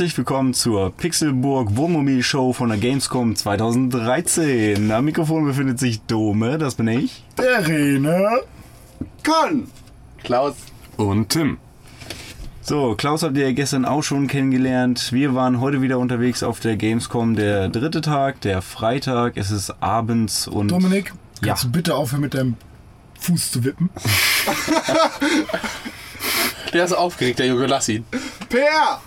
Herzlich willkommen zur Pixelburg Wohnmobil Show von der Gamescom 2013. Am Mikrofon befindet sich Dome, das bin ich. Der Rene. Con! Klaus. Und Tim. So, Klaus habt ihr ja gestern auch schon kennengelernt. Wir waren heute wieder unterwegs auf der Gamescom. Der dritte Tag, der Freitag. Es ist abends und. Dominik, Ja. kannst du bitte aufhören mit deinem Fuß zu wippen? Der ist aufgeregt, der Junge, lass ihn. Per!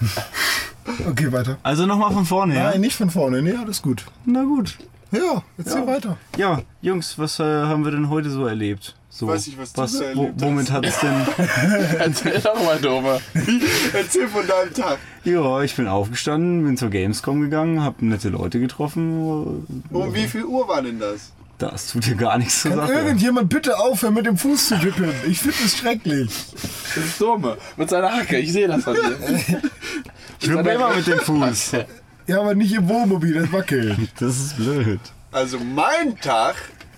Okay, weiter. Also nochmal von vorne, ja? Nein, nicht von vorne. Nee, alles gut. Na gut. Ja, erzähl weiter. Ja, Jungs, was äh, haben wir denn heute so erlebt? So, Weiß nicht, was du so wo, erlebt Womit hat es denn. Erzähl doch mal, Dome. Erzähl von deinem Tag. ja, ich bin aufgestanden, bin zur Gamescom gegangen, hab nette Leute getroffen. Um wie viel Uhr war denn das? Das tut dir gar nichts Kann Sache. irgendjemand bitte aufhören mit dem Fuß zu wippen? Ich finde es schrecklich. Das ist Dome. Mit seiner Hacke, ich sehe das von dir. Ich wippe immer mit dem Fuß. Ja, aber nicht im Wohnmobil, das wackelt. Das ist blöd. Also mein Tag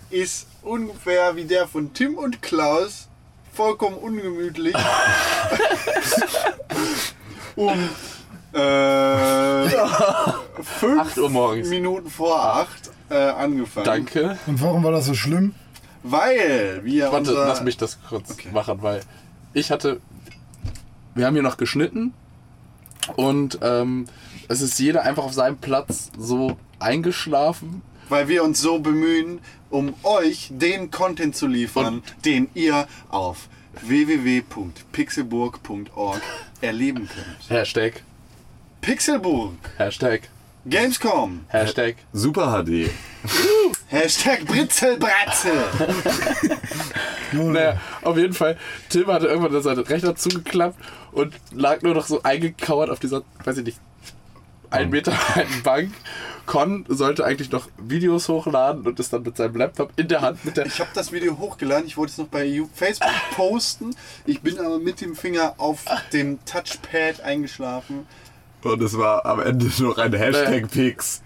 ist ungefähr wie der von Tim und Klaus. Vollkommen ungemütlich. um äh, fünf 8 Uhr morgens. Minuten vor acht äh, angefangen. Danke. Und warum war das so schlimm? Weil wir Warte, unser, lass mich das kurz machen, weil ich hatte. Wir haben hier noch geschnitten und ähm, es ist jeder einfach auf seinem Platz so eingeschlafen. weil wir uns so bemühen, um euch den Content zu liefern, den ihr auf www.pixelburg.org erleben könnt. Hashtag, Pixelburg, Hashtag, Gamescom, Hashtag. Super HD. Hashtag Britzelbratzel. Naja, auf jeden Fall, Tim hatte irgendwann seinen Rechner zugeklappt und lag nur noch so eingekauert auf dieser, weiß ich nicht, ein Meter breiten Bank. Con sollte eigentlich noch Videos hochladen und ist dann mit seinem Laptop in der Hand mit der. Ich habe das Video hochgeladen, ich wollte es noch bei Facebook posten. Ich bin aber mit dem Finger auf dem Touchpad eingeschlafen. Und es war am Ende noch ein Hashtag-Pix.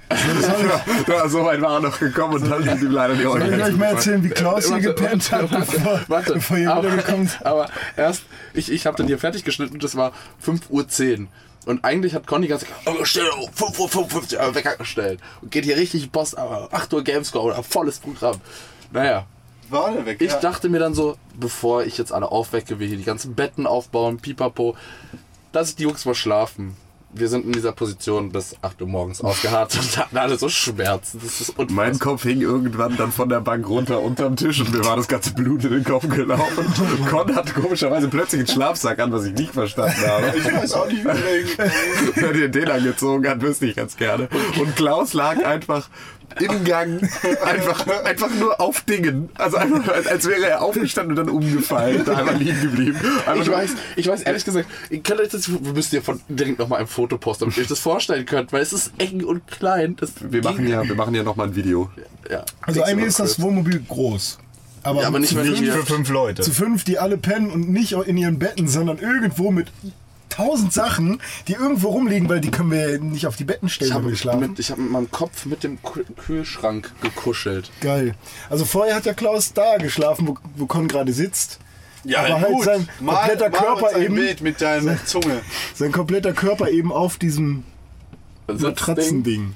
Ja, so weit war er noch gekommen und dann sind ihm leider die Soll ich euch mal erzählen, wie Klaus hier gepennt hat, warte, bevor, warte. bevor ihr aber, wiedergekommen seid? aber erst, ich, ich habe dann hier fertig geschnitten und das war 5.10 Uhr. Und eigentlich hat Conny ganz gesagt, oh, stell auf, 5.55 Uhr Wecker gestellt. Und geht hier richtig Boss, aber 8 Uhr Gamescore oder volles Programm. Naja, War der weg? ich ja. dachte mir dann so, bevor ich jetzt alle aufwecke, wir hier die ganzen Betten aufbauen, pipapo, dass die Jungs mal schlafen. Wir sind in dieser Position bis 8 Uhr morgens ausgeharrt und hatten alle so Schmerzen. Das ist unfassbar. Mein Kopf hing irgendwann dann von der Bank runter unterm Tisch und mir war das ganze Blut in den Kopf gelaufen. Con hatte komischerweise plötzlich einen Schlafsack an, was ich nicht verstanden habe. Ich weiß auch nicht, wie. Wer dir den angezogen hat, wüsste ich ganz gerne. Und Klaus lag einfach im Gang, einfach, einfach nur auf Dingen. Also einfach, als, wäre er aufgestanden und dann umgefallen, da einfach liegen geblieben. Einfach Ich weiß, ich weiß ehrlich gesagt, ihr könnt euch das, wir müssen ja von direkt nochmal ein Foto posten, damit ihr euch das vorstellen könnt, weil es ist eng und klein. Das Wir machen ja, wir machen ja noch mal ein Video. ja. Also eigentlich ist das Wohnmobil groß. Aber, Ja, aber nicht hier. Für fünf Leute. zu fünf, die alle pennen und nicht in ihren Betten, sondern irgendwo mit tausend Sachen, die irgendwo rumliegen, weil die können wir nicht auf die Betten stellen, Ich wenn habe wir schlafen. mit, ich hab mit meinem Kopf mit dem Kühl- Kühlschrank gekuschelt. Geil. Also vorher hat ja Klaus da geschlafen, wo, wo Con gerade sitzt. Ja, Aber halt gut. sein mal, kompletter mal Körper eben- Bild mit deiner Zunge. Sein kompletter Körper eben auf diesem Sitzding.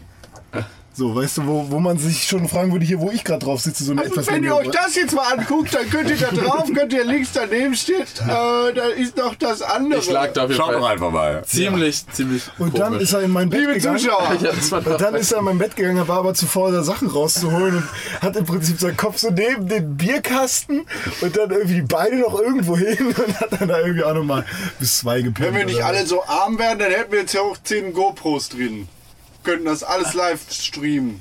So, weißt du, wo, wo man sich schon fragen würde, hier, wo ich gerade drauf sitze, so eine etwas Also Wenn ihr euch das jetzt mal anguckt, dann könnt ihr da drauf, könnt ihr links daneben steht, äh, da ist noch das andere. Ich lag da auf jeden Schaut doch einfach mal. ziemlich, ziemlich Und dann komisch. ist er in mein Bett Liebe gegangen. Zuschauer, ja, Und dann ist er in mein Bett gegangen, war aber zuvor da Sachen rauszuholen und hat im Prinzip seinen Kopf so neben den Bierkasten und dann irgendwie die Beine noch irgendwo hin und hat dann da irgendwie auch nochmal bis zwei gepennt. wenn wir nicht alle so arm wären, dann hätten wir jetzt ja auch 10 GoPros drin. Könnten das alles live streamen.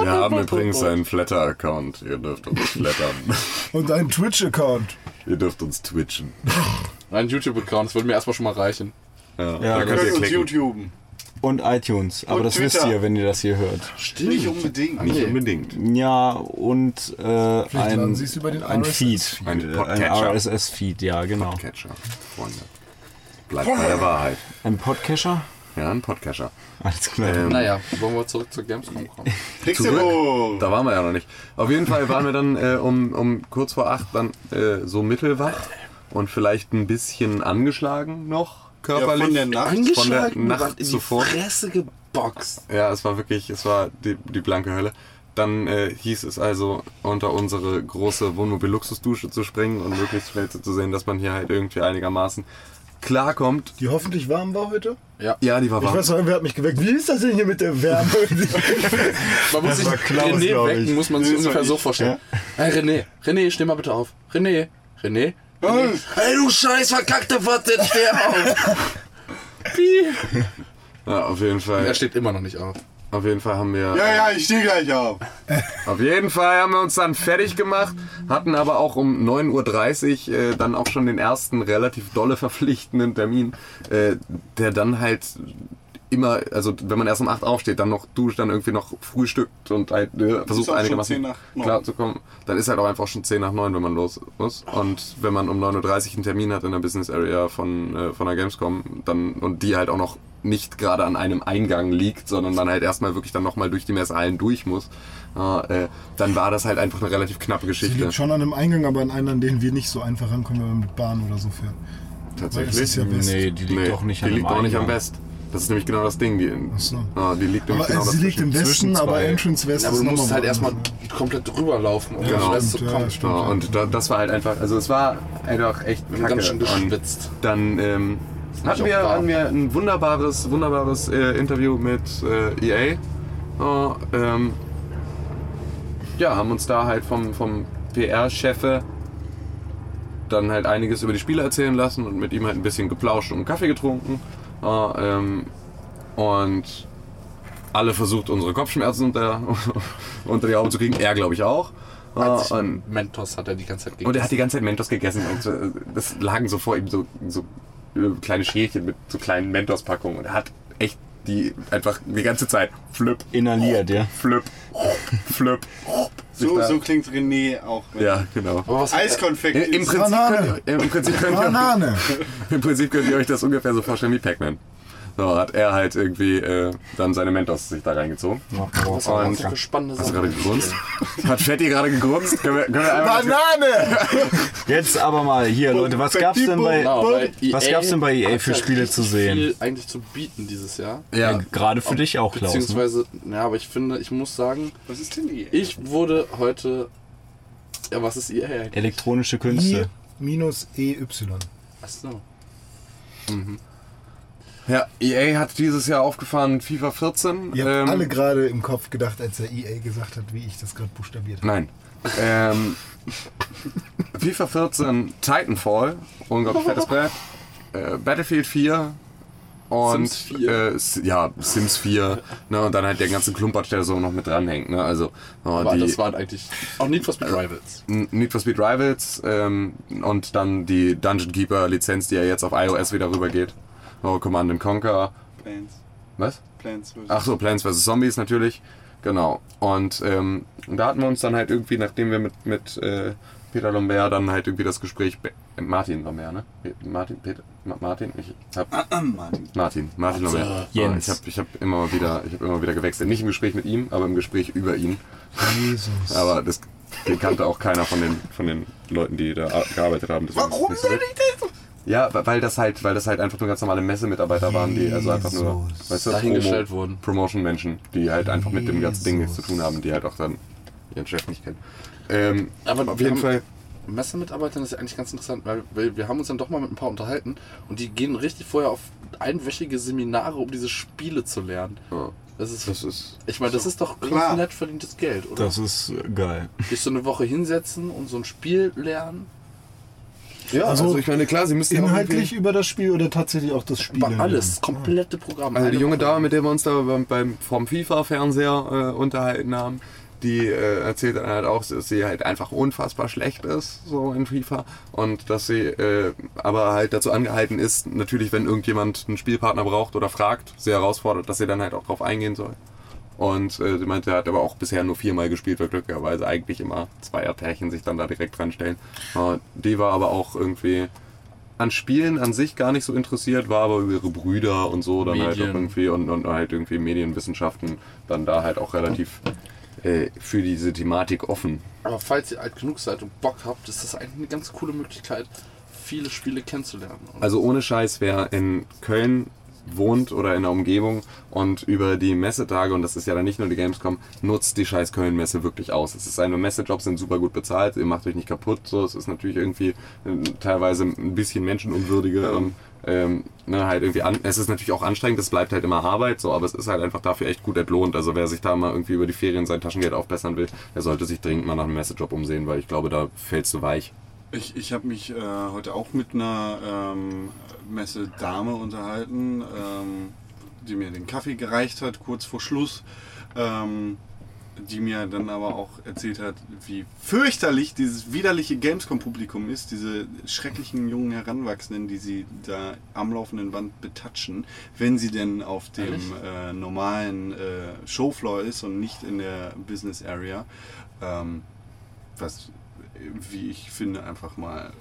Wir haben übrigens einen Flatter-Account. Ihr dürft uns flattern. Und einen Twitch-Account. Ihr dürft uns twitchen. Ein YouTube-Account, das würde mir erstmal schon mal reichen. Ja, Ja, da könnt ihr uns. YouTuben. Und iTunes. Aber Und das wisst Twitter. ihr, wenn ihr das hier hört. Nicht unbedingt. Nicht unbedingt. Ja, und äh, ein, ein RSS Feed. Ein Ein Podcatcher. RSS-Feed, ja, genau. Catcher, Freunde. Bleibt bei der Wahrheit. Ein Podcatcher? Ja, ein Podcatcher. Alles klar. Ähm, Naja, wollen wir zurück zur Gamescom kommen? Pixelburg. Da waren wir ja noch nicht. Auf jeden Fall waren wir dann äh, um, um kurz vor acht dann äh, so mittelwach und vielleicht ein bisschen angeschlagen noch Ja, körperlich. von der Nacht. Von der Angeschlagen, Nacht Nacht in die zuvor. Fresse geboxt. Ja, es war wirklich, es war die, die blanke Hölle. Dann äh, hieß es also, unter unsere große Wohnmobil-Luxusdusche zu springen und möglichst schnell zu sehen, dass man hier halt irgendwie einigermaßen klarkommt. Die hoffentlich warm war heute. Ja, die war Ich warm. weiß noch, wer hat mich geweckt. Wie ist das denn hier mit der Wärme? Man muss sich war Klaus, René ich. wecken, muss man sich das ungefähr so ich. vorstellen. Hey René, René, steh mal bitte auf. René, René. René. Hey du scheiß verkackte Watte, steh auf. Ja, auf jeden Fall. Er steht immer noch nicht auf. Auf jeden Fall haben wir. Ja, ja, ich stehe gleich auf. Auf jeden Fall haben wir uns dann fertig gemacht, hatten aber auch um 9.30 Uhr äh, dann auch schon den ersten relativ dolle verpflichtenden Termin, äh, der dann halt immer, also wenn man erst um 8 aufsteht, dann noch duscht, dann irgendwie noch frühstückt und halt äh, versucht einigermaßen 10 nach 9. klar zu kommen, dann ist halt auch einfach schon 10 nach 9, wenn man los muss. Und wenn man um 9.30 Uhr einen Termin hat in der Business Area von, äh, von der Gamescom dann und die halt auch noch nicht gerade an einem Eingang liegt, sondern man halt erstmal wirklich dann nochmal durch die Messehallen durch muss, ja, äh, dann war das halt einfach eine relativ knappe Die Geschichte. liegt schon an einem Eingang, aber an einen, an den wir nicht so einfach rankommen, wenn wir mit Bahn oder so ist Tatsächlich. ja West. Nee, die liegt Nee, doch nicht die an liegt dem auch nicht am. West. Das ist nämlich genau das Ding. Die, so. ja, die liegt Aber genau äh, sie liegt im Westen, aber. Entrance West Ja, aber du musst halt erstmal woanders. komplett drüber laufen, um Genau. genau. Rest zu kommen. ja. Ja, und da, das war halt einfach, also es war einfach echt Und kacke. ganz schön Und geschwitzt. dann ähm, hatten, wir, hatten wir ein wunderbares, wunderbares äh, Interview mit äh, EA. Ja, ähm, ja, haben uns da halt vom, vom PR-Chefe dann halt einiges über die Spiele erzählen lassen und mit ihm halt ein bisschen geplauscht und einen Kaffee getrunken. Ja, ähm, und alle versucht, unsere Kopfschmerzen unter, unter die Augen zu kriegen. Er, glaube ich, auch. Hat sich und, Mentos hat er die ganze Zeit gegessen. und er hat die ganze Zeit Mentos gegessen und das lagen so vor ihm so, so kleine Schälchen mit so kleinen Mentos-Packungen und er hat echt die einfach die ganze Zeit flip, Inhaliert, ja. flip, flip. So, so klingt René auch. Ja, genau. Eiskonfekt. Im ist- Prinzip, Banane. könnt ihr, Im Prinzip könnt ihr Banane! Im Prinzip könnt ihr euch das ungefähr so vorstellen wie Pac-Man. So hat er halt irgendwie äh, dann seine Mentos sich da reingezogen. was haben Und wir für spannende hast du Sachen? gerade gegrunzt? Hat Fetti gerade gegrunzt? Können wir, können wir Banane! Jetzt aber mal hier, Leute, was gab's denn bei. Genau, bei Was EA gab's denn bei EA für ja Spiele zu sehen? Viel eigentlich zu bieten dieses Jahr. Ja, ja, gerade für dich auch, Klaus. Ne? Beziehungsweise, ja, aber ich finde, ich muss sagen, Was ist denn hier? ich wurde heute. Ja, was ist ihr? Elektronische I Künste. minus EY. Achso. Ja, EA hat dieses Jahr aufgefahren FIFA 14. Ihr habt ähm, alle gerade im Kopf gedacht, als er EA gesagt hat, wie ich das gerade buchstabiert habe. Nein. Ähm, FIFA 14 Titanfall, unglaublich fettes Brett. Äh, Battlefield 4 und Sims 4. Äh, ja, Sims 4. Ne, und dann halt der ganze Klumpatsch, der so noch mit dranhängt. Ne? Also oh, Aber die das waren eigentlich auch Need for Speed Rivals. N- Need for Speed Rivals ähm, und dann die Dungeon Keeper Lizenz, die ja jetzt auf iOS wieder rübergeht. Oh, Command and Conquer. Plants. Was? Plants vs. Ach so, Plants vs. Zombies natürlich. Genau. Und ähm, da hatten wir uns dann halt irgendwie, nachdem wir mit, mit äh, Peter Lambert dann halt irgendwie das Gespräch. be- äh, Martin Lambert, ne? Martin? Peter? Ma- Martin? Ich hab. Martin. Martin. Martin Lambert. Jens. Ich habe ich hab immer, wieder- ich hab immer wieder gewechselt. Nicht im Gespräch mit ihm, aber im Gespräch über ihn. Jesus. Aber das den kannte auch keiner von den, von den Leuten, die da gearbeitet haben. Warum nicht soll ich das? Ja, weil das halt, weil das halt einfach nur ganz normale Messemitarbeiter waren, die also einfach nur, weißt du, Dahingestellt wurden. Promotion-Menschen, die halt einfach mit dem ganzen Ding nichts zu tun haben, die halt auch dann ihren Chef nicht kennen. Ähm, Aber auf wir jeden Fall. Messemitarbeitern ist ja eigentlich ganz interessant, weil, weil wir haben uns dann doch mal mit ein paar unterhalten und die gehen richtig vorher auf einwöchige Seminare, um diese Spiele zu lernen. Ja, Das ist, das ist. ich meine, das ist doch Klar. ganz nett verdientes Geld, oder? Das ist geil. Dich so eine Woche hinsetzen und so ein Spiel lernen. Ja, Also, also, ich meine, klar, sie müssen Inhaltlich über das Spiel oder tatsächlich auch das Spiel? Alles, komplette Programm. Also die Eine junge. Dame, mit der wir uns da beim, beim vom FIFA-Fernseher äh, unterhalten haben, die äh, erzählt dann halt auch, dass sie halt einfach unfassbar schlecht ist, so in FIFA. Und dass sie äh, aber halt dazu angehalten ist, natürlich, wenn irgendjemand einen Spielpartner braucht oder fragt, sie herausfordert, dass sie dann halt auch drauf eingehen soll. Und äh, sie meinte, er hat aber auch bisher nur viermal gespielt, weil glücklicherweise eigentlich immer Zweierpärchen sich dann da direkt dran stellen. Äh, die war aber auch irgendwie an Spielen an sich gar nicht so interessiert, war aber über ihre Brüder und so dann halt auch Medien. irgendwie und, und halt irgendwie Medienwissenschaften dann da halt auch relativ äh, für diese Thematik offen. Aber falls ihr alt genug seid und Bock habt, ist das eigentlich eine ganz coole Möglichkeit, viele Spiele kennenzulernen. Also ohne Scheiß, wer in Köln wohnt oder in der Umgebung und über die Messetage, und das ist ja dann nicht nur die Gamescom, nutzt die scheiß Köln-Messe wirklich aus. Es ist eine Messejobs sind super gut bezahlt, ihr macht euch nicht kaputt, so, es ist natürlich irgendwie äh, teilweise ein bisschen menschenunwürdige und ähm, ne, halt irgendwie an, es ist natürlich auch anstrengend, es bleibt halt immer Arbeit, so, aber es ist halt einfach dafür echt gut entlohnt. Also wer sich da mal irgendwie über die Ferien sein Taschengeld aufbessern will, der sollte sich dringend mal nach einem Messejob umsehen, weil ich glaube, da fällst du weich. Ich, ich habe mich äh, heute auch mit einer ähm, Messe-Dame unterhalten, ähm, die mir den Kaffee gereicht hat, kurz vor Schluss. Ähm, die mir dann aber auch erzählt hat, wie fürchterlich dieses widerliche Gamescom-Publikum ist, diese schrecklichen jungen Heranwachsenden, die sie da am laufenden Band betatschen, wenn sie denn auf dem äh, normalen äh, Showfloor ist und nicht in der Business Area. Ähm, was, wie ich finde, einfach mal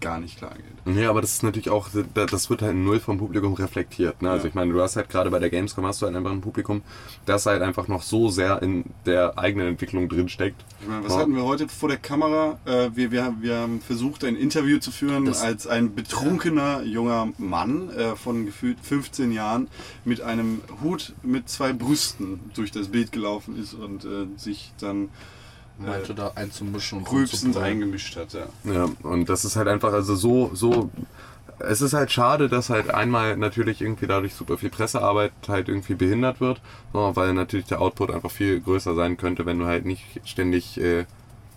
gar nicht klar geht. Ja, aber das ist natürlich auch, das wird halt null vom Publikum reflektiert. Ne? Also Ja. ich meine, du hast halt gerade bei der Gamescom hast du halt einfach ein Publikum, das halt einfach noch so sehr in der eigenen Entwicklung drinsteckt. Ich meine, was Ja. hatten wir heute vor der Kamera? Äh, wir, wir, wir haben versucht, ein Interview zu führen, Das- als ein betrunkener junger Mann äh, von gefühlt 15 Jahren mit einem Hut mit zwei Brüsten durch das Bild gelaufen ist und äh, sich dann meinte da einzumischen und rülpsend rumzubrüllen. eingemischt hat. Ja. Ja, und das ist halt einfach, also so, so, es ist halt schade, dass halt einmal natürlich irgendwie dadurch super viel Pressearbeit halt irgendwie behindert wird, weil natürlich der Output einfach viel größer sein könnte, wenn du halt nicht ständig äh,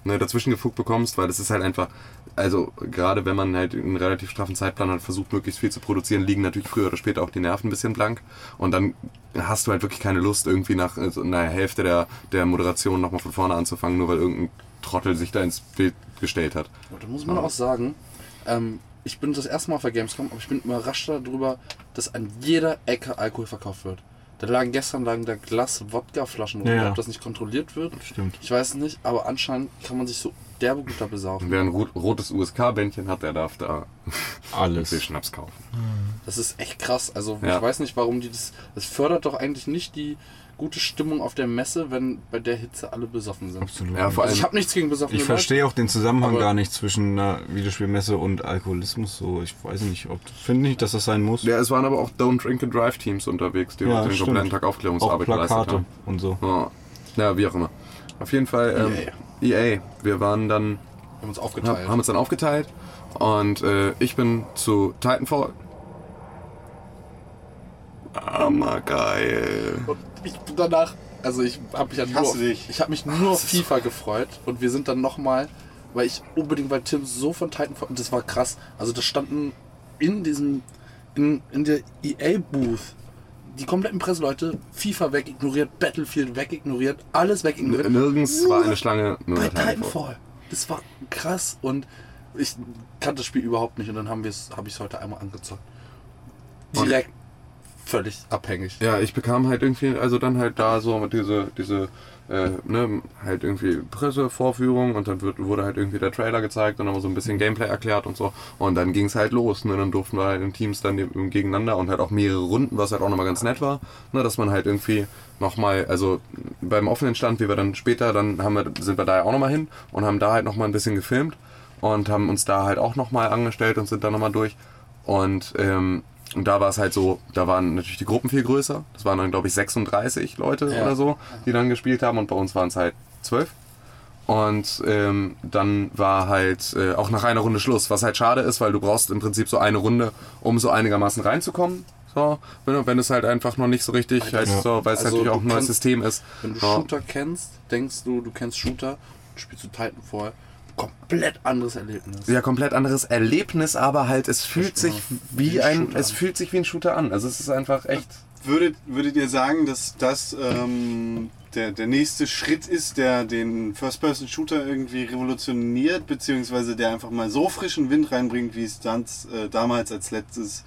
ne, dazwischen gefuckt bekommst, weil das ist halt einfach, also gerade wenn man halt einen relativ straffen Zeitplan hat, versucht möglichst viel zu produzieren, liegen natürlich früher oder später auch die Nerven ein bisschen blank und dann hast du halt wirklich keine Lust irgendwie nach äh, so einer Hälfte der, der Moderation nochmal von vorne anzufangen, nur weil irgendein Trottel sich da ins Bild gestellt hat. Aber da muss man auch sagen, ähm, ich bin das erste Mal auf der Gamescom, aber ich bin überrascht darüber, dass an jeder Ecke Alkohol verkauft wird. Da lagen gestern lagen da Glas Wodkaflaschen rum, Ja, ja. ob das nicht kontrolliert wird. Stimmt. Ich weiß nicht, aber anscheinend kann man sich so derbe gut da besaufen. Wer ein rot, rotes USK-Bändchen hat, der darf da Alles. viel Schnaps kaufen. Das ist echt krass. Also Ja. ich weiß nicht, warum die das. Das fördert doch eigentlich nicht die gute Stimmung auf der Messe, wenn bei der Hitze alle besoffen sind. Absolut. Ja, vor Also allem, ich habe nichts gegen besoffene Ich verstehe auch den Zusammenhang gar nicht zwischen einer Videospielmesse und Alkoholismus. So, ich weiß nicht, ob finde nicht, dass das sein muss. ja, es waren aber auch Don't Drink and Drive Teams unterwegs, die Ja, den kompletten Tag Auch Aufklärungsarbeit geleistet Plakate haben. und so. Ja. ja, wie auch immer. Auf jeden Fall ähm, EA. Wir waren dann, haben uns hab, aufgeteilt. haben uns dann aufgeteilt und äh, ich bin zu Titanfall. Hammergeil. Und ich bin danach, also ich habe mich ja nur, dich. ich habe mich nur auf FIFA gefreut und wir sind dann nochmal, weil ich unbedingt, weil Tim so von Titanfall, und das war krass, also da standen in diesem, in, in der EA-Booth, die kompletten Presseleute, FIFA wegignoriert, Battlefield wegignoriert, alles wegignoriert. Nirgends war eine Schlange, nur bei Titanfall. Das war krass und ich kannte das Spiel überhaupt nicht und dann haben wir es, habe ich es heute einmal angezockt. Direkt völlig abhängig. Ja, ich bekam halt irgendwie, also dann halt da so diese, diese, äh, ne, halt irgendwie Pressevorführung und dann wird, wurde halt irgendwie der Trailer gezeigt und dann so ein bisschen Gameplay erklärt und so. Und dann ging es halt los, ne, dann durften wir halt in Teams dann gegeneinander und halt auch mehrere Runden, was halt auch nochmal ganz nett war, ne, dass man halt irgendwie nochmal, also beim offenen Stand, wie wir dann später, dann haben wir, sind wir da ja auch nochmal hin und haben da halt nochmal ein bisschen gefilmt und haben uns da halt auch nochmal angestellt und sind da nochmal durch. Und, ähm, und da war es halt so, da waren natürlich die Gruppen viel größer. Das waren dann, glaube ich, 36 Leute Ja. oder so, die dann gespielt haben. Und bei uns waren es halt 12. Und ähm, dann war halt äh, auch nach einer Runde Schluss, was halt schade ist, weil du brauchst im Prinzip so eine Runde, um so einigermaßen reinzukommen. So, wenn, wenn es halt einfach noch nicht so richtig, halt so, weil es Also natürlich auch ein neues System ist. Wenn du Ja. Shooter kennst, denkst du, du kennst Shooter, spielst du Titanfall, komplett anderes Erlebnis. Ja, komplett anderes Erlebnis, aber halt es fühlt sich wie wie ein ein, Shooter es an. fühlt sich wie ein Shooter an. Also es ist einfach echt. Würdet, würdet ihr sagen, dass das ähm, der, der nächste Schritt ist, der den First-Person-Shooter irgendwie revolutioniert, beziehungsweise der einfach mal so frischen Wind reinbringt, wie es dann, äh, damals als letztes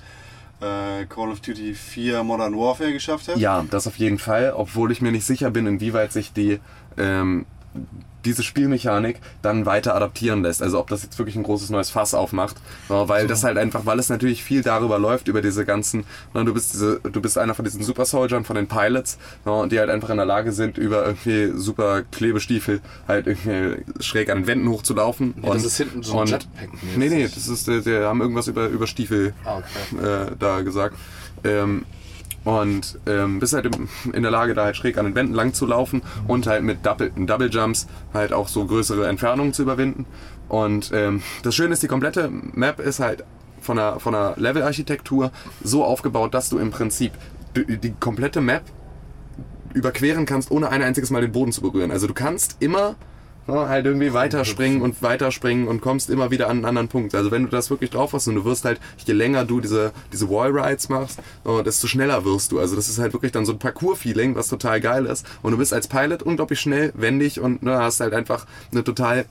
äh, Call of Duty 4 Modern Warfare geschafft hat. Ja, das auf jeden Fall, obwohl ich mir nicht sicher bin, inwieweit sich die ähm, diese Spielmechanik dann weiter adaptieren lässt. Also ob das jetzt wirklich ein großes neues Fass aufmacht, ja, weil das halt einfach, weil es natürlich viel darüber läuft, über diese ganzen, na, du bist diese, du bist einer von diesen Super Soldiern, von den Pilots, ja, die halt einfach in der Lage sind, über irgendwie super Klebestiefel halt irgendwie schräg an den Wänden hochzulaufen. Ja, das ist hinten so ein Jetpack. Nee, nee, das ist, die, die haben irgendwas über, über Stiefel Ah, okay. äh, da gesagt. Ähm, und ähm, bist halt in der Lage, da halt schräg an den Wänden lang zu laufen und halt mit Double, Double Jumps halt auch so größere Entfernungen zu überwinden. Und ähm, das Schöne ist, die komplette Map ist halt von der, von der Levelarchitektur so aufgebaut, dass du im Prinzip die, die komplette Map überqueren kannst, ohne ein einziges Mal den Boden zu berühren. Also du kannst immer ja, halt irgendwie weiterspringen und weiterspringen und kommst immer wieder an einen anderen Punkt. Also wenn du das wirklich drauf hast und du wirst halt, je länger du diese, diese Wallrides machst, oh, desto schneller wirst du. Also das ist halt wirklich dann so ein Parcours-Feeling, was total geil ist. Und du bist als Pilot unglaublich schnell, wendig und ne, hast halt einfach eine total,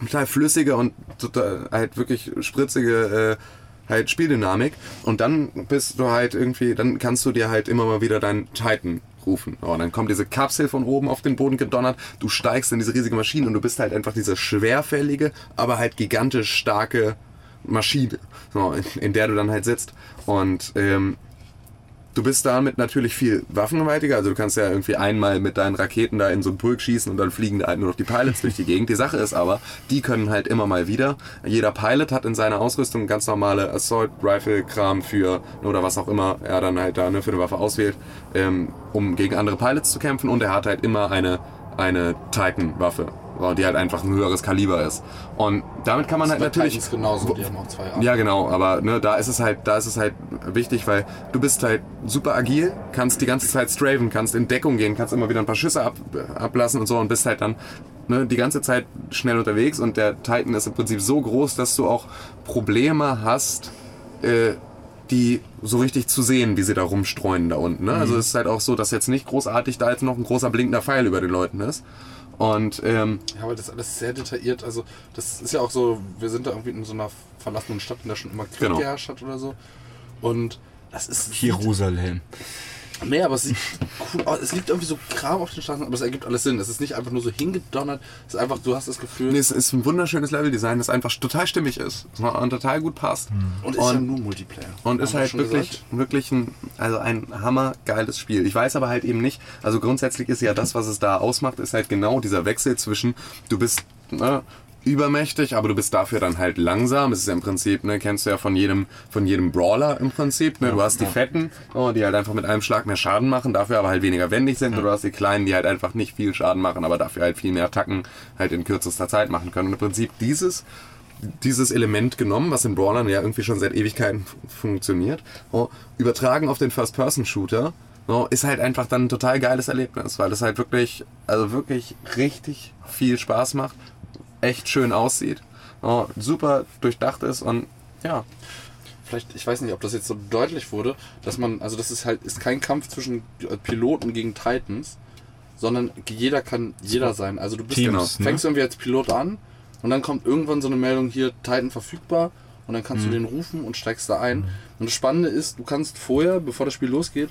total flüssige und total, halt wirklich spritzige äh, halt Spieldynamik. Und dann bist du halt irgendwie, dann kannst du dir halt immer mal wieder deinen Titan rufen. Und dann kommt diese Kapsel von oben auf den Boden gedonnert, du steigst in diese riesige Maschine und du bist halt einfach diese schwerfällige, aber halt gigantisch starke Maschine, so, in, in der du dann halt sitzt. Und ähm, du bist damit natürlich viel waffenweitiger. Also du kannst ja irgendwie einmal mit deinen Raketen da in so einen Pulk schießen und dann fliegen da halt nur noch die Pilots durch die Gegend. Die Sache ist aber, die können halt immer mal wieder. Jeder Pilot hat in seiner Ausrüstung ganz normale Assault Rifle Kram für oder was auch immer er dann halt da ne, für eine Waffe auswählt, ähm, um gegen andere Pilots zu kämpfen. Und er hat halt immer eine eine Titan Waffe, die halt einfach ein höheres Kaliber ist. Und damit kann man halt Bei natürlich genauso, die haben auch zwei ja, genau, aber ne, da ist es halt, da ist es halt wichtig, weil du bist halt super agil, kannst die ganze Zeit straven, kannst in Deckung gehen, kannst immer wieder ein paar Schüsse ab, ablassen und so und bist halt dann ne, die ganze Zeit schnell unterwegs und der Titan ist im Prinzip so groß, dass du auch Probleme hast, äh, die so richtig zu sehen, wie sie da rumstreuen da unten. Ne? Also es ist halt auch so, dass jetzt nicht großartig da jetzt noch ein großer blinkender Pfeil über den Leuten ist. Und ähm, Ja, aber das ist alles sehr detailliert. Also, das ist ja auch so, wir sind da irgendwie in so einer verlassenen Stadt, in der schon immer Krieg Genau. geherrscht hat oder so. Und das ist. Jerusalem. Nee, aber es sieht cool aus. Es liegt irgendwie so Kram auf den Straßen, aber es ergibt alles Sinn. Es ist nicht einfach nur so hingedonnert. Es ist einfach, du hast das Gefühl. nee, es ist ein wunderschönes Leveldesign, das einfach total stimmig ist und total gut passt. und ist ja nur Multiplayer. Und ist halt wirklich, gesagt. wirklich ein, also ein hammergeiles Spiel. Ich weiß aber halt eben nicht, also grundsätzlich ist ja das, was es da ausmacht, ist halt genau dieser Wechsel zwischen, du bist ne, übermächtig, aber du bist dafür dann halt langsam. Es ist ja im Prinzip, ne, kennst du ja von jedem, von jedem Brawler im Prinzip. Ne? Du hast die Fetten, oh, die halt einfach mit einem Schlag mehr Schaden machen, dafür aber halt weniger wendig sind. Und du hast die Kleinen, die halt einfach nicht viel Schaden machen, aber dafür halt viel mehr Attacken halt in kürzester Zeit machen können. Und im Prinzip dieses dieses Element genommen, was in Brawlern ja irgendwie schon seit Ewigkeiten funktioniert, oh, übertragen auf den First-Person-Shooter, oh, ist halt einfach dann ein total geiles Erlebnis, weil es halt wirklich, also wirklich richtig viel Spaß macht, echt schön aussieht, super durchdacht ist und ja, Vielleicht, ich weiß nicht, ob das jetzt so deutlich wurde, dass man, also das ist halt, ist kein Kampf zwischen äh, Piloten gegen Titans, sondern jeder kann jeder sein. Also du bist Teams, ja, fängst irgendwie als Pilot an und dann kommt irgendwann so eine Meldung hier, Titan verfügbar und dann kannst du den rufen und steigst da ein. Und das Spannende ist, du kannst vorher, bevor das Spiel losgeht,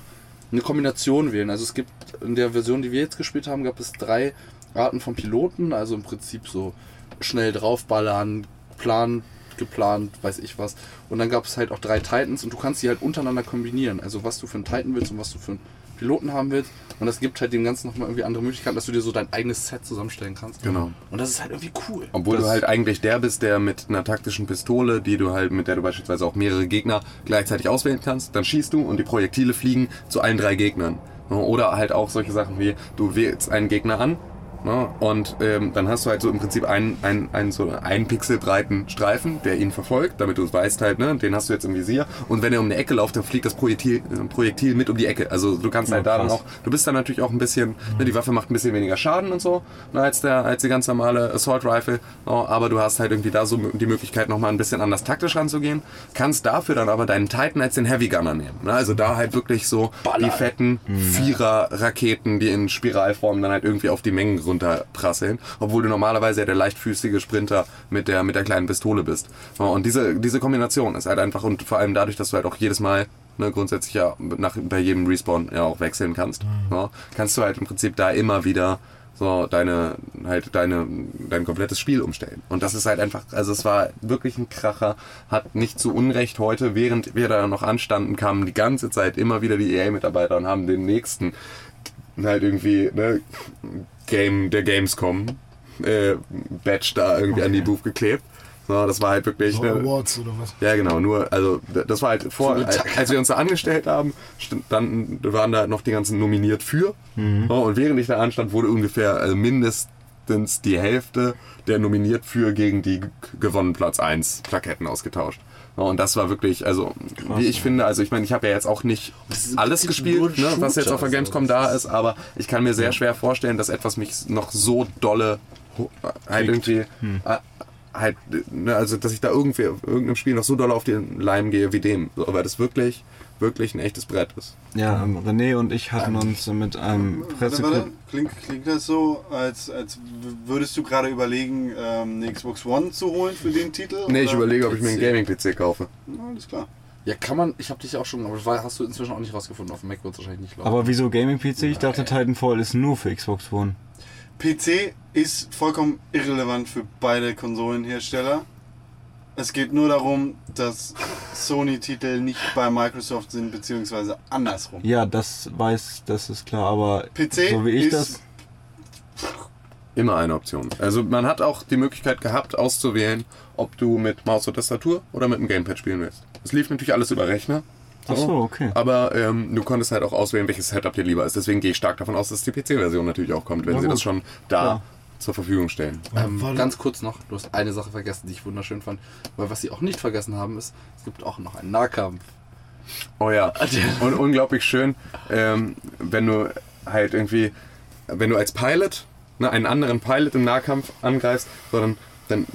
eine Kombination wählen. Also es gibt in der Version, die wir jetzt gespielt haben, gab es drei Arten von Piloten, also im Prinzip so schnell draufballern, plan, geplant, weiß ich was. Und dann gab es halt auch drei Titans und du kannst die halt untereinander kombinieren. Also was du für einen Titan willst und was du für einen Piloten haben willst. Und das gibt halt dem Ganzen nochmal irgendwie andere Möglichkeiten, dass du dir so dein eigenes Set zusammenstellen kannst. Genau. Und das ist halt irgendwie cool. Obwohl du halt eigentlich der bist, der mit einer taktischen Pistole, die du halt, mit der du beispielsweise auch mehrere Gegner gleichzeitig auswählen kannst, dann schießt du und die Projektile fliegen zu allen drei Gegnern. Oder halt auch solche Sachen wie, du wählst einen Gegner an Ne? Und ähm, dann hast du halt so im Prinzip einen, einen, einen, so einen Pixel breiten Streifen, der ihn verfolgt, damit du es weißt halt, ne? den hast du jetzt im Visier. Und wenn er um eine Ecke läuft, dann fliegt das Projektil, äh, Projektil mit um die Ecke. Also du kannst halt da dann auch, du bist dann natürlich auch ein bisschen, ne, die Waffe macht ein bisschen weniger Schaden und so, ne, als, der, als die ganz normale Assault Rifle. Ne? Aber du hast halt irgendwie da so die Möglichkeit, nochmal ein bisschen anders taktisch ranzugehen. Kannst dafür dann aber deinen Titan als den Heavy Gunner nehmen. Ne? Also da halt wirklich so die fetten Vierer-Raketen, die in Spiralform dann halt irgendwie auf die Mengen runterprasseln, obwohl du normalerweise ja der leichtfüßige Sprinter mit der, mit der kleinen Pistole bist. Und diese, diese Kombination ist halt einfach, und vor allem dadurch, dass du halt auch jedes Mal ne, grundsätzlich ja nach, bei jedem Respawn ja auch wechseln kannst, ja, kannst du halt im Prinzip da immer wieder so deine halt deine dein komplettes Spiel umstellen. Und das ist halt einfach also es war wirklich ein Kracher hat nicht zu Unrecht heute während wir da noch anstanden kamen die ganze Zeit immer wieder die EA Mitarbeiter und haben den nächsten halt irgendwie ne Game der Gamescom äh, Badge da irgendwie an die Booth geklebt so, das war halt wirklich So ne, Awards oder was? ja, genau, nur, also das war halt vor, als, als wir uns da angestellt haben, stand, dann waren da noch die ganzen nominiert für. Ja, und während ich da anstand, wurde ungefähr also mindestens die Hälfte der nominiert für gegen die g- gewonnen Platz 1 Plaketten ausgetauscht. Und das war wirklich, also wie ich finde, also ich meine, ich habe ja jetzt auch nicht alles gespielt, ne, was jetzt auf der Shooter, Gamescom da ist, aber ich kann mir sehr schwer vorstellen, dass etwas mich noch so dolle ho- halt irgendwie äh, halt, ne, also dass ich da irgendwie irgendeinem Spiel noch so doll auf den Leim gehe wie dem, so, weil das wirklich, wirklich ein echtes Brett ist. Ja, ähm, René und ich hatten uns mit einem Warte, Presse... warte. Klingt, klingt das so, als, als würdest du gerade überlegen, ähm, eine Xbox One zu holen für den Titel? Nee, ich oder? überlege, ob ich mir einen Gaming-PC kaufe. Alles klar. Ja, kann man, ich habe dich auch schon, aber hast du inzwischen auch nicht rausgefunden. Auf dem Mac wird es wahrscheinlich nicht laufen. Aber wieso Gaming-PC? Ich dachte Titanfall ist nur für Xbox One. PC ist vollkommen irrelevant für beide Konsolenhersteller. Es geht nur darum, dass Sony-Titel nicht bei Microsoft sind, beziehungsweise andersrum. Ja, das weiß, das ist klar, aber PC so wie ich ist- das... Immer eine Option. Also man hat auch die Möglichkeit gehabt, auszuwählen, ob du mit Maus und Tastatur oder mit dem Gamepad spielen willst. Es lief natürlich alles über Rechner. Ach so, okay. Aber ähm, du konntest halt auch auswählen, welches Setup dir lieber ist. Deswegen gehe ich stark davon aus, dass die PC-Version natürlich auch kommt, wenn Na sie gut. das schon da Klar. Zur Verfügung stellen. Ähm, ganz kurz noch, du hast eine Sache vergessen, die ich wunderschön fand. Weil was sie auch nicht vergessen haben, ist, es gibt auch noch einen Nahkampf. Oh ja. Und unglaublich schön, ähm, wenn du halt irgendwie, wenn du als Pilot ne, einen anderen Pilot im Nahkampf angreifst, so dann,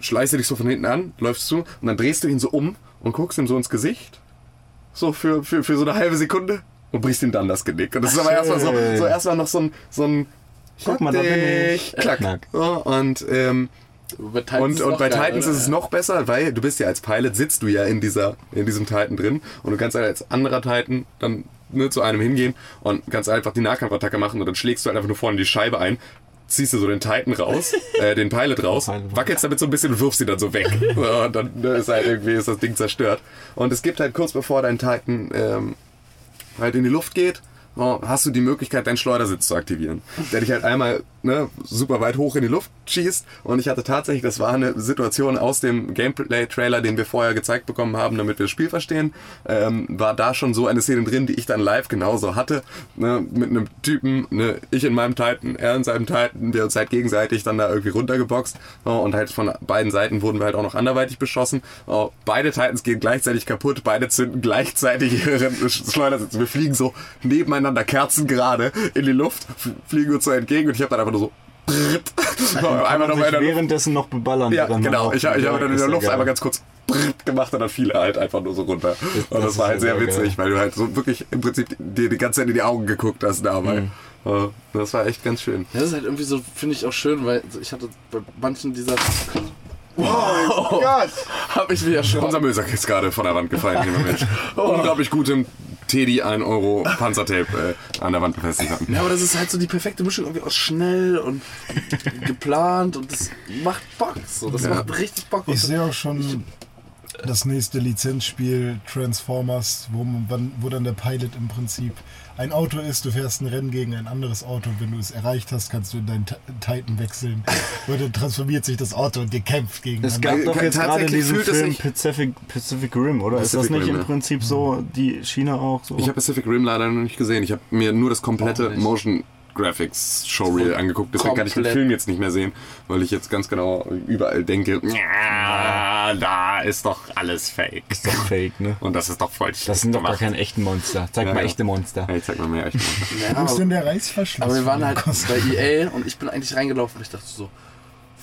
schleichst du dich so von hinten an, läufst zu und dann drehst du ihn so um und guckst ihm so ins Gesicht. So für, für, für so eine halbe Sekunde und brichst ihm dann das Genick. Und das ist aber erstmal so, so erstmal noch so ein, so ein Guck mal, da bin ich. Klack. Knack. So, und ähm, Bei Titans und, ist und bei geil, Titans oder? ist es noch besser, weil du bist ja als Pilot, sitzt du ja in, dieser, in diesem Titan drin und du kannst halt als anderer Titan dann ne, zu einem hingehen und kannst einfach die Nahkampfattacke machen und dann schlägst du halt einfach nur vorne die Scheibe ein, ziehst du so den Titan raus, äh, den Pilot raus, wackelst damit so ein bisschen und wirfst ihn dann so weg. So, und dann ne, ist halt irgendwie ist das Ding zerstört. Und es gibt halt kurz bevor dein Titan ähm, halt in die Luft geht, hast du die Möglichkeit, deinen Schleudersitz zu aktivieren. Der dich halt einmal ne, super weit hoch in die Luft schießt. Und ich hatte tatsächlich, das war eine Situation aus dem Gameplay-Trailer, den wir vorher gezeigt bekommen haben, damit wir das Spiel verstehen, ähm, war da schon so eine Szene drin, die ich dann live genauso hatte. Ne, mit einem Typen, ne, ich in meinem Titan, er in seinem Titan, wir uns halt gegenseitig dann da irgendwie runtergeboxt. So, und halt von beiden Seiten wurden wir halt auch noch anderweitig beschossen. So, beide Titans gehen gleichzeitig kaputt, beide zünden gleichzeitig ihren Schleudersitz. Wir fliegen so nebeneinander kerzengerade in die Luft, fliegen uns so entgegen und ich habe dann einfach nur so einmal noch sich in der Luft. währenddessen noch beballern. Ja, genau. Ich, ich habe dann in der Luft geil. einmal ganz kurz brrrt gemacht und dann fiel er halt einfach nur so runter. Und das, das war halt sehr witzig, weil du halt so wirklich im Prinzip dir die ganze Zeit in die Augen geguckt hast dabei. Mhm. Das war echt ganz schön. Ja, das ist halt irgendwie so, finde ich auch schön, weil ich hatte bei manchen dieser. Oh Gott! Habe ich ja schon. Unser Müllsack ist gerade von der Wand gefallen, lieber Mensch. Unglaublich gutem Teddy 1 Euro Panzertape äh, an der Wand befestigt hatten. Ja, aber das ist halt so die perfekte Mischung irgendwie aus schnell und geplant und das macht Bock. So, das Ja. macht richtig Bock. Ich sehe auch schon das nächste Lizenzspiel Transformers, wo, man, wo dann der Pilot im Prinzip ein Auto ist, du fährst ein Rennen gegen ein anderes Auto. Wenn du es erreicht hast, kannst du in deinen Ti- Titan wechseln. Und dann transformiert sich das Auto und ihr kämpft Es gegeneinander. gab doch jetzt gerade Tatsächlich diesen es Film Pacific, Pacific Rim, oder? ist Pacific das nicht Rim, im ja. Prinzip so, die Schiene auch so? Ich habe Pacific Rim leider noch nicht gesehen. Ich habe mir nur das komplette. Motion Graphics Showreel angeguckt. Deswegen kann ich den Komplett. Film jetzt nicht mehr sehen, weil ich jetzt ganz genau überall denke, ja, da ist doch alles fake. Ist doch fake, ne? Und das ist doch voll Das sind doch gar gemacht. keine echten Monster. Zeig Ja, mal ja. echte Monster. Ja, ich zeig mal mehr echt. Wo ist denn der Reißverschluss? Aber wir waren halt bei EA und ich bin eigentlich reingelaufen und ich dachte so,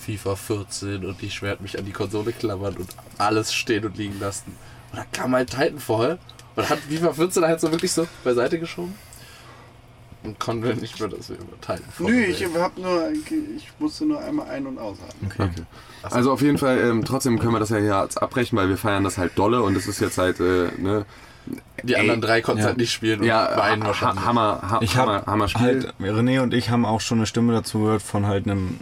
FIFA 14 und ich werde mich an die Konsole klammern und alles stehen und liegen lassen. Und dann kam halt Titanfall und hat FIFA 14 halt so wirklich so beiseite geschoben. Und konnte nicht mehr, dass wir über Titanfall Nö, ich hab nur, ich musste nur einmal ein- und ausatmen. Okay. Also auf jeden Fall, ähm, trotzdem können wir das ja hier jetzt abbrechen, weil wir feiern das halt dolle und es ist jetzt halt, äh, ne, Die anderen drei konnten Ja. halt nicht spielen und ja, weinen ha wahrscheinlich. Hammer, ha Ich Hammer, habe Hammer Spiel. halt, René und ich haben auch schon eine Stimme dazu gehört von halt einem,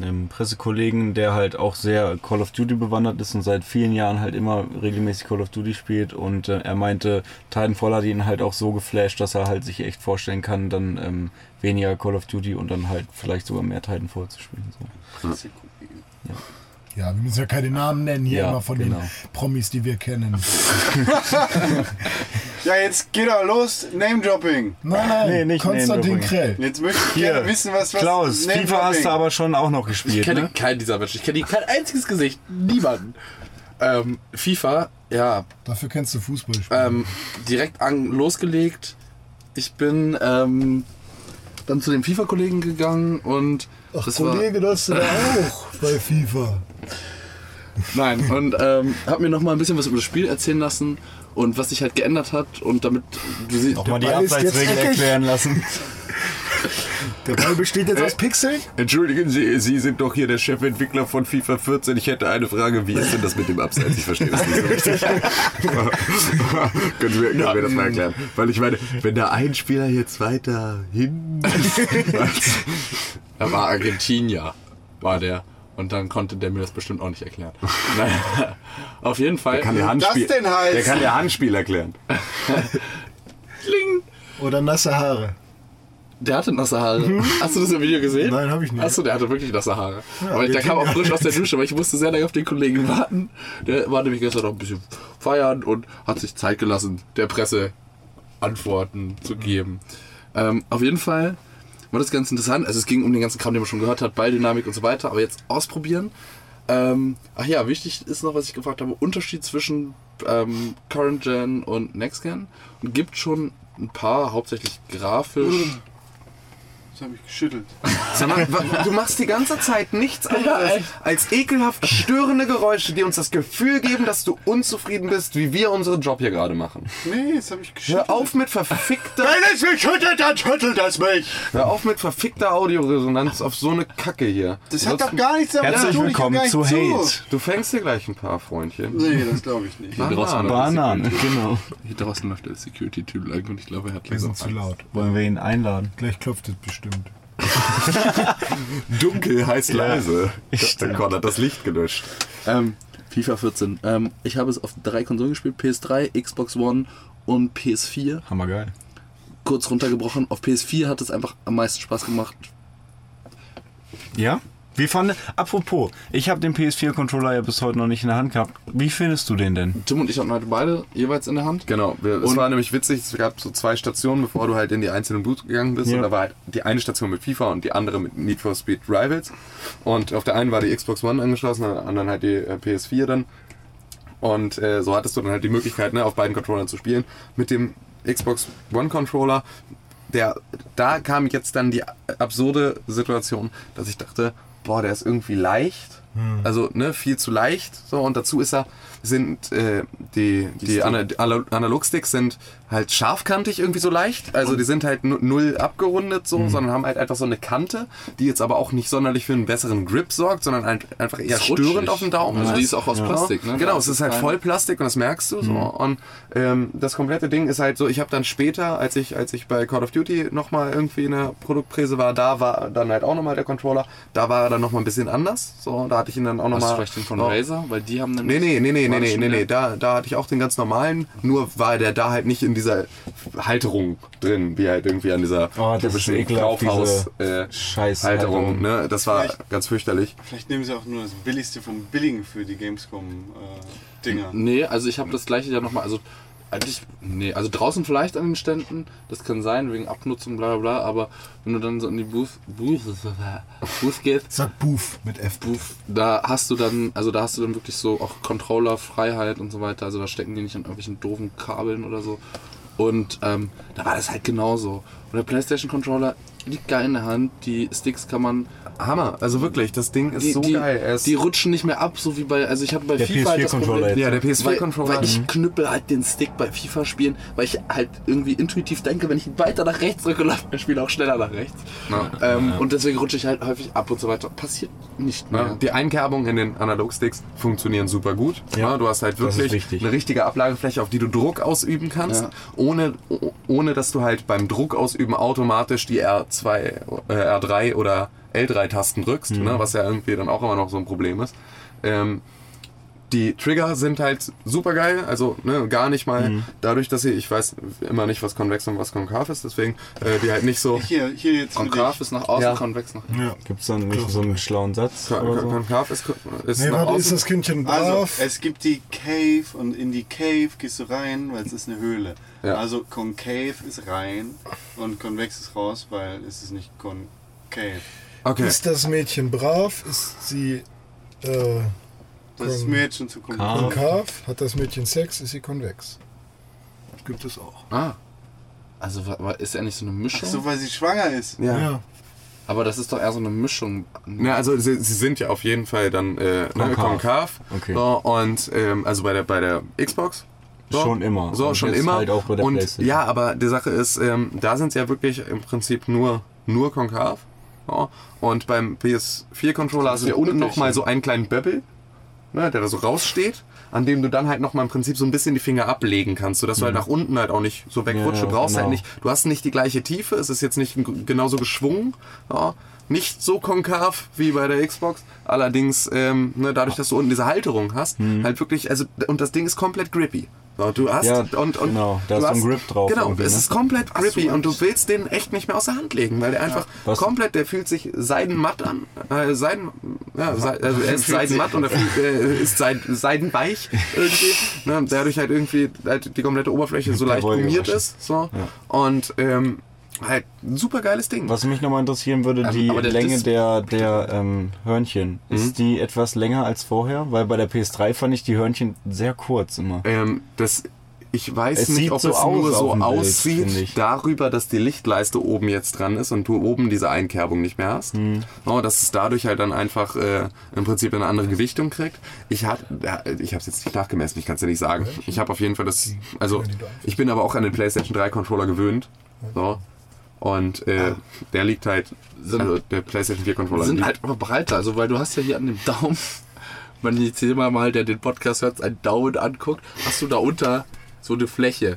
einem Pressekollegen, der halt auch sehr Call of Duty bewandert ist und seit vielen Jahren halt immer regelmäßig Call of Duty spielt und äh, er meinte, Titanfall hat ihn halt auch so geflasht, dass er halt sich echt vorstellen kann, dann ähm, weniger Call of Duty und dann halt vielleicht sogar mehr Titanfall zu spielen. So. Ja, wir müssen ja keine Namen nennen hier Ja, immer von genau. den Promis, die wir kennen. Ja, jetzt geht doch los, Name-Dropping. Nein, nein, Nee, nicht Konstantin. Krell. Jetzt möchte ich Hier, gerne wissen, was... was Klaus, FIFA hast du aber schon auch noch Ich gespielt, kenne ne? keinen dieser Menschen. Ich kenne kein einziges Gesicht. Niemanden. Ähm, FIFA, ja, Dafür kennst du Fußball ähm, direkt an, losgelegt. Ich bin ähm, dann zu den FIFA-Kollegen gegangen und Ach, das Kollege, das hast du da auch bei FIFA. war nein und ähm, habe mir noch mal ein bisschen was über das Spiel erzählen lassen und was sich halt geändert hat und damit du siehst Auch mal die Abseitsregel erklären lassen. Der Ball besteht jetzt aus Pixeln? Entschuldigen Sie, Sie sind doch hier der Chefentwickler von FIFA 14. Ich hätte eine Frage. Wie ist denn das mit dem Abseits? Ich verstehe das nicht so richtig. können, wir, können wir das mal erklären? Weil ich meine, wenn da ein Spieler jetzt weiter hin... er war Argentinier war der und dann konnte der mir das bestimmt auch nicht erklären. naja, auf jeden Fall. kann der Handspiel, das denn heißt? Der kann der Handspiel erklären. Kling. Oder nasse Haare? Der hatte nasse Haare. Hast du das im Video gesehen? Nein, hab ich nicht. Achso, der hatte wirklich nasse Haare. Ja, aber der kam auch frisch aus der Dusche, weil ich musste sehr lange auf den Kollegen warten. Der war nämlich gestern noch ein bisschen feiern und hat sich Zeit gelassen, der Presse Antworten zu geben. Ähm, auf jeden Fall war das ganz interessant. Also es ging um den ganzen Kram, den man schon gehört hat, Balldynamik und so weiter, aber jetzt ausprobieren. Ähm, ach ja, wichtig ist noch, was ich gefragt habe, Unterschied zwischen ähm, Current Gen und Next Gen. Und gibt schon ein paar, hauptsächlich grafisch. Das habe ich geschüttelt. Sag mal, du machst die ganze Zeit nichts anderes als ekelhaft störende Geräusche, die uns das Gefühl geben, dass du unzufrieden bist, wie wir unseren Job hier gerade machen. Nee, das habe ich geschüttelt. Hör auf mit verfickter, Wenn es mich schüttelt, dann schüttelt es mich. hör auf mit verfickter Audioresonanz auf so eine Kacke hier. Das hat doch gar nichts damit Herzlich zu tun. ich hör willkommen zu Hate. Du fängst dir gleich ein paar Freundchen. Nee, das glaube ich nicht. Hier draußen, läuft der Bananen, Security- genau. hier draußen läuft der Security-Typ lang und ich glaube, er hat Wir sind langsam zu laut. Wollen wir ihn einladen? Gleich klopft es bestimmt. Dunkel heißt leise. Der Gott hat das Licht gelöscht. Ähm, FIFA 14. Ähm, ich habe es auf drei Konsolen gespielt: PS3, Xbox One und PS4. Hammergeil. Kurz runtergebrochen. Auf PS4 hat es einfach am meisten Spaß gemacht. Ja? Wie fand, apropos, ich habe den PS4-Controller ja bis heute noch nicht in der Hand gehabt. Wie findest du den denn? Tim und ich hatten heute beide jeweils in der Hand. Genau, wir, es war nämlich witzig, es gab so zwei Stationen, bevor du halt in die einzelnen Boots gegangen bist. Ja. Und da war halt die eine Station mit FIFA und die andere mit Need for Speed Rivals. Und auf der einen war die Xbox One angeschlossen, auf der anderen halt die äh, PS4 dann. Und äh, so hattest du dann halt die Möglichkeit, ne, auf beiden Controllern zu spielen. Mit dem Xbox One Controller, der, da kam jetzt dann die absurde Situation, dass ich dachte, boah, der ist irgendwie leicht. Also ne, viel zu leicht. So, und dazu ist er, sind äh, die, die, die Ana- Analogsticks sind halt scharfkantig irgendwie so leicht. Also die sind halt nu- null abgerundet so, sondern haben halt einfach so eine Kante, die jetzt aber auch nicht sonderlich für einen besseren Grip sorgt, sondern halt einfach eher störend auf dem Daumen. Also die ist auch aus Plastik, ne? Genau, es ist halt voll Plastik und das merkst du so. Und ähm, das komplette Ding ist halt so, ich habe dann später, als ich, als ich bei Call of Duty nochmal irgendwie in der Produktpräse war, da war dann halt auch nochmal der Controller. Da war er dann nochmal ein bisschen anders. So, da hatte ich ihn dann auch nochmal. vielleicht den von Razer? Weil die haben Nee, nämlich. nee, nee, nee, nee, nee, nee, nee. Da, da hatte ich auch den ganz normalen, nur war der da halt nicht in dieser Halterung drin, wie halt irgendwie an dieser Oh, das ist typischen ekelhaft, Kaufhaus diese äh. Ne? Das war Vielleicht- ganz fürchterlich. Vielleicht nehmen sie auch nur das Billigste vom Billigen für die Gamescom-Dinger. Nee, also ich habe das gleiche ja nochmal. Also Eigentlich, nee, also draußen vielleicht an den Ständen, das kann sein, wegen Abnutzung, bla bla bla, aber wenn du dann so in die Booth, Booth, Booth gehst, Sag Booth mit F. Booth, da hast du dann, also da hast du dann wirklich so auch Controller-Freiheit und so weiter, also da stecken die nicht an irgendwelchen doofen Kabeln oder so. Und ähm, da war das halt genauso. Und der PlayStation-Controller liegt geil in der Hand, die Sticks kann man Hammer. Also wirklich, das Ding ist die, so die, geil. Ist die rutschen nicht mehr ab, so wie bei, also ich hatte bei Der FIFA halt das PS4-Controller Problem, jetzt. ja, der weil, PS4-Controller. weil ich knüppel halt den Stick bei FIFA spielen, weil ich halt irgendwie intuitiv denke, wenn ich ihn weiter nach rechts drücke, läuft mein Spiel auch schneller nach rechts. Ja. Ähm, Und deswegen rutsche ich halt häufig ab und so weiter. Passiert nicht mehr. Ja, die Einkerbungen in den Analogsticks funktionieren super gut. Ja. du hast halt wirklich eine richtige Ablagefläche, auf die du Druck ausüben kannst, Ja. ohne, oh- ohne dass du halt beim Druck ausüben automatisch die R2, äh, R3 oder L3-Tasten drückst, Mhm. ne, was ja irgendwie dann auch immer noch so ein Problem ist. Ähm, die Trigger sind halt super geil, also ne, gar nicht mal Mhm. dadurch, dass sie, ich weiß immer nicht, was konvex und was konkav ist, deswegen äh, die halt nicht so. Hier, hier jetzt Konkav ist nach außen, Ja. konvex nach Ja. Gibt es dann nicht so einen schlauen Satz? Kon- Oder so? Konkav ist, ist Nee, nach warte, ist außen. das Kindchen Also, brav? es gibt die Cave und in die Cave gehst du rein, weil es ist eine Höhle. Ja. Also concave ist rein und convex ist raus, weil es ist nicht concave. Okay. Ist das Mädchen brav? Ist sie äh, Das schon zu Konkav. Hat das Mädchen Sex? Ist sie konvex? Gibt es auch. Ah. Also ist er nicht so eine Mischung? Ach so, weil sie schwanger ist. ja. Ja. Aber das ist doch eher so eine Mischung. Ja, also sie, sie sind ja auf jeden Fall dann äh, ne, Konkav. konkav. Okay. So, und ähm, also bei der bei der Xbox. So, Schon immer. So, Und schon jetzt immer. halt auch bei der und PlayStation. ja, aber die Sache ist, ähm, da sind sie ja wirklich im Prinzip nur, nur konkav. So. Und beim PS4-Controller hast du ja unten nochmal so einen kleinen Böbbel, ne, der da so raussteht, an dem du dann halt nochmal im Prinzip so ein bisschen die Finger ablegen kannst, sodass du halt nach unten halt auch nicht so wegrutscht. Ja, du brauchst halt genau. nicht, du hast nicht die gleiche Tiefe, es ist jetzt nicht genauso geschwungen. Ja. Nicht so konkav wie bei der Xbox, allerdings ähm, ne, dadurch, dass du unten diese Halterung hast, halt wirklich, also und das Ding ist komplett grippy. So, du hast Ja, und, und genau, da du ist so ein hast- Grip drauf Genau, es ne? ist komplett grippy und du willst den echt nicht mehr aus der Hand legen, weil der einfach Was- komplett, der fühlt sich seidenmatt an, äh, seiden, ja, sei, also er ist seidenmatt und er fühlt, äh, ist seid, seidenweich irgendwie, ne, dadurch halt irgendwie halt die komplette Oberfläche so leicht gummiert ist, so. Und ähm, halt ein super geiles Ding. Was mich nochmal interessieren würde, Ähm, die der Länge Dis- der, der ähm, Hörnchen. Mhm. Ist die etwas länger als vorher? Weil bei der PS3 fand ich die Hörnchen sehr kurz immer. Ähm, das, ich weiß Es nicht, ob so es aus nur so Bild, aussieht, darüber, dass die Lichtleiste oben jetzt dran ist und du oben diese Einkerbung nicht mehr hast. Hm. Oh, dass es dadurch halt dann einfach äh, im Prinzip eine andere Gewichtung kriegt. Ich habe ich habe es jetzt nicht nachgemessen, ich kann es dir nicht sagen. Ich habe auf jeden Fall das, also ich bin aber auch an den PlayStation 3 Controller gewöhnt. So. Und äh, der liegt halt, Sind- also der PlayStation 4 Controller sind liegt, halt aber breiter, also weil du hast ja hier an dem Daumen, wenn jetzt jemand mal, der den Podcast hört, einen Daumen anguckt, hast du da unter so eine Fläche.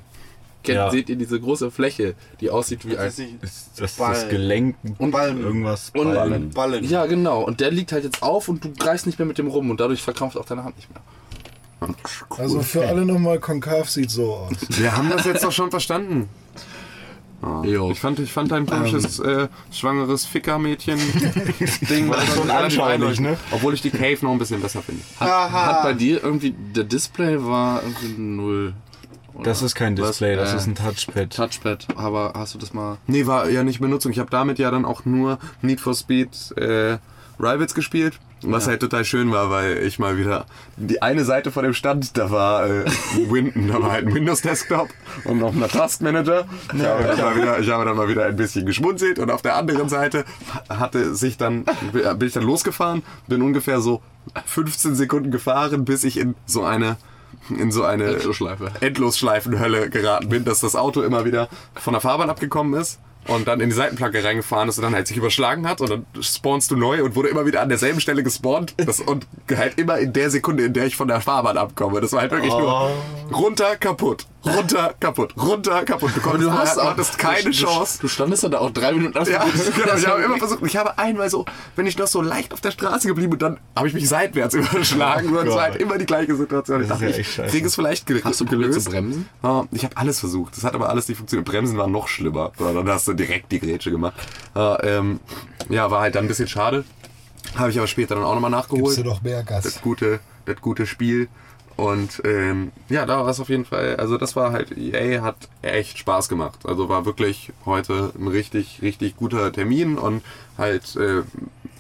Kennt, Ja. Seht ihr diese große Fläche, die aussieht wie ein... Das ist nicht Ist das das Gelenk und Ballen. irgendwas? Und- Ballen. Ballen. Ja, genau. Und der liegt halt jetzt auf und du greifst nicht mehr mit dem rum und dadurch verkrampft auch deine Hand nicht mehr. Also für alle nochmal, konkav sieht so aus. Wir haben das jetzt doch schon verstanden. Jo. Ich fand, ich fand dein komisches äh, schwangeres Ficker-Mädchen-Ding War schon anschaulich, ne? Obwohl ich die Cave noch ein bisschen besser finde. Hat, hat bei dir irgendwie, der Display war irgendwie null. Oder Das ist kein was? Display, das Äh, ist ein Touchpad. Touchpad. Aber hast du das mal... Nee, war ja nicht Benutzung. Ich habe damit ja dann auch nur Need for Speed äh, Rivals gespielt. Was Ja. halt total schön war, weil ich mal wieder die eine Seite von dem Stand, da war äh, Win da war halt ein Windows Desktop und noch ein Taskmanager. Ich, habe dann mal wieder, ich habe dann mal wieder ein bisschen geschmunzelt und auf der anderen Seite hatte sich dann bin ich dann losgefahren, bin ungefähr so 15 Sekunden gefahren, bis ich in so eine in so eine Endlosschleife. Endlosschleifenhölle geraten bin, dass das Auto immer wieder von der Fahrbahn abgekommen ist und dann in die Seitenplanke reingefahren ist und dann halt sich überschlagen hat und dann spawnst du neu und wurde immer wieder an derselben Stelle gespawnt das, und halt immer in der Sekunde, in der ich von der Fahrbahn abkomme. Das war halt wirklich nur runter, kaputt, runter, kaputt, runter, kaputt. Du, konntest, du hattest keine du, Chance. Du standest dann da auch drei Minuten Ja, genau, ich habe immer versucht, ich habe einmal so, wenn ich noch so leicht auf der Straße geblieben und dann habe ich mich seitwärts überschlagen und es war halt immer die gleiche Situation. Ich Das ist dachte, ja echt ich scheiße. kriege es vielleicht ge Hast du probiert gelöst. zu bremsen? Ja, ich habe alles versucht. Das hat aber alles nicht funktioniert. Bremsen war noch schlimmer. Dann hast du direkt die Grätsche gemacht. Ja, ähm, ja, war halt dann ein bisschen schade. Habe ich aber später dann auch nochmal nachgeholt Gibst du doch mehr Gas. das gute, das gute Spiel. Und ähm, ja, da war es auf jeden Fall, also das war halt, EA hat echt Spaß gemacht. Also war wirklich heute ein richtig, richtig guter Termin und halt, äh,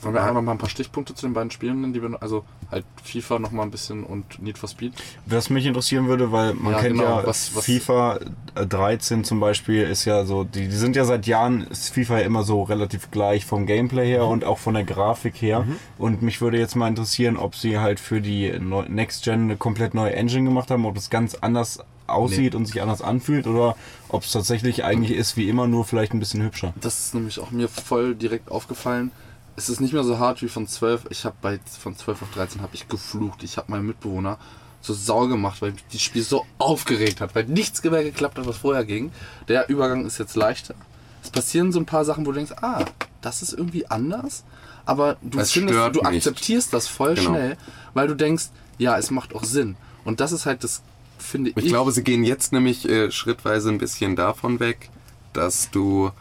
Wollen wir einfach mal ein paar Stichpunkte zu den beiden Spielen nennen, die wir, also halt FIFA noch mal ein bisschen und Need for Speed. Was mich interessieren würde, weil man Ja, kennt genau, ja was- was- FIFA 13 zum Beispiel ist ja so, die, die sind ja seit Jahren, ist FIFA ja immer so relativ gleich vom Gameplay her Mhm. und auch von der Grafik her. Und mich würde jetzt mal interessieren, ob sie halt für die Next Gen eine komplett neue Engine gemacht haben, ob es ganz anders aussieht und sich anders anfühlt oder ob es tatsächlich eigentlich ist wie immer, nur vielleicht ein bisschen hübscher. Das ist nämlich auch mir voll direkt aufgefallen. Es ist nicht mehr so hart wie von 12. Ich habe bei von 12 auf 13 habe ich geflucht. Ich habe meinen Mitbewohner so sauer gemacht, weil das Spiel so aufgeregt hat, weil nichts mehr geklappt hat, was vorher ging. Der Übergang ist jetzt leichter. Es passieren so ein paar Sachen, wo du denkst, ah, das ist irgendwie anders. Aber du Es findest, du akzeptierst das voll Genau. schnell, weil du denkst, ja, es macht auch Sinn. Und das ist halt das, finde ich. Ich glaube, sie gehen jetzt nämlich äh, schrittweise ein bisschen davon weg, dass du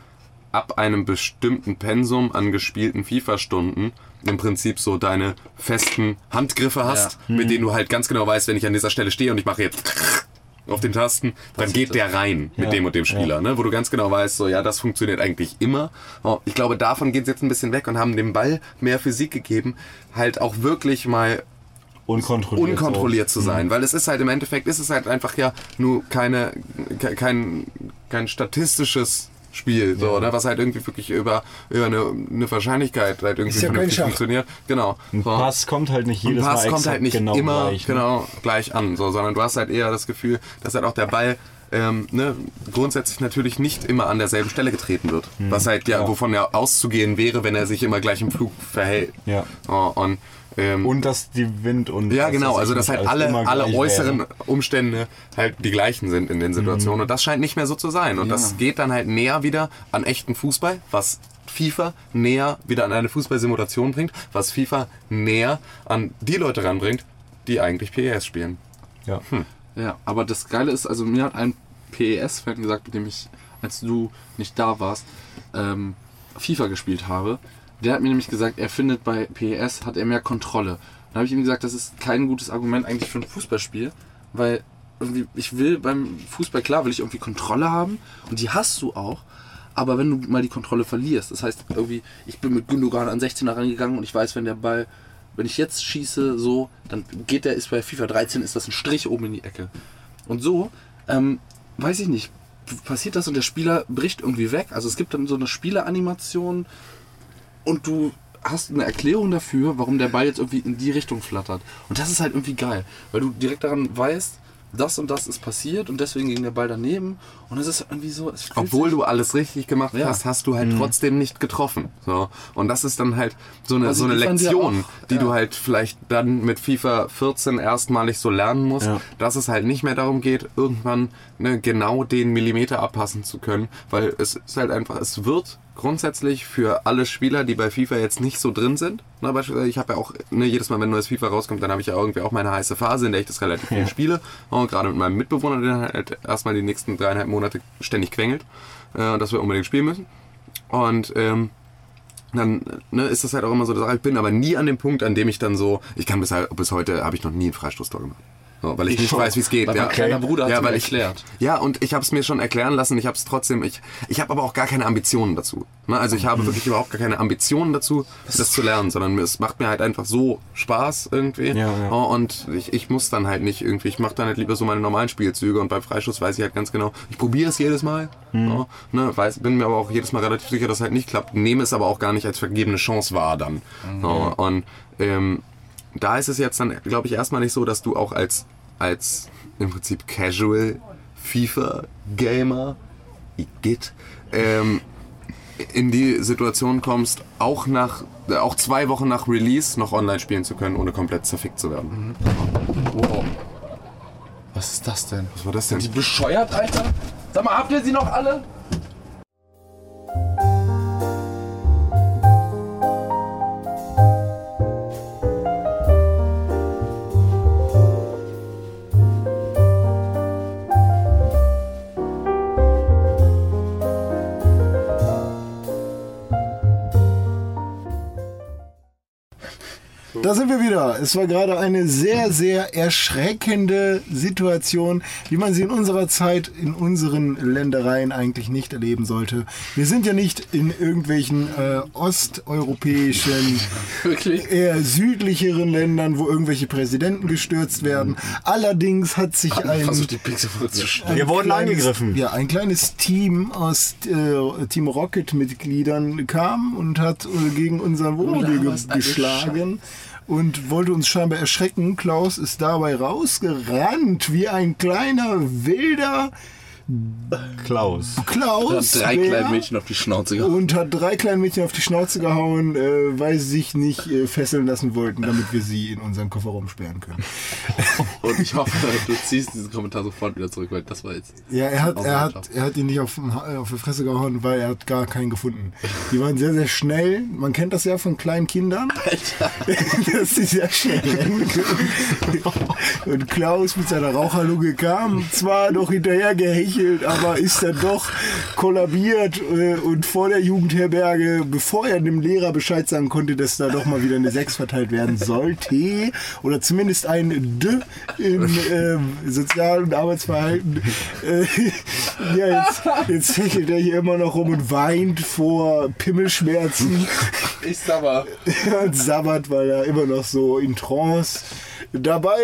ab einem bestimmten Pensum an gespielten FIFA-Stunden im Prinzip so deine festen Handgriffe hast, mit denen du halt ganz genau weißt, wenn ich an dieser Stelle stehe und ich mache jetzt auf den Tasten, dann geht der rein mit Ja. dem und dem Spieler, ne? wo du ganz genau weißt, so ja, das funktioniert eigentlich immer. Oh, Ich glaube, davon geht es jetzt ein bisschen weg und haben dem Ball mehr Physik gegeben, halt auch wirklich mal Unkontrolliert. unkontrolliert zu sein, weil es ist halt im Endeffekt ist es halt einfach ja nur keine ke- kein kein statistisches Spiel, so, oder? Was halt irgendwie wirklich über, über eine, eine Wahrscheinlichkeit halt irgendwie ja vernünftig funktioniert. Genau. Ein So. Pass kommt halt nicht jedes Pass Mal kommt halt nicht genau immer gleich. ne? genau gleich an, so, sondern du hast halt eher das Gefühl, dass halt auch der Ball ähm, ne, grundsätzlich natürlich nicht immer an derselben Stelle getreten wird. Hm. Was halt ja, wovon ja auszugehen wäre, wenn er sich immer gleich im Flug verhält. Ja. Oh, und ähm, Und dass die Wind und. ja, genau, also dass halt alle, alle äußeren wäre. Umstände halt die gleichen sind in den Situationen. Und das scheint nicht mehr so zu sein. Und das geht dann halt näher wieder an echten Fußball, was FIFA näher wieder an eine Fußballsimulation bringt, was FIFA näher an die Leute ranbringt, die eigentlich PES spielen. Ja. Ja, aber das Geile ist, also mir hat ein PES-Fan gesagt, mit dem ich, als du nicht da warst, ähm, FIFA gespielt habe. Der hat mir nämlich gesagt, er findet bei PES hat er mehr Kontrolle. Dann habe ich ihm gesagt, das ist kein gutes Argument eigentlich für ein Fußballspiel, weil irgendwie, ich will beim Fußball, klar, will ich irgendwie Kontrolle haben und die hast du auch. Aber wenn du mal die Kontrolle verlierst, das heißt irgendwie, ich bin mit Gündogan an 16er rangegangen und ich weiß, wenn der Ball, wenn ich jetzt schieße, so, dann geht der, ist bei FIFA 13, ist das ein Strich oben in die Ecke. Und so, ähm, weiß ich nicht, passiert das und der Spieler bricht irgendwie weg. Also es gibt dann so eine Spieleranimation und du hast eine Erklärung dafür, warum der Ball jetzt irgendwie in die Richtung flattert. Und das ist halt irgendwie geil, weil du direkt daran weißt, das und das ist passiert und deswegen ging der Ball daneben. Und es ist irgendwie so. Obwohl du alles richtig gemacht Ja. hast, hast du halt trotzdem nicht getroffen. So. Und das ist dann halt so eine, so eine Lektion, auch- die ja. du halt vielleicht dann mit FIFA 14 erstmalig so lernen musst, Ja. dass es halt nicht mehr darum geht, irgendwann ne, genau den Millimeter abpassen zu können, weil es ist halt einfach, es wird grundsätzlich für alle Spieler, die bei FIFA jetzt nicht so drin sind, ne, beispielsweise, ich habe ja auch, ne, jedes Mal, wenn ein neues FIFA rauskommt, dann habe ich ja irgendwie auch meine heiße Phase, in der ich das relativ viel spiele, und gerade mit meinem Mitbewohner, der halt erstmal die nächsten dreieinhalb Monate ständig quengelt, äh, dass wir unbedingt spielen müssen. Und ähm, dann ne, ist das halt auch immer so, dass ich bin aber nie an dem Punkt, an dem ich dann so, ich kann bis, halt, bis heute habe ich noch nie einen Freistoßtor gemacht. So, weil ich, Ich nicht schon. weiß, wie es geht. Weil mein kleiner Bruder hat's ja, mir weil ich, erklärt. Ja, und ich habe es mir schon erklären lassen. Ich habe es trotzdem. Ich, ich habe aber auch gar keine Ambitionen dazu. Ne? Also ich Mhm. habe wirklich überhaupt gar keine Ambitionen dazu, das zu lernen, sondern es macht mir halt einfach so Spaß irgendwie. Ja, ja. Oh, Und ich, ich muss dann halt nicht irgendwie. Ich mache dann halt lieber so meine normalen Spielzüge und beim Freischuss weiß ich halt ganz genau. Ich probiere es jedes Mal. Mhm. So, ne? weiß, bin mir aber auch jedes Mal relativ sicher, dass es halt nicht klappt. Nehme es aber auch gar nicht als vergebene Chance wahr dann. Mhm. So, und ähm, da ist es jetzt dann, glaube ich, erstmal nicht so, dass du auch als, als im Prinzip Casual FIFA-Gamer, Igitt, ähm, in die Situation kommst, auch nach, äh, auch zwei Wochen nach Release noch online spielen zu können, ohne komplett zerfickt zu werden. Wow. Was ist das denn? Was war das denn? Die bescheuert, Alter? Sag mal, habt ihr sie noch alle? Da sind wir wieder. Es war gerade eine sehr, sehr erschreckende Situation, wie man sie in unserer Zeit, in unseren Ländereien eigentlich nicht erleben sollte. Wir sind ja nicht in irgendwelchen äh, osteuropäischen, Wirklich? eher südlicheren Ländern, wo irgendwelche Präsidenten gestürzt werden. Allerdings hat sich ein... Versucht die Pixel zu ein Wir wurden kleines- angegriffen. Ja, ein kleines Team aus äh, Team Rocket-Mitgliedern kam und hat äh, gegen unseren Wohnmobil laberst eine geschlagen und wollte uns scheinbar erschrecken. Klaus ist dabei rausgerannt wie ein kleiner wilder Klaus. Klaus. drei Bär kleine Mädchen auf die Schnauze gehauen. und hat drei kleine Mädchen auf die Schnauze gehauen, äh, weil sie sich nicht äh, fesseln lassen wollten, damit wir sie in unseren Kofferraum sperren können. Und ich hoffe, du ziehst diesen Kommentar sofort wieder zurück, weil das war jetzt. Ja, er hat, er hat, er hat ihn nicht auf, Ha- auf die Fresse gehauen, weil er hat gar keinen gefunden. Die waren sehr, sehr schnell. Man kennt das ja von kleinen Kindern. Dass sie sehr schnell. Und Klaus mit seiner Raucherlunge kam zwar noch hinterher gehechelt, aber ist dann doch kollabiert äh, und vor der Jugendherberge, bevor er dem Lehrer Bescheid sagen konnte, dass da doch mal wieder eine 6 verteilt werden sollte oder zumindest ein D im ähm, Sozial- und Arbeitsverhalten. Äh, ja, jetzt, jetzt hechelt er hier immer noch rum und weint vor Pimmelschmerzen Ich mal. und sabbert, weil er immer noch so in Trance dabei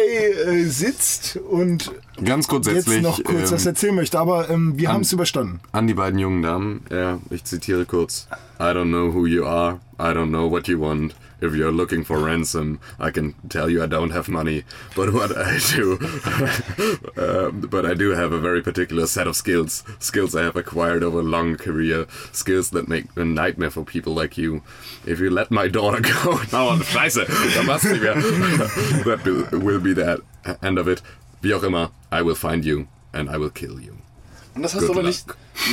äh, sitzt und Ganz grundsätzlich jetzt noch kurz was ähm, erzählen möchte. Aber ähm, wir haben es überstanden. an die beiden jungen Damen. Ja, ich zitiere kurz. I don't know who you are. I don't know what you want. If you're looking for ransom, I can tell you I don't have money. But what I do, um, but I do have a very particular set of skills. Skills I have acquired over a long career. Skills that make a nightmare for people like you. If you let my daughter go, oh, scheiße, da passt nicht mehr. That will- be the end of it. Wie auch immer, I will find you and I will kill you. Und das hast Good du aber luck. nicht.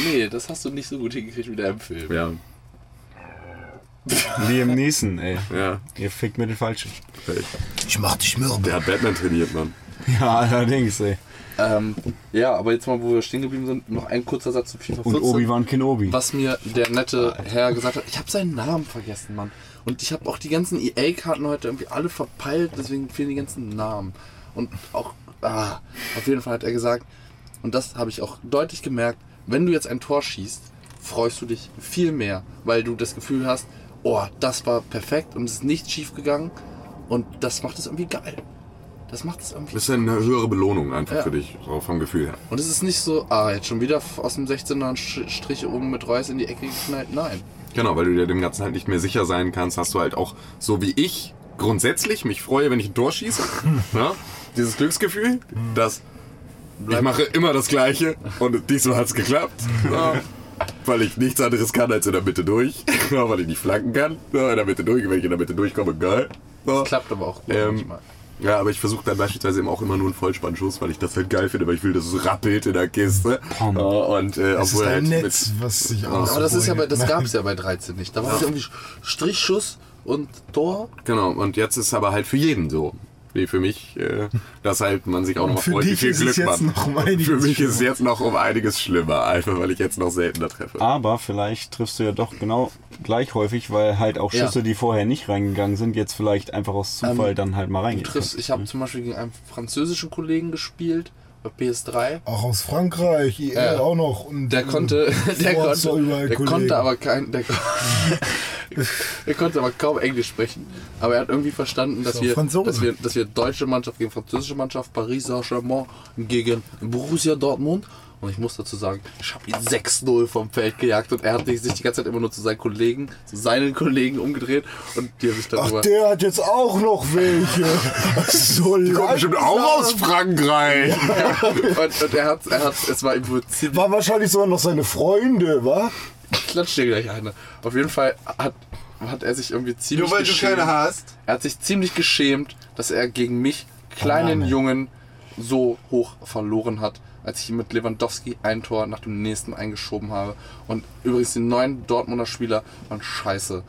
Nee, das hast du nicht so gut hingekriegt wie deinem Film. Ja, Liam Neeson, ey. ja. Ihr fickt mit den Falschen. Ich mach dich mürbe. Der hat Batman trainiert, Mann. Ja, allerdings, ey. Ähm, ja, aber jetzt mal, wo wir stehen geblieben sind, noch ein kurzer Satz zu FIFA Und 14. Obi-Wan Kenobi. was mir der nette Herr gesagt hat. Ich habe seinen Namen vergessen, Mann. Und ich habe auch die ganzen EA-Karten heute irgendwie alle verpeilt, deswegen fehlen die ganzen Namen. Und auch, ah, auf jeden Fall hat er gesagt, und das habe ich auch deutlich gemerkt, wenn du jetzt ein Tor schießt, freust du dich viel mehr, weil du das Gefühl hast, oh, das war perfekt und es ist nicht schief gegangen und das macht es irgendwie geil. Das macht es irgendwie Das ist ja eine höhere Belohnung einfach Ja. für dich, so vom Gefühl her. Und es ist nicht so, ah, jetzt schon wieder aus dem 16er ein Sch- Strich oben mit Reus in die Ecke geknallt. Nein. Genau, weil du dir dem Ganzen halt nicht mehr sicher sein kannst, hast du halt auch, so wie ich, grundsätzlich mich freue, wenn ich ein Tor schieße. ja? Dieses Glücksgefühl, dass ich mache immer das Gleiche und diesmal hat es geklappt. Ja. Weil ich nichts anderes kann als in der Mitte durch. Ja, weil ich nicht flanken kann. Ja, in der Mitte durch, wenn ich in der Mitte durchkomme, geil. Ja. Klappt aber auch gut Ähm, manchmal. Ja, aber ich versuche dann beispielsweise eben auch immer nur einen Vollspannschuss, weil ich das halt geil finde, weil ich will, dass es rappelt in der Kiste. Ja, und äh, Das ist obwohl ein halt Netz, was sich Aber das ist ja bei, das Nein. gab es ja bei 13 nicht. Da war es irgendwie Strichschuss und Tor. Genau, und jetzt ist aber halt für jeden so. Wie für mich, äh, dass halt man sich auch noch mal für freut, wie viel ist es Glück jetzt man. noch um einiges für mich ist es schlimmer. jetzt noch um einiges schlimmer, einfach weil ich jetzt noch seltener treffe. Aber vielleicht triffst du ja doch genau gleich häufig, weil halt auch Ja. Schüsse, die vorher nicht reingegangen sind, jetzt vielleicht einfach aus Zufall dann halt mal Du reingehen. triffst, ich habe zum Beispiel gegen einen französischen Kollegen gespielt PS3. Auch aus Frankreich, IR Ja. auch noch. Und, Der konnte, der konnte, der konnte aber kein, der, der konnte aber kaum Englisch sprechen. Aber er hat irgendwie verstanden, dass So, wir, dass wir, dass wir deutsche Mannschaft gegen französische Mannschaft, Paris Saint-Germain gegen Borussia Dortmund. Und ich muss dazu sagen, ich habe ihn 6-0 vom Feld gejagt und er hat sich die ganze Zeit immer nur zu seinen Kollegen, zu seinen Kollegen umgedreht und die haben sich Ach, darüber. der hat jetzt auch noch welche. so Kommt bestimmt auch aus Frankreich. und, und er hat, er hat, es war ihm wohl ziemlich War wahrscheinlich sogar noch seine Freunde, wa? klatscht dir gleich eine. Auf jeden Fall hat, hat er sich irgendwie ziemlich Nur weil du geschämt. keine hast. Er hat sich ziemlich geschämt, dass er gegen mich, kleinen Jungen, so hoch verloren hat, als ich ihm mit Lewandowski ein Tor nach dem nächsten eingeschoben habe. Und übrigens die neuen Dortmunder Spieler waren scheiße.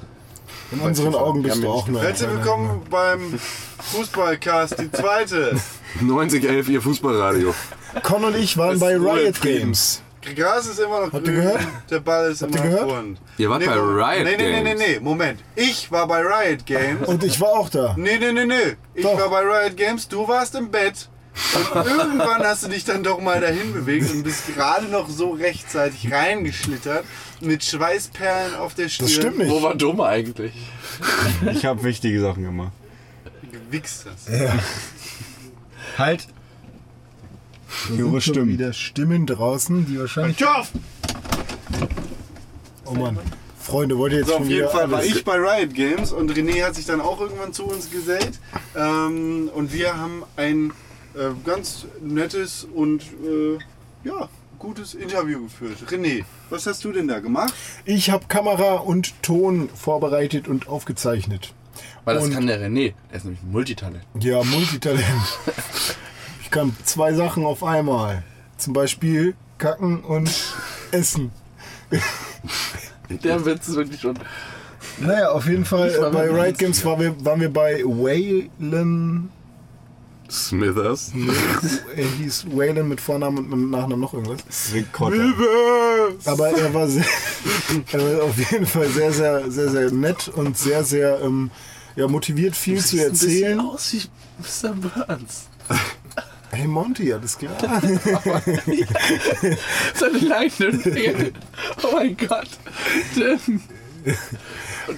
In unseren Augen bist du auch noch. Herzlich willkommen beim Fußballcast, die zweite. 9011, ihr Fußballradio. Con und ich waren Das bei Riot. Games. Gras ist immer noch Habt ihr grün, gehört? der Ball ist Habt immer ihr noch gehört? rund. Ihr wart bei Moment. Riot nee, nee, Nee, nee, Games. nee, Moment. Ich war bei Riot Games. Und ich war auch da. Nee, nee, nee, nee. Ich Doch. war bei Riot Games, du warst im Bett. Und irgendwann hast du dich dann doch mal dahin bewegt und bist gerade noch so rechtzeitig reingeschlittert mit Schweißperlen auf der Stirn. Das stimmt nicht. Wo war Dome eigentlich? Ich habe wichtige Sachen gemacht. Gewichst hast. Halt! Da Höre Stimmen. wieder Stimmen draußen, die wahrscheinlich. Tür auf! Oh Mann. Freunde, wollt ihr jetzt So, schon auf jeden Fall war ich bei Riot Games und René hat sich dann auch irgendwann zu uns gesellt. Ähm, und wir haben ein äh, ganz nettes und äh, ja, gutes Interview geführt. René, was hast du denn da gemacht? Ich habe Kamera und Ton vorbereitet und aufgezeichnet. Weil das Und- kann der René. Er ist nämlich Multitalent. Ja, Multitalent. Ich kann zwei Sachen auf einmal. Zum Beispiel kacken und essen. Der Witz ist wirklich schon. Naja, auf jeden Fall äh, bei Riot Games waren wir, waren wir bei Waylon. Smithers. Er hieß Waylon mit Vornamen und mit Nachnamen noch irgendwas. Rick Cotter. Aber er war, sehr, er war auf jeden Fall sehr, sehr, sehr, sehr nett und sehr, sehr ähm, ja, motiviert, viel zu Sieht ein bisschen erzählen. aus wie Mr. Burns. Hey Monty, alles klar. Seine Finger. Oh mein Gott. Tim.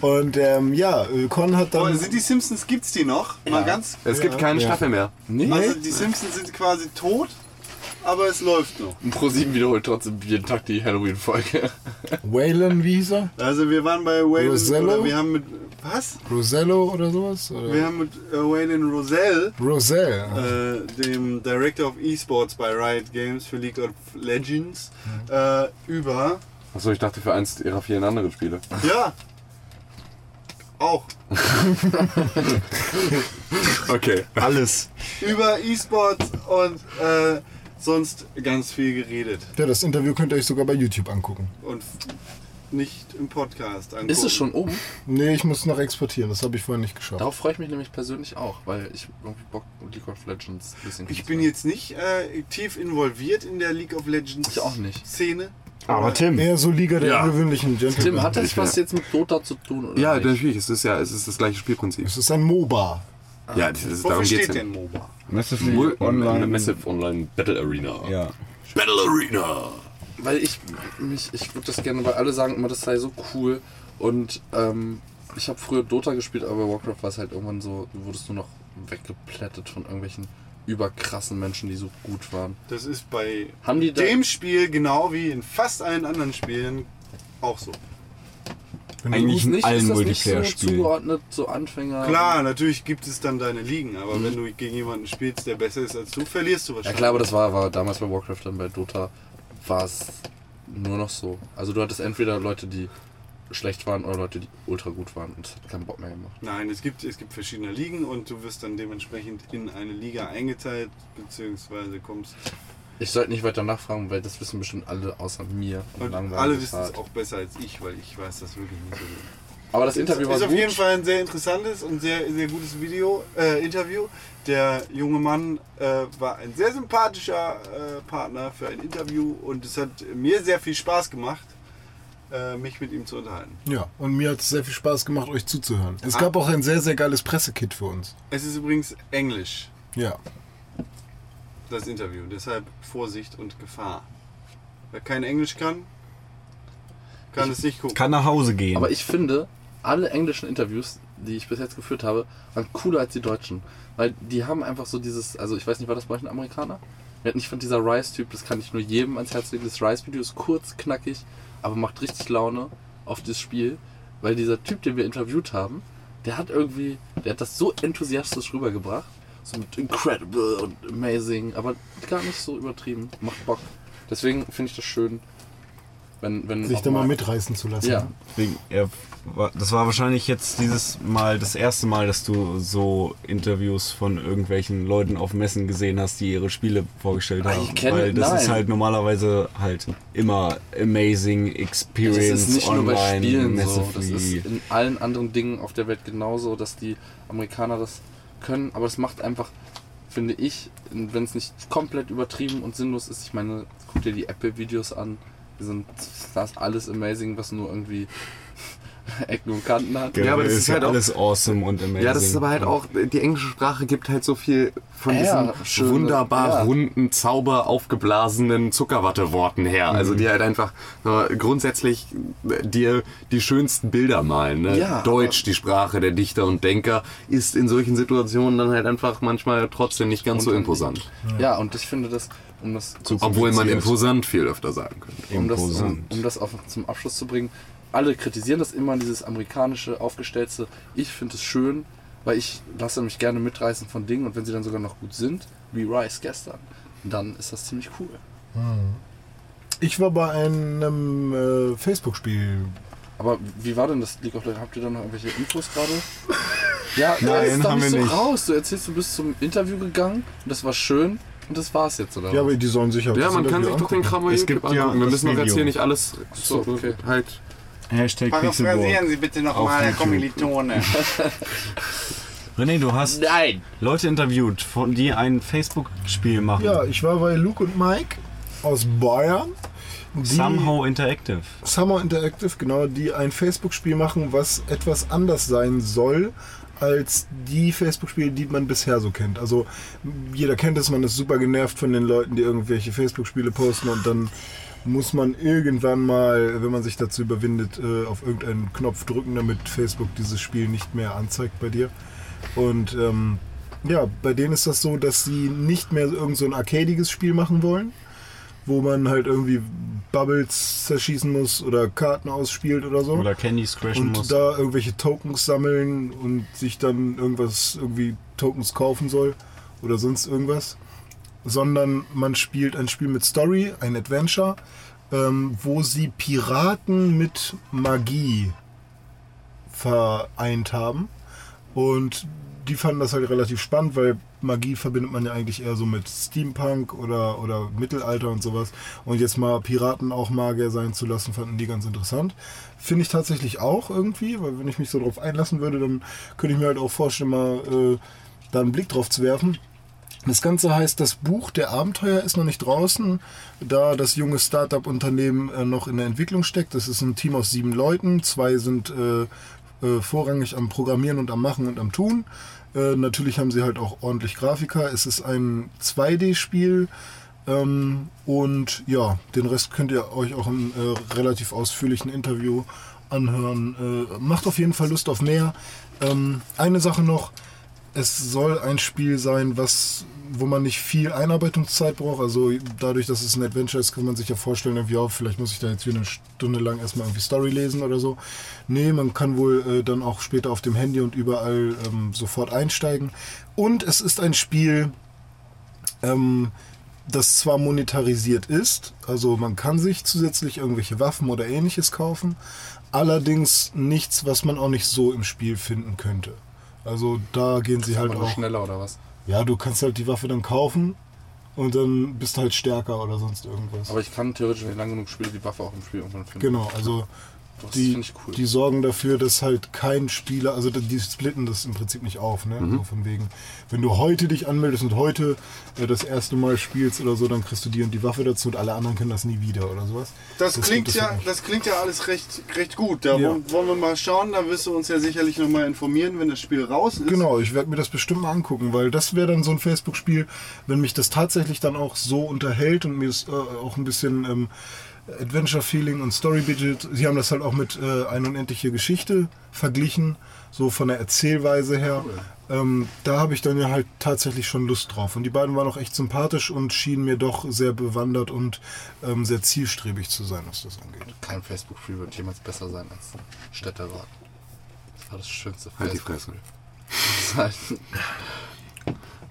Und ähm, ja, Con hat Oh, dann. sind die Simpsons, gibt's die noch? Mal ganz. Es gibt keine Ja. Staffel mehr. Nee. Also die Simpsons sind quasi tot, aber es läuft noch. Und Pro7 wiederholt trotzdem jeden Tag die Halloween-Folge. Waylon, er? Also wir waren bei Waylon Rosello? oder wir haben mit was? Rosello oder sowas? Oder? Wir haben mit äh, Waylon Rosell, Rosell. äh, dem Director of Esports bei Riot Games für League of Legends, äh, über Achso, ich dachte für eins ihrer vielen anderen Spiele. ja auch Okay. Alles. über Esports und äh, sonst ganz viel geredet Ja, das Interview könnt ihr euch sogar bei YouTube angucken. und nicht im Podcast angucken. Ist es schon um? Nee, ich muss noch exportieren, das habe ich vorhin nicht geschafft. Darauf freue ich mich nämlich persönlich auch, weil ich irgendwie Bock League of Legends ein bisschen Ich bin jetzt nicht äh, tief involviert in der League of Legends Ich auch nicht. Szene. Aber Tim, Eher so Liga der Ja. ungewöhnlichen Gentlemen. Tim, hat das was jetzt mit Dota zu tun? Oder Ja, nicht? natürlich. Es ist ja es ist das gleiche Spielprinzip. Es ist ein MOBA. Ja, das ist, Wofür darum steht ja. denn MOBA? Massive Online. Massive Online Battle Arena. Ja. Battle Arena. Weil ich mich, ich würde das gerne, weil alle sagen immer, das sei so cool. Und ähm, ich habe früher Dota gespielt, aber Warcraft war es halt irgendwann so, du wurdest nur noch weggeplättet von irgendwelchen überkrassen Menschen, die so gut waren. Das ist bei Haben die da, dem Spiel genau wie in fast allen anderen Spielen auch so. Eigentlich in nicht, allen ist das nicht so Multiplayer-Spielen. zugeordnet, so Anfänger? Klar, natürlich gibt es dann deine Ligen, aber wenn du gegen jemanden spielst, der besser ist als du, verlierst du Ja wahrscheinlich. klar, aber das war, war damals bei Warcraft, dann bei Dota war es nur noch so. Also du hattest entweder Leute, die schlecht waren oder Leute, die ultra gut waren und es hat keinen Bock mehr gemacht. Nein, es gibt, es gibt verschiedene Ligen und du wirst dann dementsprechend in eine Liga eingeteilt, beziehungsweise kommst. Ich sollte nicht weiter nachfragen, weil das wissen bestimmt alle außer mir. Und langweilig alle wissen es auch besser als ich, weil ich weiß das wirklich nicht so gut. Aber das Interview war ist auf gut. jeden Fall ein sehr interessantes und sehr, sehr gutes Video, äh, Interview. Der junge Mann äh, war ein sehr sympathischer äh, Partner für ein Interview und es hat mir sehr viel Spaß gemacht, mich mit ihm zu unterhalten. Ja, und mir hat es sehr viel Spaß gemacht, euch zuzuhören. Es Ah. gab auch ein sehr, sehr geiles Pressekit für uns. Es ist übrigens Englisch, Ja. das Interview, deshalb Vorsicht und Gefahr. Wer kein Englisch kann, kann es nicht gucken. Kann nach Hause gehen. Aber ich finde, alle englischen Interviews, die ich bis jetzt geführt habe, waren cooler als die deutschen. Weil die haben einfach so dieses, also ich weiß nicht, war das bei euch ein Amerikaner? Ich fand dieser Rice-Typ, das kann ich nur jedem ans Herz legen. Das Rice-Video ist kurz, knackig, aber macht richtig Laune auf das Spiel. Weil dieser Typ, den wir interviewt haben, der hat irgendwie, der hat das so enthusiastisch rübergebracht. So mit incredible und amazing, aber gar nicht so übertrieben. Macht Bock. Deswegen finde ich das schön, wenn, wenn Sich da mal mitreißen zu lassen. Ja, das war wahrscheinlich jetzt dieses Mal das erste Mal, dass du so Interviews von irgendwelchen Leuten auf Messen gesehen hast, die ihre Spiele vorgestellt Ah, haben. ich kenne- Weil das ist nein. halt normalerweise halt immer amazing Das experience ist nicht nur bei online Spielen so. Das ist in allen anderen Dingen auf der Welt genauso, dass die Amerikaner das können. Aber es macht einfach finde ich, wenn es nicht komplett übertrieben und sinnlos ist, ich meine, guck dir die Apple-Videos an, sind das alles amazing, was nur irgendwie Ecken und Kanten hat. Ja, aber das ist ist ja halt auch- alles awesome und amazing. Ja, das ist aber halt auch, die englische Sprache gibt halt so viel von Ja, diesen schöne- wunderbar ja. runden, Zauber aufgeblasenen Zuckerwatteworten her. Also die halt einfach äh, grundsätzlich äh, dir die schönsten Bilder malen. Ne? Ja, Deutsch, die Sprache der Dichter und Denker, ist in solchen Situationen dann halt einfach manchmal trotzdem nicht ganz so imposant. Ja, und ich finde das, um das kurz Obwohl man imposant viel öfter sagen könnte. um das, um, um das auf, zum Abschluss zu bringen. Alle kritisieren das immer, dieses amerikanische, aufgestellte. Ich finde es schön, weil ich lasse mich gerne mitreißen von Dingen und wenn sie dann sogar noch gut sind, wie Rice gestern, dann ist das ziemlich cool. Ich war bei einem äh, Facebook-Spiel. Aber wie war denn das League of Legends? Habt ihr da noch irgendwelche Infos gerade? Ja, Nein, doch haben nicht wir so nicht. raus. Du erzählst, du bist zum Interview gegangen und das war schön und das war's jetzt, oder? Ja, was? aber die sollen sich auch Ja, man kann sich doch den angucken. Kram bei Es gibt ja angucken. Wir müssen doch jetzt hier nicht alles So, okay. halt Hashtag. Paraphrasieren Sie bitte nochmal, Herr. Kommilitone. René, du hast Nein! Leute interviewt, von die ein Facebook-Spiel machen. Ja, ich war bei Luke und Mike aus Bayern. Die Somehow Interactive. Summer Interactive, genau, die ein Facebook-Spiel machen, was etwas anders sein soll als die Facebook-Spiele, die man bisher so kennt. Also jeder kennt es, man ist super genervt von den Leuten, die irgendwelche Facebook-Spiele posten und dann muss man irgendwann mal, wenn man sich dazu überwindet, äh, auf irgendeinen Knopf drücken, damit Facebook dieses Spiel nicht mehr anzeigt bei dir. Und ähm, ja, bei denen ist das so, dass sie nicht mehr irgend so ein arcadiges Spiel machen wollen, wo man halt irgendwie Bubbles zerschießen muss oder Karten ausspielt oder so. Oder Candies crashen und muss. da irgendwelche Tokens sammeln und sich dann irgendwas, irgendwie Tokens kaufen soll oder sonst irgendwas. Sondern man spielt ein Spiel mit Story, ein Adventure, ähm, wo sie Piraten mit Magie vereint haben. Und die fanden das halt relativ spannend, weil Magie verbindet man ja eigentlich eher so mit Steampunk oder, oder Mittelalter und sowas. Und jetzt mal Piraten auch Magier sein zu lassen, fanden die ganz interessant. Finde ich tatsächlich auch irgendwie, weil wenn ich mich so drauf einlassen würde, dann könnte ich mir halt auch vorstellen, mal äh, da einen Blick drauf zu werfen. Das Ganze heißt, das Buch der Abenteuer ist noch nicht draußen, da das junge Startup-Unternehmen äh, noch in der Entwicklung steckt. Das ist ein Team aus sieben Leuten. Zwei sind äh, äh, vorrangig am Programmieren und am Machen und am Tun. Äh, natürlich haben sie halt auch ordentlich Grafiker. Es ist ein 2D-Spiel. Ähm, und ja, den Rest könnt ihr euch auch im äh, relativ ausführlichen Interview anhören. Äh, macht auf jeden Fall Lust auf mehr. Ähm, eine Sache noch es soll ein Spiel sein, was, wo man nicht viel Einarbeitungszeit braucht. Also dadurch, dass es ein Adventure ist, kann man sich ja vorstellen, irgendwie, ja, vielleicht muss ich da jetzt wieder eine Stunde lang erstmal irgendwie Story lesen oder so. Nee, man kann wohl äh, dann auch später auf dem Handy und überall ähm, sofort einsteigen. Und es ist ein Spiel, ähm, das zwar monetarisiert ist, also man kann sich zusätzlich irgendwelche Waffen oder ähnliches kaufen, allerdings nichts, was man auch nicht so im Spiel finden könnte. Also da gehen sie halt auch. schneller oder was? Ja, du kannst halt die Waffe dann kaufen und dann bist du halt stärker oder sonst irgendwas. Aber ich kann theoretisch, wenn ich lang genug spiele, die Waffe auch im Spiel irgendwann finden. genau, also die, cool. die sorgen dafür, dass halt kein Spieler, also die splitten das im Prinzip nicht auf, ne? Mhm. So von wegen, wenn du heute dich anmeldest und heute äh, das erste Mal spielst oder so, dann kriegst du die und die Waffe dazu und alle anderen können das nie wieder oder sowas. Das, klingt gibt es ja, das klingt ja alles recht, recht gut. Da Ja. wollen- wollen wir mal schauen. Da wirst du uns ja sicherlich nochmal informieren, wenn das Spiel raus ist. Genau, ich werde mir das bestimmt mal angucken, weil das wäre dann so ein Facebook-Spiel, wenn mich das tatsächlich dann auch so unterhält und mir es äh, auch ein bisschen ähm, Adventure-Feeling und Story-Budget. Sie haben das halt auch mit äh, Eine unendliche Geschichte verglichen, so von der Erzählweise her. Ähm, da habe ich dann ja halt tatsächlich schon Lust drauf. Und die beiden waren auch echt sympathisch und schienen mir doch sehr bewandert und ähm, sehr zielstrebig zu sein, was das angeht. Kein Facebook-Spiel wird jemals besser sein als Städterat. Das war das schönste Halt die Facebook. Fresse.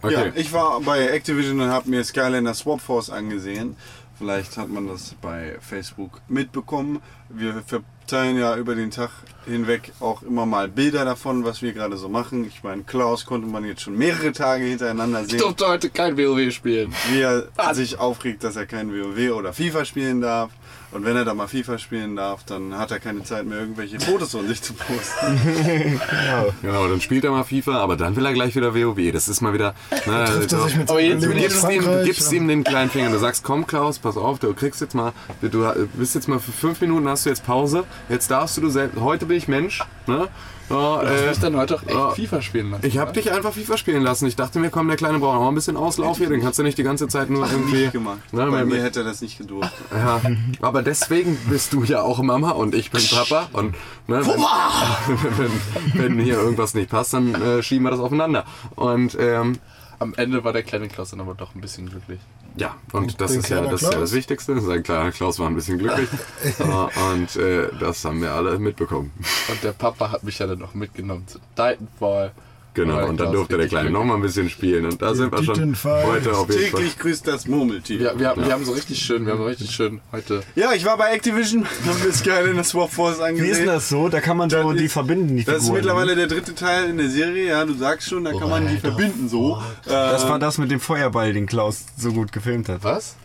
Ja, Okay. ich war bei Activision und habe mir Skylander Swap Force angesehen. Vielleicht hat man das bei Facebook mitbekommen. Wir verteilen ja über den Tag hinweg auch immer mal Bilder davon, was wir gerade so machen. Ich meine, Klaus konnte man jetzt schon mehrere Tage hintereinander Ich sehen, durfte heute kein WoW spielen. wie er sich aufregt, dass er kein WoW oder FIFA spielen darf. Und wenn er da mal FIFA spielen darf, dann hat er keine Zeit mehr, irgendwelche Fotos von sich zu posten. Genau, dann spielt er mal FIFA, aber dann will er gleich wieder WoW. Das ist mal wieder. Ne, Trifft er sich mit Aber jetzt- Du gibst ihm, gibst ihm den kleinen Finger. Du sagst, komm Klaus, pass auf, du kriegst jetzt mal, du bist jetzt mal für fünf Minuten, hast du jetzt Pause. Jetzt darfst du du selbst, heute bin ich Mensch. Ne? Ja, Du äh, hast dann heute auch echt ja. FIFA spielen lassen. ich habe dich einfach FIFA spielen lassen. Ich dachte mir, komm, der Kleine braucht mal ein bisschen Auslauf hier. Den kannst du nicht die ganze Zeit nur irgendwie. Nicht gemacht. Ne, Bei mir hätte er das nicht gedurft. Ja, aber deswegen bist du ja auch Mama und ich bin Papa. Und ne, wenn, wenn, wenn hier irgendwas nicht passt, dann äh, schieben wir das aufeinander. Und ähm, Am Ende war der kleine Klaus dann aber doch ein bisschen glücklich. Ja, und das den ist ja, das ist ja das Wichtigste. Sein kleiner Klaus war ein bisschen glücklich. Äh, und äh, das haben wir alle mitbekommen. Und der Papa hat mich ja dann noch mitgenommen zu Titanfall. Genau, Weil und dann durfte der Kleine noch mal ein bisschen spielen. Und da sind wir schon heute auf jeden Fall. Täglich grüßt das Murmeltier. Wir, wir, wir haben so richtig schön, wir haben so richtig schön heute. Ja, ich war bei Activision, haben wir Skylanders Warforce angesehen. Wie ist denn das so? Da kann man so Das die ist- verbinden, die Das ist Figuren. mittlerweile der dritte Teil in der Serie, ja, du sagst schon, da kann man die verbinden so. Das Ähm, war das mit dem Feuerball, den Klaus so gut gefilmt hat. Was?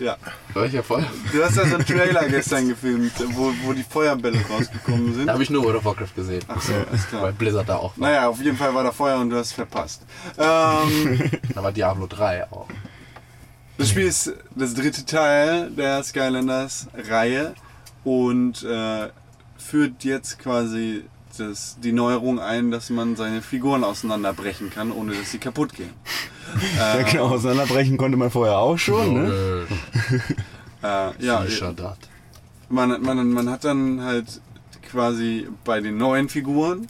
Ja. War ich ja voll? Du hast ja so einen Trailer gestern gefilmt, wo, wo die Feuerbälle rausgekommen sind. Da habe ich nur World of Warcraft gesehen. Ach so, ist klar. Weil Blizzard da auch war. Naja, auf jeden Fall war da Feuer und du hast verpasst. Ähm, Da war Diablo 3 auch. das Spiel ist das dritte Teil der Skylanders-Reihe und äh, führt jetzt quasi das, die Neuerung ein, dass man seine Figuren auseinanderbrechen kann, ohne dass sie kaputt gehen. Ja, genau, auseinanderbrechen konnte man vorher auch schon, ne? Äh, ja, Shadat. man, man, man hat dann halt quasi bei den neuen Figuren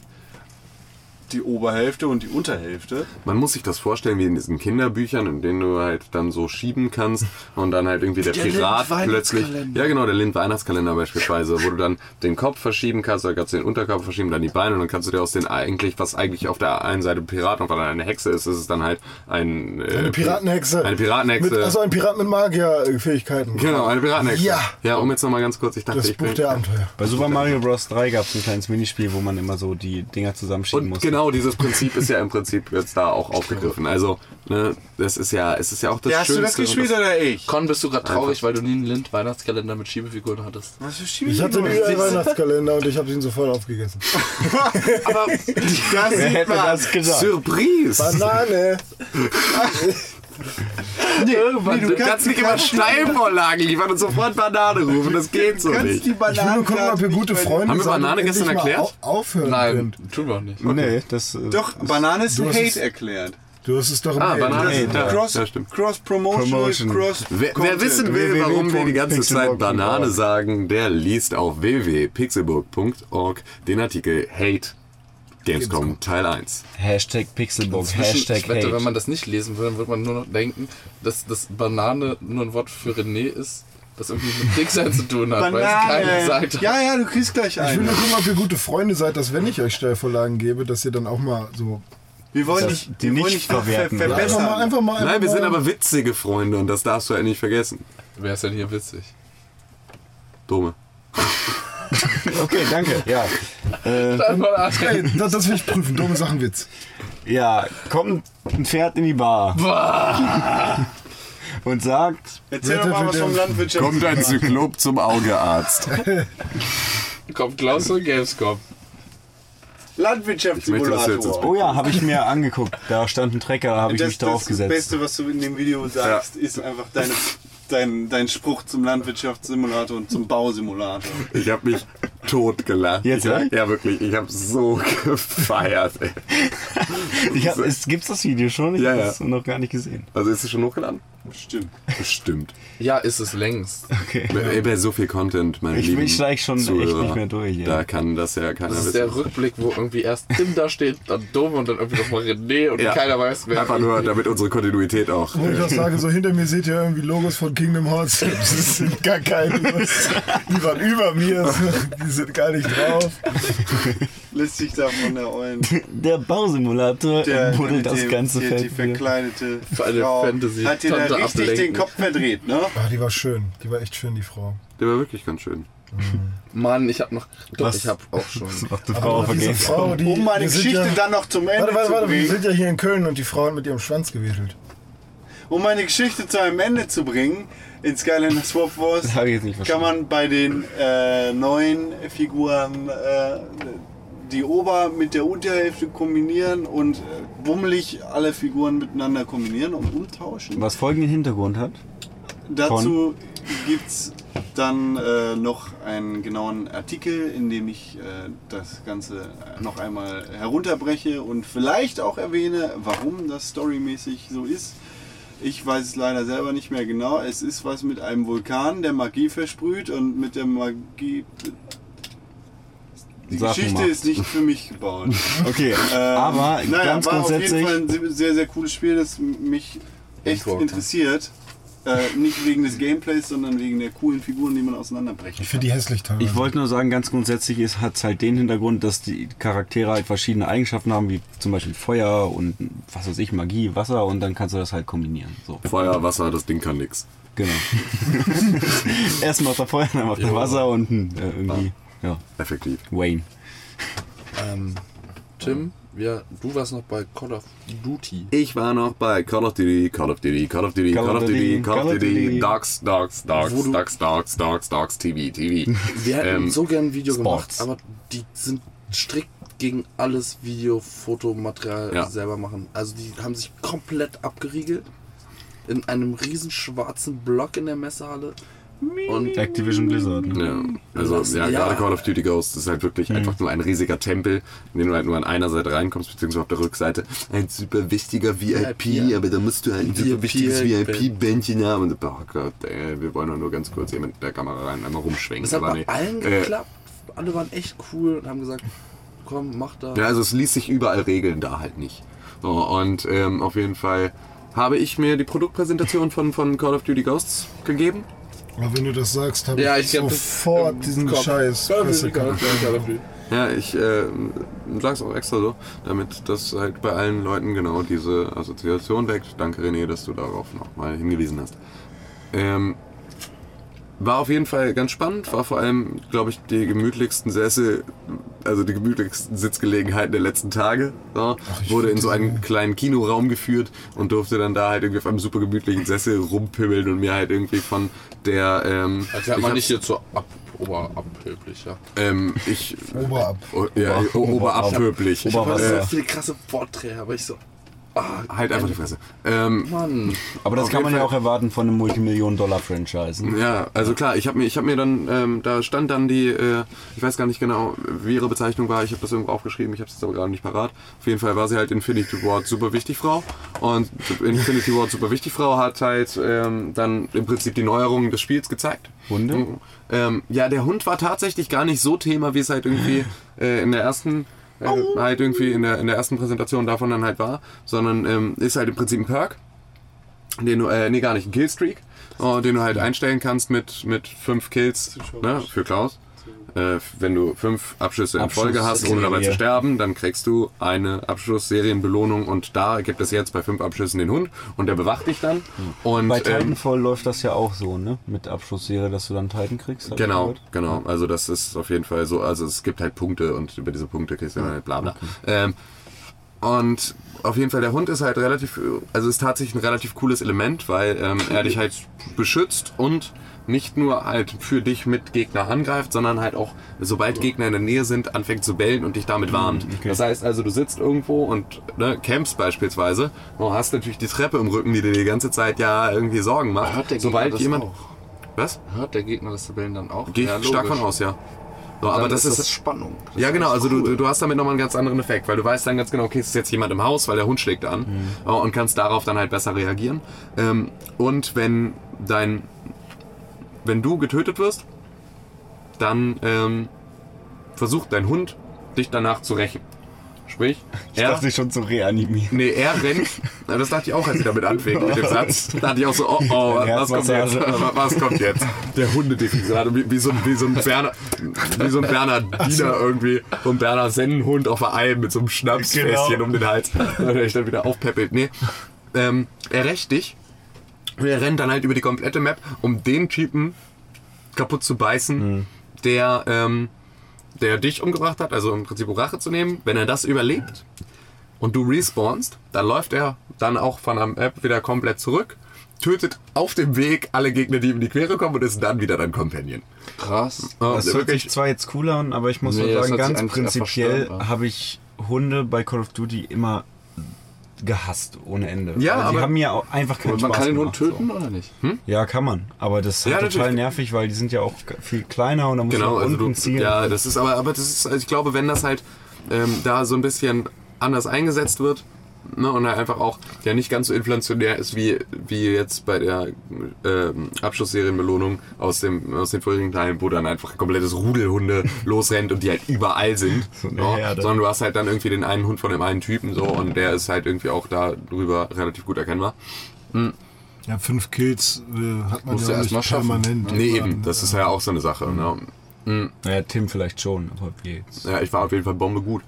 die Oberhälfte und die Unterhälfte. Man muss sich das vorstellen wie in diesen Kinderbüchern, in denen du halt dann so schieben kannst und dann halt irgendwie der, Der Pirat plötzlich. Ja, genau, der Lind-Weihnachtskalender beispielsweise, wo du dann den Kopf verschieben kannst, oder kannst du den Unterkörper verschieben, dann die Beine und dann kannst du dir aus den eigentlich, was eigentlich auf der einen Seite Pirat und auf der anderen eine Hexe ist, ist es dann halt ein. Äh, Eine Piratenhexe. Eine Piratenhexe. Mit, also ein Pirat mit Magierfähigkeiten. Genau, eine Piratenhexe. Ja. Ja, um jetzt nochmal ganz kurz, ich dachte, Das ich Buch bin. der Abenteuer. Bei Super Mario Bros. 3 gab es ein kleines Minispiel, wo man immer so die Dinger zusammenschieben Und musste. genau dieses Prinzip ist ja im Prinzip jetzt da auch aufgegriffen. Also, ne, das ist ja, es ist ja auch das Ja, hast du das gespielt oder ich? Con, bist du gerade traurig, weil du nie einen Lind-Weihnachtskalender mit Schiebefiguren hattest? Was für Ich hatte einen Weihnachtskalender und ich habe ihn sofort aufgegessen. Aber das Wer sieht hätte man. das gesagt? Surprise! Banane! Irgendwann, nee, du kannst nicht immer Steilvorlagen liefern und sofort Banane rufen, das geht so kannst nicht. die Ich will nur gucken, ob ihr gute Freunde Haben wir Banane gestern erklärt? au- aufhören Nein, könnt. tun wir auch nicht. Nee, das. äh, Doch, Banane ist Hate es- erklärt. Du hast es doch im Ah. Banane. Ja, Cross, ja, stimmt. Cross Promotion, Promotion. Cross Wer, wer wissen will, warum wir die ganze Zeit. Banane sagen, der liest auf www.pixelburg.org den Artikel Hate Gamescom Teil 1. Hashtag Pixelbook, Hashtag ich wette, Hate. wenn man das nicht lesen würde, dann würde man nur noch denken, dass das Banane nur ein Wort für René ist, das irgendwie mit Dicksein zu tun hat, weil es keiner gesagt hat. Ja, ja, du kriegst gleich Ich will einen. nur gucken, ob ihr gute Freunde seid, dass wenn ich euch Stellvorlagen gebe, dass ihr dann auch mal so. Wir wollen Das- nicht, die wir nicht nicht verwerten. ver Einfach verbessern. mal, einfach mal. Einfach Nein, wir mal, sind aber witzige Freunde und das darfst du ja nicht vergessen. Wer ist denn hier witzig? Dome. Okay, danke. Ja. Äh, Ey, das, das will ich prüfen. Dumme Sachen Witz. ja, kommt ein Pferd in die Bar. Und sagt, Erzähl doch mal was vom Landwirtschaft. Kommt ein Zyklop zum Augearzt. Kommt Klaus und Gamescom. Landwirtschaftssimulator. oh ja, habe ich mir angeguckt. Da stand ein Trecker, da habe ich mich das, drauf das gesetzt. Beste, was du in dem Video sagst, ist einfach deine, dein, dein Spruch zum Landwirtschaftssimulator und zum Bausimulator. Ich habe mich tot gelacht. Jetzt, echt? ja, wirklich. Ich habe so gefeiert. Ey. Ich hab, es, gibt's das Video schon? Ich Ja, habe ja. es noch gar nicht gesehen. Also ist es schon hochgeladen? Stimmt. Bestimmt. Ja, ist es längst. Okay. Ey, Bei so viel Content, meine Ich, lieben ich steig schon echt Zuhörer, nicht mehr durch. Ja. Da kann das ja keiner Das ist wissen. der Rückblick, wo irgendwie erst Tim da steht, dann Dome und dann irgendwie nochmal René und Ja. keiner weiß, wer. Einfach nur, damit unsere Kontinuität auch. Wo ich auch sage, so hinter mir seht ihr irgendwie Logos von Kingdom Hearts. Das sind gar keine. Die waren über mir. Die sind gar nicht drauf. Lässt sich da von der Eulen. Der Bausimulator Der buddelt das ganze die, Feld. Die verkleidete Frau Fantasy- hat dir Richtig ablenken. den Kopf verdreht, ne? Ah, die war schön. Die war echt schön, die Frau. Der war wirklich ganz schön. Mann, ich hab noch. Doch, Was? ich hab auch schon. Das macht die Aber Frau auf der diese. Frau, die, Um meine wir sind Geschichte ja, dann noch zum Ende Warte, warte, zu warte, wir bringen. sind ja hier in Köln und die Frau hat mit ihrem Schwanz gewedelt. um meine Geschichte zu einem Ende zu bringen, in Skylander Swap Wars Das habe ich jetzt nicht kann verstanden. man bei den äh, neuen Figuren äh, die Ober mit der Unterhälfte kombinieren und äh, bummelig alle Figuren miteinander kombinieren und umtauschen. Was folgenden Hintergrund hat. Dazu gibt es dann äh, noch einen genauen Artikel, in dem ich äh, das Ganze noch einmal herunterbreche und vielleicht auch erwähne, warum das storymäßig so ist. Ich weiß es leider selber nicht mehr genau. Es ist was mit einem Vulkan, der Magie versprüht und mit der Magie. Die Sag Geschichte mal. ist nicht für mich gebaut. Okay, Ähm, aber naja, ganz war auf jeden grundsätzlich. Fall ein sehr, sehr cooles Spiel, das mich echt Intro. interessiert. Äh, nicht wegen des Gameplays, sondern wegen der coolen Figuren, die man auseinanderbrechen Ich finde die hässlich teilweise. Ich wollte nur sagen, ganz grundsätzlich hat es halt den Hintergrund, dass die Charaktere halt verschiedene Eigenschaften haben, wie zum Beispiel Feuer und was weiß ich, Magie, Wasser und dann kannst du das halt kombinieren. So, Feuer, Wasser, das Ding kann nix. genau. Erst macht er Feuer, dann macht er Wasser und hm, äh, irgendwie, ja, Effektiv. Wayne. Ähm, Tim, ja, du warst noch bei Call of Duty. Ich war noch bei Call of Duty, Call of Duty, Call of Duty, Call of Duty, Call of Duty, Dogs, Dogs, Dogs, Dogs, Dogs, Dogs, Dogs, TV, TV. Wir hätten Ähm, so gern ein Video gemacht, aber die sind strikt gegen alles Video, Fotomaterial Ja. selber machen. Also die haben sich komplett abgeriegelt in einem riesen schwarzen Block in der Messehalle. Und Activision Blizzard. Ne? Ja, also ja, Ja. gerade Call of Duty Ghosts ist halt wirklich einfach nur ein riesiger Tempel, in den du halt nur an einer Seite reinkommst, beziehungsweise auf der Rückseite. Ein super wichtiger VIP, ja. aber da musst du halt ein super VIP wichtiges. VIP-Bändchen haben. Und, oh Gott, ey, wir wollen doch nur ganz kurz hier mit der Kamera rein, einmal rumschwenken. es hat aber bei nee. allen Äh, geklappt. Alle waren echt cool und haben gesagt, komm, mach da. Ja, also es ließ sich überall regeln, da halt nicht. So, und ähm, auf jeden Fall habe ich mir die Produktpräsentation von, von Call of Duty Ghosts gegeben. Aber wenn du das sagst, habe Ja, ich, ich hab sofort diesen Kopf. Scheiß. Ja, ich äh, sag's auch extra so, damit das halt bei allen Leuten genau diese Assoziation weckt. Danke René, dass du darauf nochmal hingewiesen hast. Ähm, war auf jeden Fall ganz spannend, war vor allem, glaube ich, die gemütlichsten Sessel, also die gemütlichsten Sitzgelegenheiten der letzten Tage. So. ich Wurde in so einen kleinen Kinoraum geführt und durfte dann da halt irgendwie auf einem super gemütlichen Sessel rumpimmeln und mir halt irgendwie von der... Ähm, Also hat ich man nicht jetzt so ab, oberabhilflich, ja. ähm, ich... Oberab. Ja, Ober- o- oberabhöblich. Ich habe so viele krasse Vorträge, aber ich so, ah, Halt einfach die Fresse. Ähm, Mann. Aber das kann man jeden ja Fall. auch erwarten von einem Multimillionen-Dollar-Franchise. ne? ja, also klar, ich habe mir, ich hab mir dann, ähm, da stand dann die, äh, ich weiß gar nicht genau, wie ihre Bezeichnung war, ich habe das irgendwo aufgeschrieben, ich habe es jetzt aber gerade nicht parat. Auf jeden Fall war sie halt Infinity Ward super wichtig Frau. Und Infinity Ward super wichtig Frau hat halt ähm, dann im Prinzip die Neuerungen des Spiels gezeigt. Hunde? Ähm, ja, der Hund war tatsächlich gar nicht so Thema, wie es halt irgendwie äh, in der ersten äh, halt irgendwie in der, in der ersten Präsentation davon dann halt war, sondern ähm, ist halt im Prinzip ein Perk, den du, äh, nee, gar nicht, ein Killstreak, äh, den du halt einstellen kannst mit, mit fünf Kills ne, für Klaus. Äh, wenn du fünf Abschüsse in Folge hast, ohne dabei zu sterben, dann kriegst du eine Abschussserienbelohnung und da gibt es jetzt bei fünf Abschüssen den Hund und der bewacht dich dann. Und, Bei ähm, Titanfall läuft das ja auch so, ne? Mit Abschlussserie, dass du dann Titan kriegst. Genau, genau. Also das ist auf jeden Fall so. Also es gibt halt Punkte und über diese Punkte kriegst du dann halt bla bla. Ähm, und auf jeden Fall der Hund ist halt relativ, also ist tatsächlich ein relativ cooles Element, weil ähm, er dich halt beschützt und nicht nur halt für dich mit Gegner angreift, sondern halt auch, sobald Gegner in der Nähe sind, anfängt zu bellen und dich damit warnt. Das heißt also, du sitzt irgendwo und ne, campst beispielsweise und hast natürlich die Treppe im Rücken, die dir die ganze Zeit ja irgendwie Sorgen macht. Hört der Gegner sobald das jemand. auch? Was? Hört der Gegner das Tabellen dann auch? Gehe ich stark logisch. von aus, ja. So, aber das ist, das Spannung. Das ja ist genau, also cool. du, du hast damit nochmal einen ganz anderen Effekt, weil du weißt dann ganz genau, okay, es ist jetzt jemand im Haus, weil der Hund schlägt an äh, und kannst darauf dann halt besser reagieren. Ähm, und wenn dein, wenn du getötet wirst, dann ähm, versucht dein Hund dich danach zu rächen. Sprich, Ich dachte schon zu reanimieren. Nee, er rennt. Das dachte ich auch, als sie damit anfing mit dem Satz. Da dachte ich auch so, oh oh, was kommt jetzt? Was kommt jetzt? Der Hundedefinition. Wie, wie, so, ein- wie so ein Berner, wie so ein Berner Diener irgendwie, so ein Berner Sennenhund auf der Alm mit so einem Schnapsfässchen Genau. um den Hals, der dich dann wieder aufpeppelt. Nee, ähm, er rächt dich und er rennt dann halt über die komplette Map, um den Typen kaputt zu beißen, der, ähm, der dich umgebracht hat, also im Prinzip um Rache zu nehmen. Wenn er das überlebt und du respawnst, dann läuft er dann auch von der Map wieder komplett zurück, tötet auf dem Weg alle Gegner, die ihm in die Quere kommen und ist dann wieder dein Companion. Krass. Ja, Das hört wirklich, sich zwar jetzt cooler an, aber ich muss Nee, sagen, ganz prinzipiell habe ich Hunde bei Call of Duty immer gehasst ohne Ende. Ja, Weil die aber- haben mir auch einfach keinen Und man Spaß kann den gemacht, Hund töten oder nicht? So. Ja, kann man. Aber das ist Ja, halt total nervig, weil die sind ja auch viel kleiner und dann muss Genau, man also unten du, zielen. ja, das ist aber, aber das ist, also ich glaube, wenn das halt ähm, da so ein bisschen anders eingesetzt wird, ne, und halt einfach auch ja nicht ganz so inflationär ist wie, wie jetzt bei der ähm, Abschlussserienbelohnung aus, dem, aus den vorherigen Teilen, wo dann einfach ein komplettes Rudel Hunde losrennt und die halt überall sind. So ne, Herde. sondern du hast halt dann irgendwie den einen Hund von dem einen Typen so und der ist halt irgendwie auch darüber relativ gut erkennbar. Ja, fünf Kills äh, hat man Musst ja auch nicht schaffen. Nee, permanent. Aber, eben, das ist ja auch so eine Sache. Ne? Naja, Tim vielleicht schon, aber wir jetzt. Ja, ich war auf jeden Fall Bombe gut.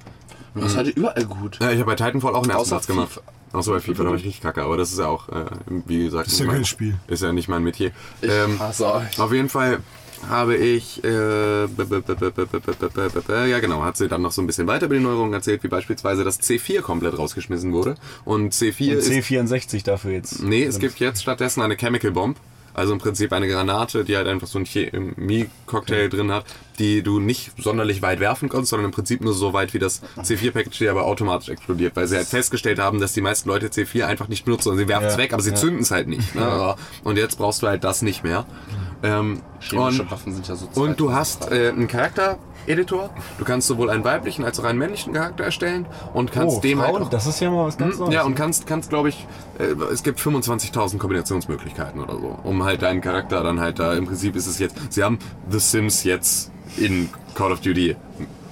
Du warst mhm. heute überall gut. Ja, ich habe bei Titanfall auch einen ersten Platz gemacht. FIFA. Außer bei FIFA, da war ich richtig kacke, aber das ist ja auch, äh, wie gesagt, ist ja kein Spiel. Ist ja nicht mein Metier. Ich hasse euch. Auf jeden Fall habe ich, ja genau, hat sie dann noch so ein bisschen weiter über die Neuerungen erzählt, wie beispielsweise, dass C4 komplett rausgeschmissen wurde. Und C4 und C64 dafür jetzt. Nee, es gibt jetzt stattdessen eine Chemical Bomb. Also im Prinzip eine Granate, die halt einfach so einen Chemie-Cocktail drin hat, die du nicht sonderlich weit werfen kannst, sondern im Prinzip nur so weit wie das C4-Package, die aber automatisch explodiert, weil sie halt festgestellt haben, dass die meisten Leute C4 einfach nicht benutzen und sie werfen es Ja, weg, aber sie ja. zünden es halt nicht. Ne? Und jetzt brauchst du halt das nicht mehr. Ähm, und Waffen sind ja so und du hast äh, einen Charakter-Editor. Du kannst sowohl einen weiblichen als auch einen männlichen Charakter erstellen und kannst Oh, dem halt Frauen, auch das ist ja mal was ganz Neues. ja, und kannst, kannst glaube ich, äh, es gibt 25.000 Kombinationsmöglichkeiten oder so, um halt deinen Charakter dann halt da, im Prinzip ist es jetzt, sie haben The Sims jetzt in Call of Duty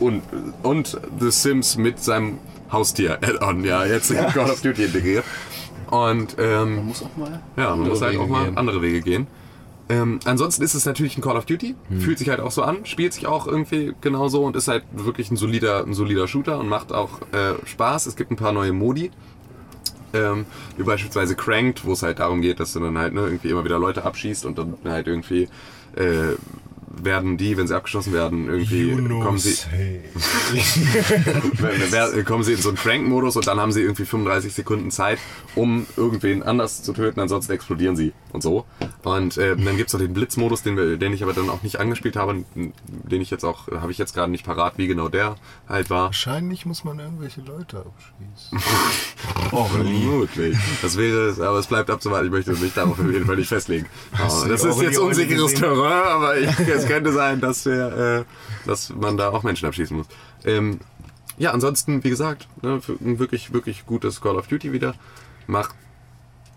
und, und The Sims mit seinem Haustier-Add-on, ja, jetzt in Call of Duty integriert. Und, ähm, Man muss auch mal. ja, man muss halt auch mal andere Wege gehen. Ähm, ansonsten ist es natürlich ein Call of Duty, Hm. fühlt sich halt auch so an, spielt sich auch irgendwie genauso und ist halt wirklich ein solider, ein solider Shooter und macht auch äh, Spaß. Es gibt ein paar neue Modi, ähm, wie beispielsweise Cranked, wo es halt darum geht, dass du dann halt ne, irgendwie immer wieder Leute abschießt und dann halt irgendwie äh, werden die, wenn sie abgeschossen werden, irgendwie kommen sie, hey. wer- kommen sie in so einen Crank-Modus und dann haben sie irgendwie 35 Sekunden Zeit, um irgendwen anders zu töten, ansonsten explodieren sie und so. Und äh, dann gibt es noch den Blitz-Modus, den, wir- den ich aber dann auch nicht angespielt habe, den ich jetzt auch, habe ich jetzt gerade nicht parat, wie genau der halt war. Wahrscheinlich muss man irgendwelche Leute abschießen. Oh, Vermutlich. Das wäre es, aber es bleibt abzuwarten. Ich möchte mich darauf auf jeden Fall nicht festlegen. Das ist jetzt unsicheres? Terrain, aber ich, es könnte sein, dass, wir, äh, dass man da auch Menschen abschießen muss. Ähm, ja, ansonsten, wie gesagt, ne, ein wirklich, wirklich gutes Call of Duty wieder. Macht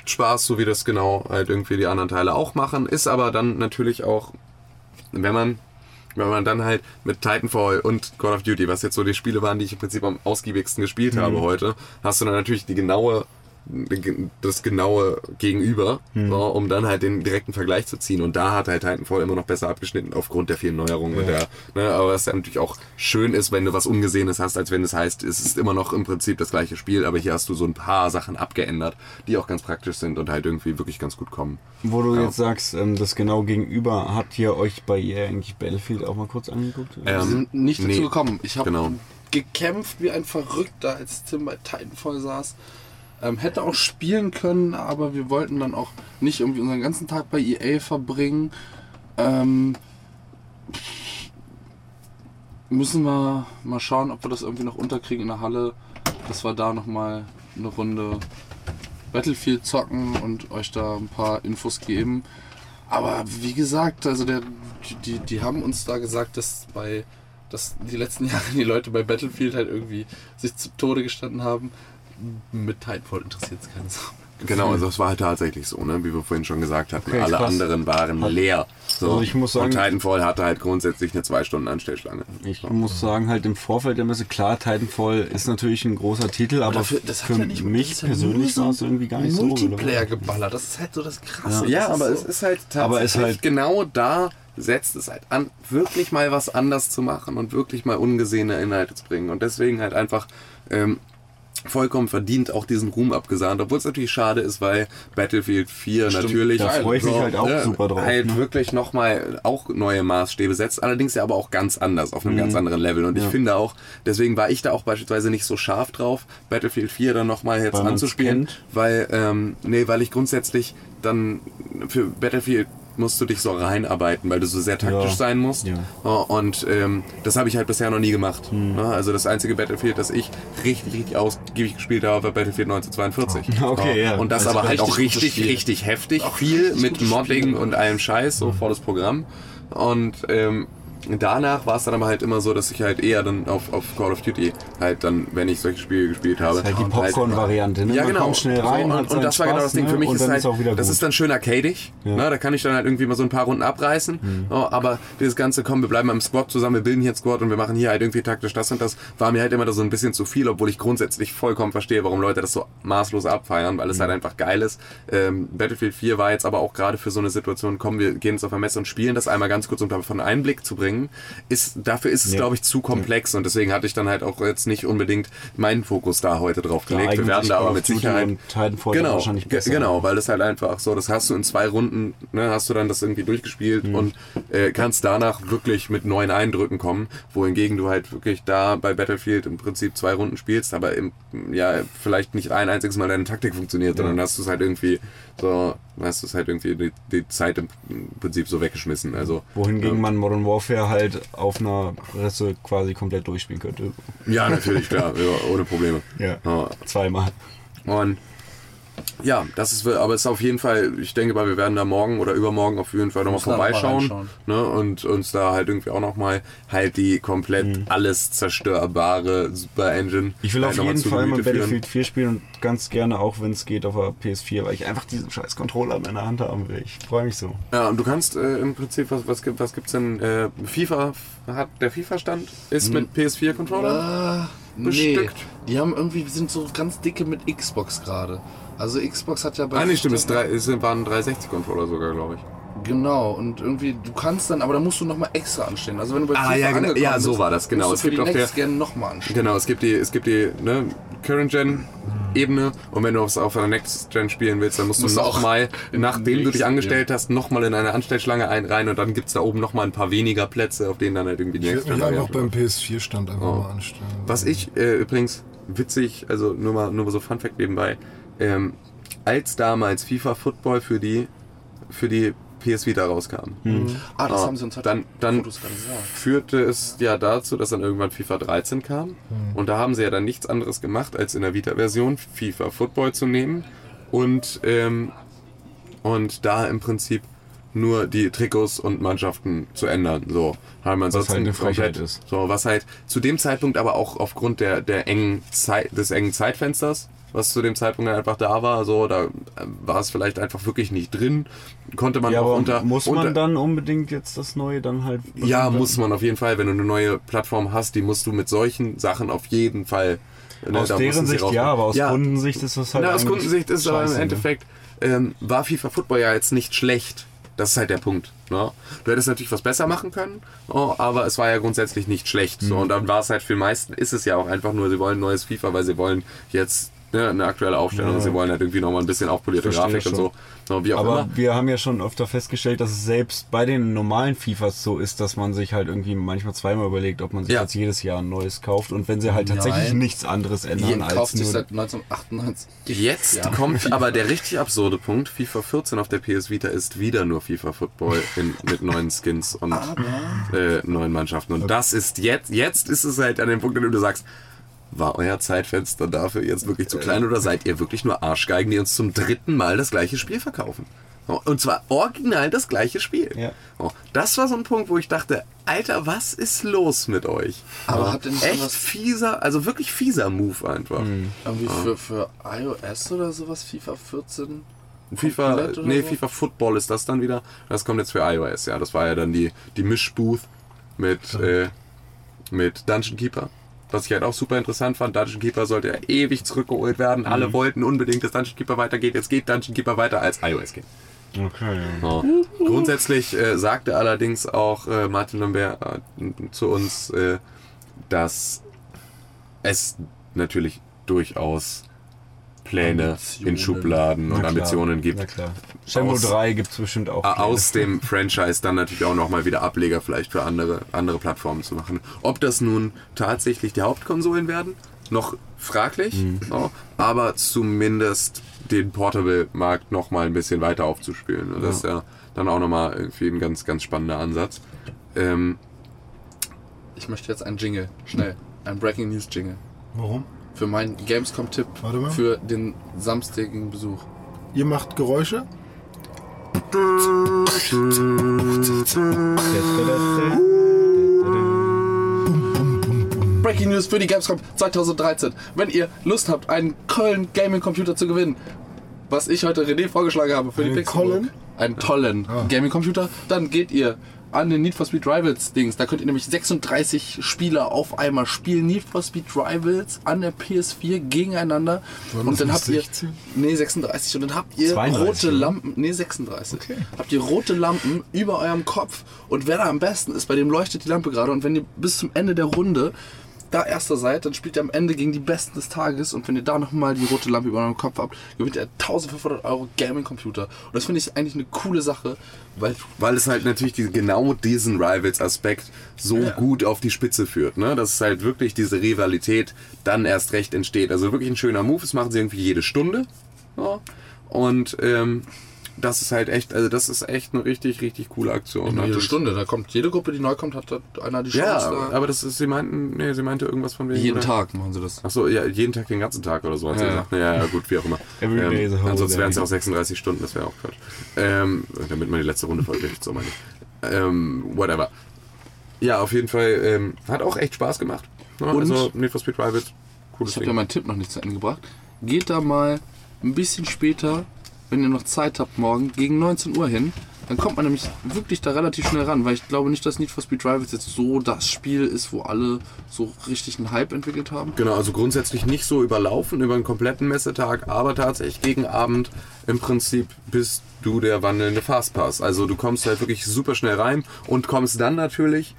Spaß, so wie das genau halt irgendwie die anderen Teile auch machen. Ist aber dann natürlich auch, wenn man wenn man dann halt mit Titanfall und Call of Duty, was jetzt so die Spiele waren, die ich im Prinzip am ausgiebigsten gespielt habe heute, hast du dann natürlich die genaue das genaue Gegenüber, so, um dann halt den direkten Vergleich zu ziehen. Und da hat halt Titanfall immer noch besser abgeschnitten aufgrund der vielen Neuerungen. Und der, ne, aber was dann natürlich auch schön ist, wenn du was Ungesehenes hast, als wenn es heißt, es ist immer noch im Prinzip das gleiche Spiel, aber hier hast du so ein paar Sachen abgeändert, die auch ganz praktisch sind und halt irgendwie wirklich ganz gut kommen. Wo du Ja. jetzt sagst, ähm, das genau gegenüber, habt ihr euch bei ihr eigentlich Battlefield auch mal kurz angeguckt? Wir Ähm, sind nicht dazu nee. gekommen. Ich habe Genau. gekämpft wie ein Verrückter, als Tim bei Titanfall saß. Ähm, hätte auch spielen können, aber wir wollten dann auch nicht irgendwie unseren ganzen Tag bei EA verbringen. Ähm, müssen wir mal schauen, ob wir das irgendwie noch unterkriegen in der Halle, dass wir da nochmal eine Runde Battlefield zocken und euch da ein paar Infos geben. Aber wie gesagt, also der, die, die haben uns da gesagt, dass bei dass die letzten Jahre die Leute bei Battlefield halt irgendwie sich zu Tode gestanden haben. Mit Titanfall interessiert es keine Sau. Genau, also das war halt tatsächlich so, ne? wie wir vorhin schon gesagt hatten. Okay, Alle krass. anderen waren leer. So. Also ich muss sagen- Und Titanfall hatte halt grundsätzlich eine zwei Stunden Anstellschlange. Ich muss sagen, halt im Vorfeld der Messe, klar, Titanfall ist natürlich ein großer Titel, aber dafür- das hat für ja nicht- mich ist ja persönlich war es irgendwie gar nicht so. Multiplayer geballert, das ist halt so das Krasse. Ja, das aber ist es so. ist halt tatsächlich Aber es halt- genau da setzt es halt an, wirklich mal was anders zu machen und wirklich mal ungesehene Inhalte zu bringen. Und deswegen halt einfach ähm, vollkommen verdient auch diesen Ruhm abgesahnt, obwohl es natürlich schade ist, weil Battlefield 4 natürlich Da freue ich mich halt auch ja, super drauf. halt ne? wirklich nochmal auch neue Maßstäbe setzt, allerdings ja aber auch ganz anders, auf einem Mhm. ganz anderen Level. Und ich finde auch, deswegen war ich da auch beispielsweise nicht so scharf drauf, Battlefield 4 dann nochmal jetzt Weil anzuspielen, weil, ähm, nee, weil ich grundsätzlich dann für Battlefield musst du dich so reinarbeiten, weil du so sehr taktisch Ja. sein musst. Ja. Und ähm, das habe ich halt bisher noch nie gemacht. Hm. Ne? Also das einzige Battlefield, das ich richtig, richtig ausgiebig gespielt habe, war Battlefield 1942. Okay, ja. Und das, ist aber halt auch richtig, richtig heftig. viel mit Modding und allem Scheiß, so volles Programm. Und ähm, danach war es dann aber halt immer so, dass ich halt eher dann auf, auf Call of Duty halt dann, wenn ich solche Spiele gespielt habe. Das ist halt die und Popcorn-Variante, ne? ja, Man genau. kommt schnell rein, so, und, und das war genau das Ding. ne? Für mich Und ist halt, ist das ist dann schön arcadig. Ja. Ne? Da kann ich dann halt irgendwie mal so ein paar Runden abreißen. Mhm. Oh, aber dieses ganze, komm, wir bleiben im Squad zusammen, wir bilden hier einen Squad und wir machen hier halt irgendwie taktisch das und das, war mir halt immer so ein bisschen zu viel, obwohl ich grundsätzlich vollkommen verstehe, warum Leute das so maßlos abfeiern, weil es Mhm. halt einfach geil ist. Ähm, Battlefield 4 war jetzt aber auch gerade für so eine Situation, komm, wir gehen jetzt auf eine Messe und spielen das einmal ganz kurz, um davon einen Einblick zu bringen. Ist, dafür ist es, Ja. glaube ich, zu komplex und deswegen hatte ich dann halt auch jetzt nicht unbedingt meinen Fokus da heute drauf gelegt. Wir eignet werden da aber mit Sicherheit genau, wahrscheinlich besser. genau, weil das halt einfach so, das hast du in zwei Runden, ne, hast du dann das irgendwie durchgespielt Mhm. und äh, kannst danach wirklich mit neuen Eindrücken kommen, wohingegen du halt wirklich da bei Battlefield im Prinzip zwei Runden spielst, aber im, ja vielleicht nicht ein einziges Mal deine Taktik funktioniert, sondern hast du es halt irgendwie so, hast du es halt irgendwie die, die Zeit im Prinzip so weggeschmissen. Also Wohingegen ähm, man Modern Warfare halt auf einer Resse quasi komplett durchspielen könnte. ja natürlich klar, ja, ohne Probleme. Ja. Ja. Zweimal. Und ja, das ist, aber es ist auf jeden Fall, ich denke mal, wir werden da morgen oder übermorgen auf jeden Fall nochmal noch vorbeischauen. reinschauen. Ne, und uns da halt irgendwie auch nochmal halt die komplett alles zerstörbare Super Engine. Ich will halt auf noch jeden Fall mal. Battlefield 4 spielen und ganz gerne auch, wenn es geht, auf der PS4, weil ich einfach diesen scheiß Controller in meiner Hand haben will. Ich freue mich so. Ja, und du kannst äh, im Prinzip, was, was, gibt- was gibt's denn? Äh, FIFA, hat der FIFA-Stand ist mit PS4-Controller? Ah, nee. Bestückt. Die haben irgendwie, wir sind so ganz dicke mit Xbox gerade. Also Xbox hat ja bei Ah, nee, stimmt, es, waren 360-Controller sogar, glaube ich. Genau, und irgendwie, du kannst dann, aber da musst du nochmal extra anstellen. Also wenn du bei Ah, FIFA ja, genau. Ja, so war das, genau. Musst Es gibt der- Next Gen nochmal anstellen. Genau, es gibt die, es gibt die ne, Current Gen Ebene und wenn du aufs- auf einer Next Gen spielen willst, dann musst, Musst du auch nochmal, nachdem du dich angestellt hast, nochmal in eine Anstellschlange ein rein und dann gibt es da oben nochmal ein paar weniger Plätze, auf denen dann halt irgendwie die Ich Next Gen einfach Variante beim läuft. PS4-Stand einfach Oh. mal anstellen. Was ich äh, übrigens witzig, also nur mal, nur mal so Fun Fact nebenbei, ähm, als damals FIFA Football für die, für die PS Vita rauskam, Ah, das Ah, haben sie uns heute dann, dann führte es ja dazu, dass dann irgendwann FIFA 13 kam. Und da haben sie ja dann nichts anderes gemacht, als in der Vita-Version FIFA Football zu nehmen. Und, ähm, und da im Prinzip nur die Trikots und Mannschaften zu ändern. So haben wir ansonsten halt eine Frechheit ist. So, was halt zu dem Zeitpunkt aber auch aufgrund der, der engen Zeit, des engen Zeitfensters, was zu dem Zeitpunkt dann einfach da war, so, da äh, war es vielleicht einfach wirklich nicht drin. Konnte man Ja, auch aber unter. muss unter, man dann unbedingt jetzt das Neue dann halt... ja, muss man auf jeden Fall. Wenn du eine neue Plattform hast, die musst du mit solchen Sachen auf jeden Fall. ne, Aus deren Sicht ja, aber aus Ja. Kundensicht ist das halt Na, aus Kundensicht ist aber im ne? Endeffekt, ähm, war FIFA Football ja jetzt nicht schlecht. Das ist halt der Punkt. Ne? Du hättest natürlich was besser machen können, oh, aber es war ja grundsätzlich nicht schlecht. Mhm. So, und dann war es halt für die meisten, ist es ja auch einfach nur, sie wollen ein neues FIFA, weil sie wollen jetzt ne, eine aktuelle Aufstellung, Ja. sie wollen halt irgendwie nochmal ein bisschen aufpolierte Verstehe Grafik ich und so. No, wie auch Aber immer. wir haben ja schon öfter festgestellt, dass es selbst bei den normalen FIFAs so ist, dass man sich halt irgendwie manchmal zweimal überlegt, ob man sich Ja. jetzt jedes Jahr ein neues kauft. Und wenn sie halt tatsächlich Nein. nichts anderes ändern Jeden als kauft sich nur... seit 1998. Jetzt Ja. kommt aber der richtig absurde Punkt. FIFA 14 auf der PS Vita ist wieder nur FIFA Football in, mit neuen Skins und äh, neuen Mannschaften. Und das ist jetzt, jetzt ist es halt an dem Punkt, an dem du sagst, war euer Zeitfenster dafür jetzt wirklich zu klein oder seid ihr wirklich nur Arschgeigen, die uns zum dritten Mal das gleiche Spiel verkaufen? Oh, Und zwar original das gleiche Spiel. Ja. Oh, das war so ein Punkt, wo ich dachte, Alter, was ist los mit euch? Aber Oh, hat denn nicht echt sowas- fieser, also wirklich fieser Move einfach. Irgendwie für, für iOS oder sowas, FIFA 14? FIFA, nee, so? FIFA Football ist das dann wieder. Das kommt jetzt für iOS, ja. Das war ja dann die, die Mischbooth mit, äh, mit Dungeon Keeper. Was ich halt auch super interessant fand. Dungeon Keeper sollte ja ewig zurückgeholt werden. Mhm. Alle wollten unbedingt, dass Dungeon Keeper weitergeht. Jetzt geht Dungeon Keeper weiter als iOS geht. Okay, ja. So. Grundsätzlich äh, sagte allerdings auch äh, Martin Lambert äh, zu uns, äh, dass es natürlich durchaus Pläne in Ambitionen. Schubladen und Ambitionen gibt. Shenmue Aus- 3 gibt es bestimmt auch. Pläne. aus dem Franchise dann natürlich auch nochmal wieder Ableger vielleicht für andere, andere Plattformen zu machen. Ob das nun tatsächlich die Hauptkonsolen werden, noch fraglich, so, aber zumindest den Portable-Markt nochmal ein bisschen weiter aufzuspielen. Und Das ist ja dann auch nochmal irgendwie ein ganz, ganz spannender Ansatz. Ähm, Ich möchte jetzt einen Jingle. Schnell. Ein Breaking News Jingle. Warum? Für meinen Gamescom-Tipp Warte mal. für den samstägigen Besuch. Ihr macht Geräusche? Breaking News für die Gamescom 2013. Wenn ihr Lust habt, einen Köln Gaming Computer zu gewinnen, was ich heute René vorgeschlagen habe für die Einen Pixelburg, Colin? einen tollen Ah. Gaming Computer, dann geht ihr an den Need for Speed Rivals Dings. Da könnt ihr nämlich 36 Spieler auf einmal spielen. Need for Speed Rivals an der PS4 gegeneinander. Waren und dann habt ihr 16? nee 36 und dann habt ihr 32, rote oder? Lampen, nee 36. Habt ihr rote Lampen über eurem Kopf und wer da am besten ist, bei dem leuchtet die Lampe gerade und wenn ihr bis zum Ende der Runde da erster seid, dann spielt ihr am Ende gegen die Besten des Tages und wenn ihr da nochmal die rote Lampe über eurem Kopf habt, gewinnt ihr 1500 Euro Gaming-Computer. Und das finde ich eigentlich eine coole Sache, weil weil es halt natürlich die, genau diesen Rivals-Aspekt so gut auf die Spitze führt. Ne? Dass es halt wirklich diese Rivalität dann erst recht entsteht. Also wirklich ein schöner Move. Das machen sie irgendwie jede Stunde. Ja. Und ähm, das ist halt echt, also das ist echt eine richtig, richtig coole Aktion. ne? jede Das- Stunde, da kommt jede Gruppe, die neu kommt, hat da einer die Ja, Chance. da- aber das ist, sie meinten, nee, sie meinte irgendwas von wegen. jeden oder? Tag machen sie das. Achso, ja, jeden Tag den ganzen Tag oder so, hat sie Ja. gesagt. Ja, ja, gut, wie auch immer. Every day is a holiday. ansonsten wären es ja auch 36 Stunden, das wäre auch Quatsch. Ähm, damit man die letzte Runde verkriegt, so meine ich. Ähm, whatever. Ja, auf jeden Fall, ähm, hat auch echt Spaß gemacht. Ne? Und? Also, Need for Speed Rivals, cooles Ich habe ja meinen Tipp noch nicht zu Ende gebracht. Geht da mal ein bisschen später, wenn ihr noch Zeit habt morgen, gegen 19 Uhr hin. Dann kommt man nämlich wirklich da relativ schnell ran, weil ich glaube nicht, dass Need for Speed Rivals jetzt so das Spiel ist, wo alle so richtig einen Hype entwickelt haben. Genau, also grundsätzlich nicht so überlaufen über einen kompletten Messetag, aber tatsächlich gegen Abend im Prinzip bist du der wandelnde Fastpass. Also du kommst halt wirklich super schnell rein und kommst dann natürlich,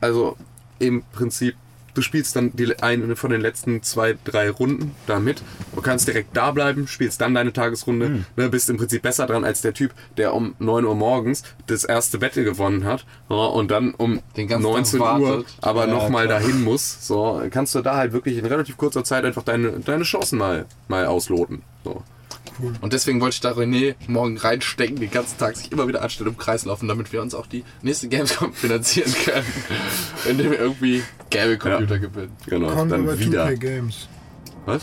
also im Prinzip, du spielst dann die, eine von den letzten zwei, drei Runden da mit. Du kannst direkt da bleiben, spielst dann deine Tagesrunde, ne, bist im Prinzip besser dran als der Typ, der um 9 Uhr morgens das erste Battle gewonnen hat ja, und dann um Den ganzen Tag 19 Uhr wartet. aber Ja, nochmal dahin muss, so, kannst du da halt wirklich in relativ kurzer Zeit einfach deine, deine Chancen mal, mal ausloten. So. Und deswegen wollte ich da René morgen reinstecken, den ganzen Tag sich immer wieder anstellen im Kreis laufen, damit wir uns auch die nächste Gamescom finanzieren können. Indem wir irgendwie Gaming-Computer gewinnen. Genau, Kommen wir dann bei wieder. 2K Games. Was?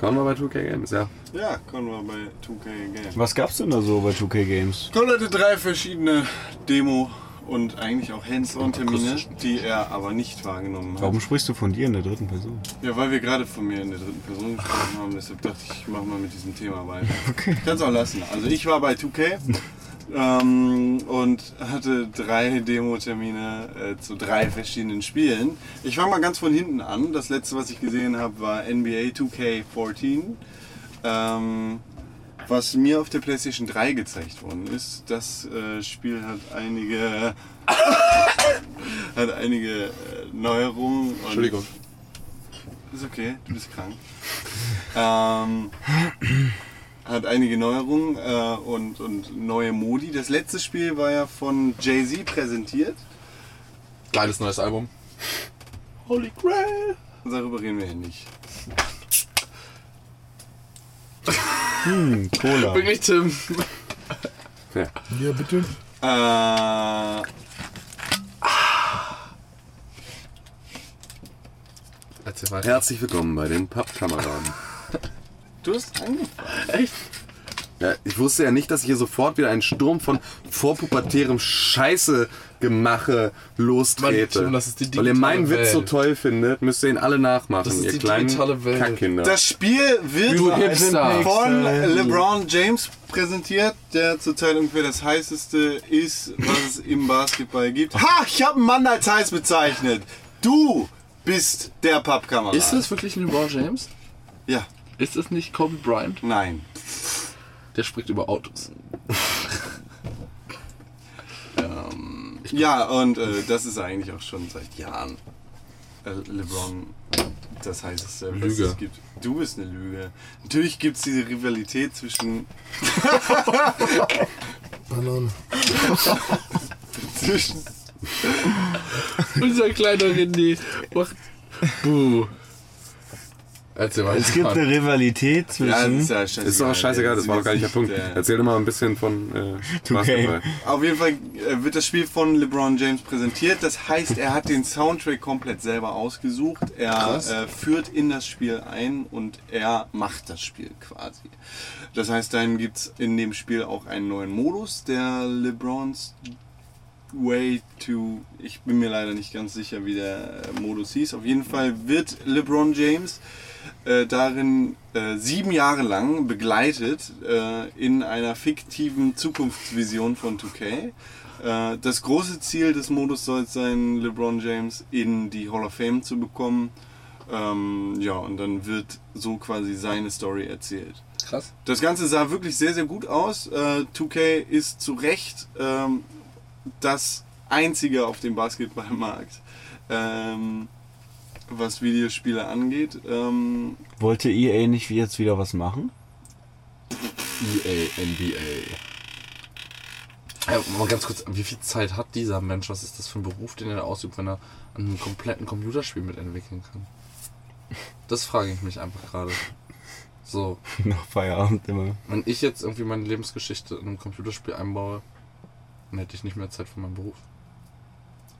Kommen wir bei 2K Games, ja. Ja, kommen wir bei 2K Games. Was gab's denn da so bei 2K Games? Cole hatte drei verschiedene Demo- und eigentlich auch Hands-on-Termine, die er aber nicht wahrgenommen hat. Warum sprichst du von dir in der dritten Person? Ja, weil wir gerade von mir in der dritten Person gesprochen haben, deshalb dachte ich, ich mache mal mit diesem Thema weiter. Okay. Kannst auch lassen. Also ich war bei 2K ähm, und hatte drei Demo-Termine äh, zu drei verschiedenen Spielen. Ich fange mal ganz von hinten an. Das letzte, was ich gesehen habe, war NBA 2K14. Ähm, was mir auf der PlayStation 3 gezeigt worden ist, das äh, Spiel hat einige hat einige äh, Neuerungen. Und Entschuldigung. ist okay, du bist krank. ähm, hat einige Neuerungen äh, und, und neue Modi. Das letzte Spiel war ja von Jay-Z präsentiert. Geiles neues Album. Holy Grail! Darüber reden wir hier nicht. Hm, Cola. Wirklich, Tim. ja. Ja, bitte. Äh, Erzähl weiter. Herzlich willkommen bei den Pappkameraden. du hast angefangen. Echt? Ja, ich wusste ja nicht, dass hier sofort wieder ein Sturm von vorpubertärem Scheiße-Gemache lostrete. Tim, das ist die Weil ihr meinen digitale Witz so Welt. toll findet, müsst ihr ihn alle nachmachen, Das ist ihr die kleinen digitale Welt. Kackkinder. Das Spiel wird von LeBron James präsentiert, der zurzeit ungefähr das heißeste ist, was es im Basketball gibt. Ha, ich habe einen Mann als heiß bezeichnet. Du bist der Pappkamera. Ist das wirklich LeBron James? Ja, Ist das nicht Kobe Bryant? nein. Der spricht über Autos. Ja, und äh, das ist eigentlich auch schon seit Jahren äh, LeBron das heißeste, was Lüge. es gibt. Du bist eine Lüge. Natürlich gibt es diese Rivalität zwischen, Banane. zwischen Unser kleiner René macht. Buh. Erzähl mal. Es gibt eine Rivalität zwischen. Ja, das ist ja scheißegal. Ist doch auch scheißegal, das war doch gar nicht der Punkt. Äh, Erzähl doch mal ein bisschen von äh, Basketball. Auf jeden Fall äh, wird das Spiel von LeBron James präsentiert. Das heißt, er hat den Soundtrack komplett selber ausgesucht. Er äh, führt in das Spiel ein und er macht das Spiel quasi. Das heißt, dann gibt es in dem Spiel auch einen neuen Modus, der LeBrons Way to. Ich bin mir leider nicht ganz sicher, wie der äh, Modus hieß. Auf jeden Fall wird LeBron James äh, darin äh, sieben Jahre lang begleitet äh, in einer fiktiven Zukunftsvision von 2K. Äh, das große Ziel des Modus soll es sein, LeBron James in die Hall of Fame zu bekommen. Ähm, ja, und dann wird so quasi seine Story erzählt. Krass. Das Ganze sah wirklich sehr, sehr gut aus. Äh, 2K ist zu Recht ähm, das einzige auf dem Basketballmarkt, ähm, was Videospiele angeht. Ähm, Wollte EA nicht jetzt wieder was machen? EA, NBA. Ja, mal ganz kurz, wie viel Zeit hat dieser Mensch? Was ist das für ein Beruf, den er ausübt, wenn er an einem kompletten Computerspiel mitentwickeln kann? Das frage ich mich einfach gerade. So, Nach Feierabend immer. wenn ich jetzt irgendwie meine Lebensgeschichte in einem Computerspiel einbaue, dann hätte ich nicht mehr Zeit für meinen Beruf.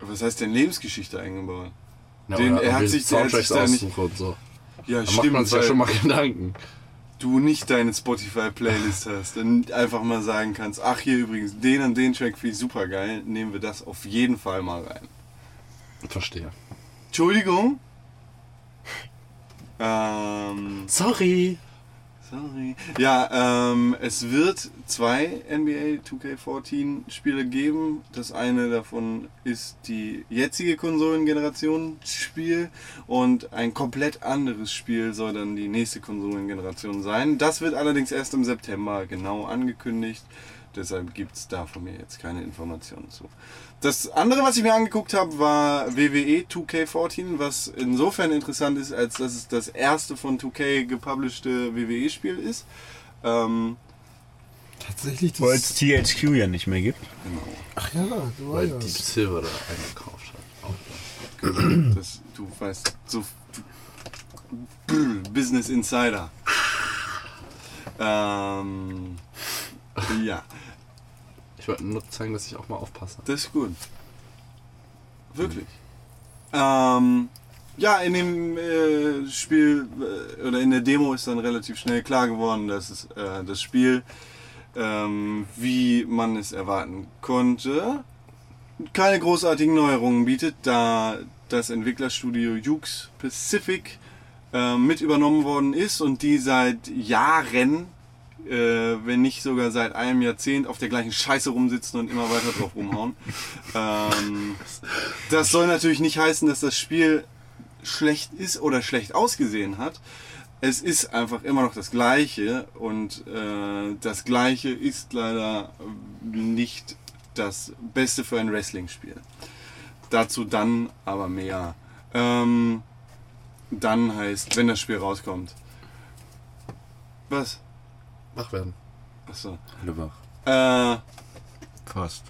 was heißt denn Lebensgeschichte eingebaut? Ja, Den- er hat sich- er hat sich da nicht- und so. Ja, Da macht man sich ja schon mal Gedanken. du nicht deine Spotify-Playlist hast und einfach mal sagen kannst, ach hier übrigens, den und den Track finde ich super geil, nehmen wir das auf jeden Fall mal rein. Verstehe. Entschuldigung. Ähm, Sorry. Sorry. Ja, ähm, es wird zwei NBA 2K14 Spiele geben. Das eine davon ist die jetzige Konsolengeneration Spiel und ein komplett anderes Spiel soll dann die nächste Konsolengeneration sein. Das wird allerdings erst im September genau angekündigt. Deshalb gibt es da von mir jetzt keine Informationen zu. Das andere, was ich mir angeguckt habe, war WWE 2K14, was insofern interessant ist, als dass es das erste von 2K gepublished WWE-Spiel ist. Ähm, Tatsächlich, Weil das. es THQ ja nicht mehr gibt. Ach ja, du Weil weißt. Deep Silver da eingekauft hat. das, du weißt, so Business Insider. Ähm, ja, Ich wollte nur zeigen, dass ich auch mal aufpasse. das ist gut. Wirklich. Ähm, ja, in dem äh, Spiel äh, oder in der Demo ist dann relativ schnell klar geworden, dass es, äh, das Spiel, ähm, wie man es erwarten konnte, keine großartigen Neuerungen bietet, da das Entwicklerstudio Ukes Pacific äh, mit übernommen worden ist und die seit Jahren, äh, wenn nicht sogar seit einem Jahrzehnt, auf der gleichen Scheiße rumsitzen und immer weiter drauf rumhauen. ähm, das soll natürlich nicht heißen, dass das Spiel schlecht ist oder schlecht ausgesehen hat. Es ist einfach immer noch das Gleiche und äh, das Gleiche ist leider nicht das Beste für ein Wrestling-Spiel. Dazu dann aber mehr. Ähm, dann heißt, wenn das Spiel rauskommt. Was? Wach werden. Achso. Alle wach. Äh, Fast.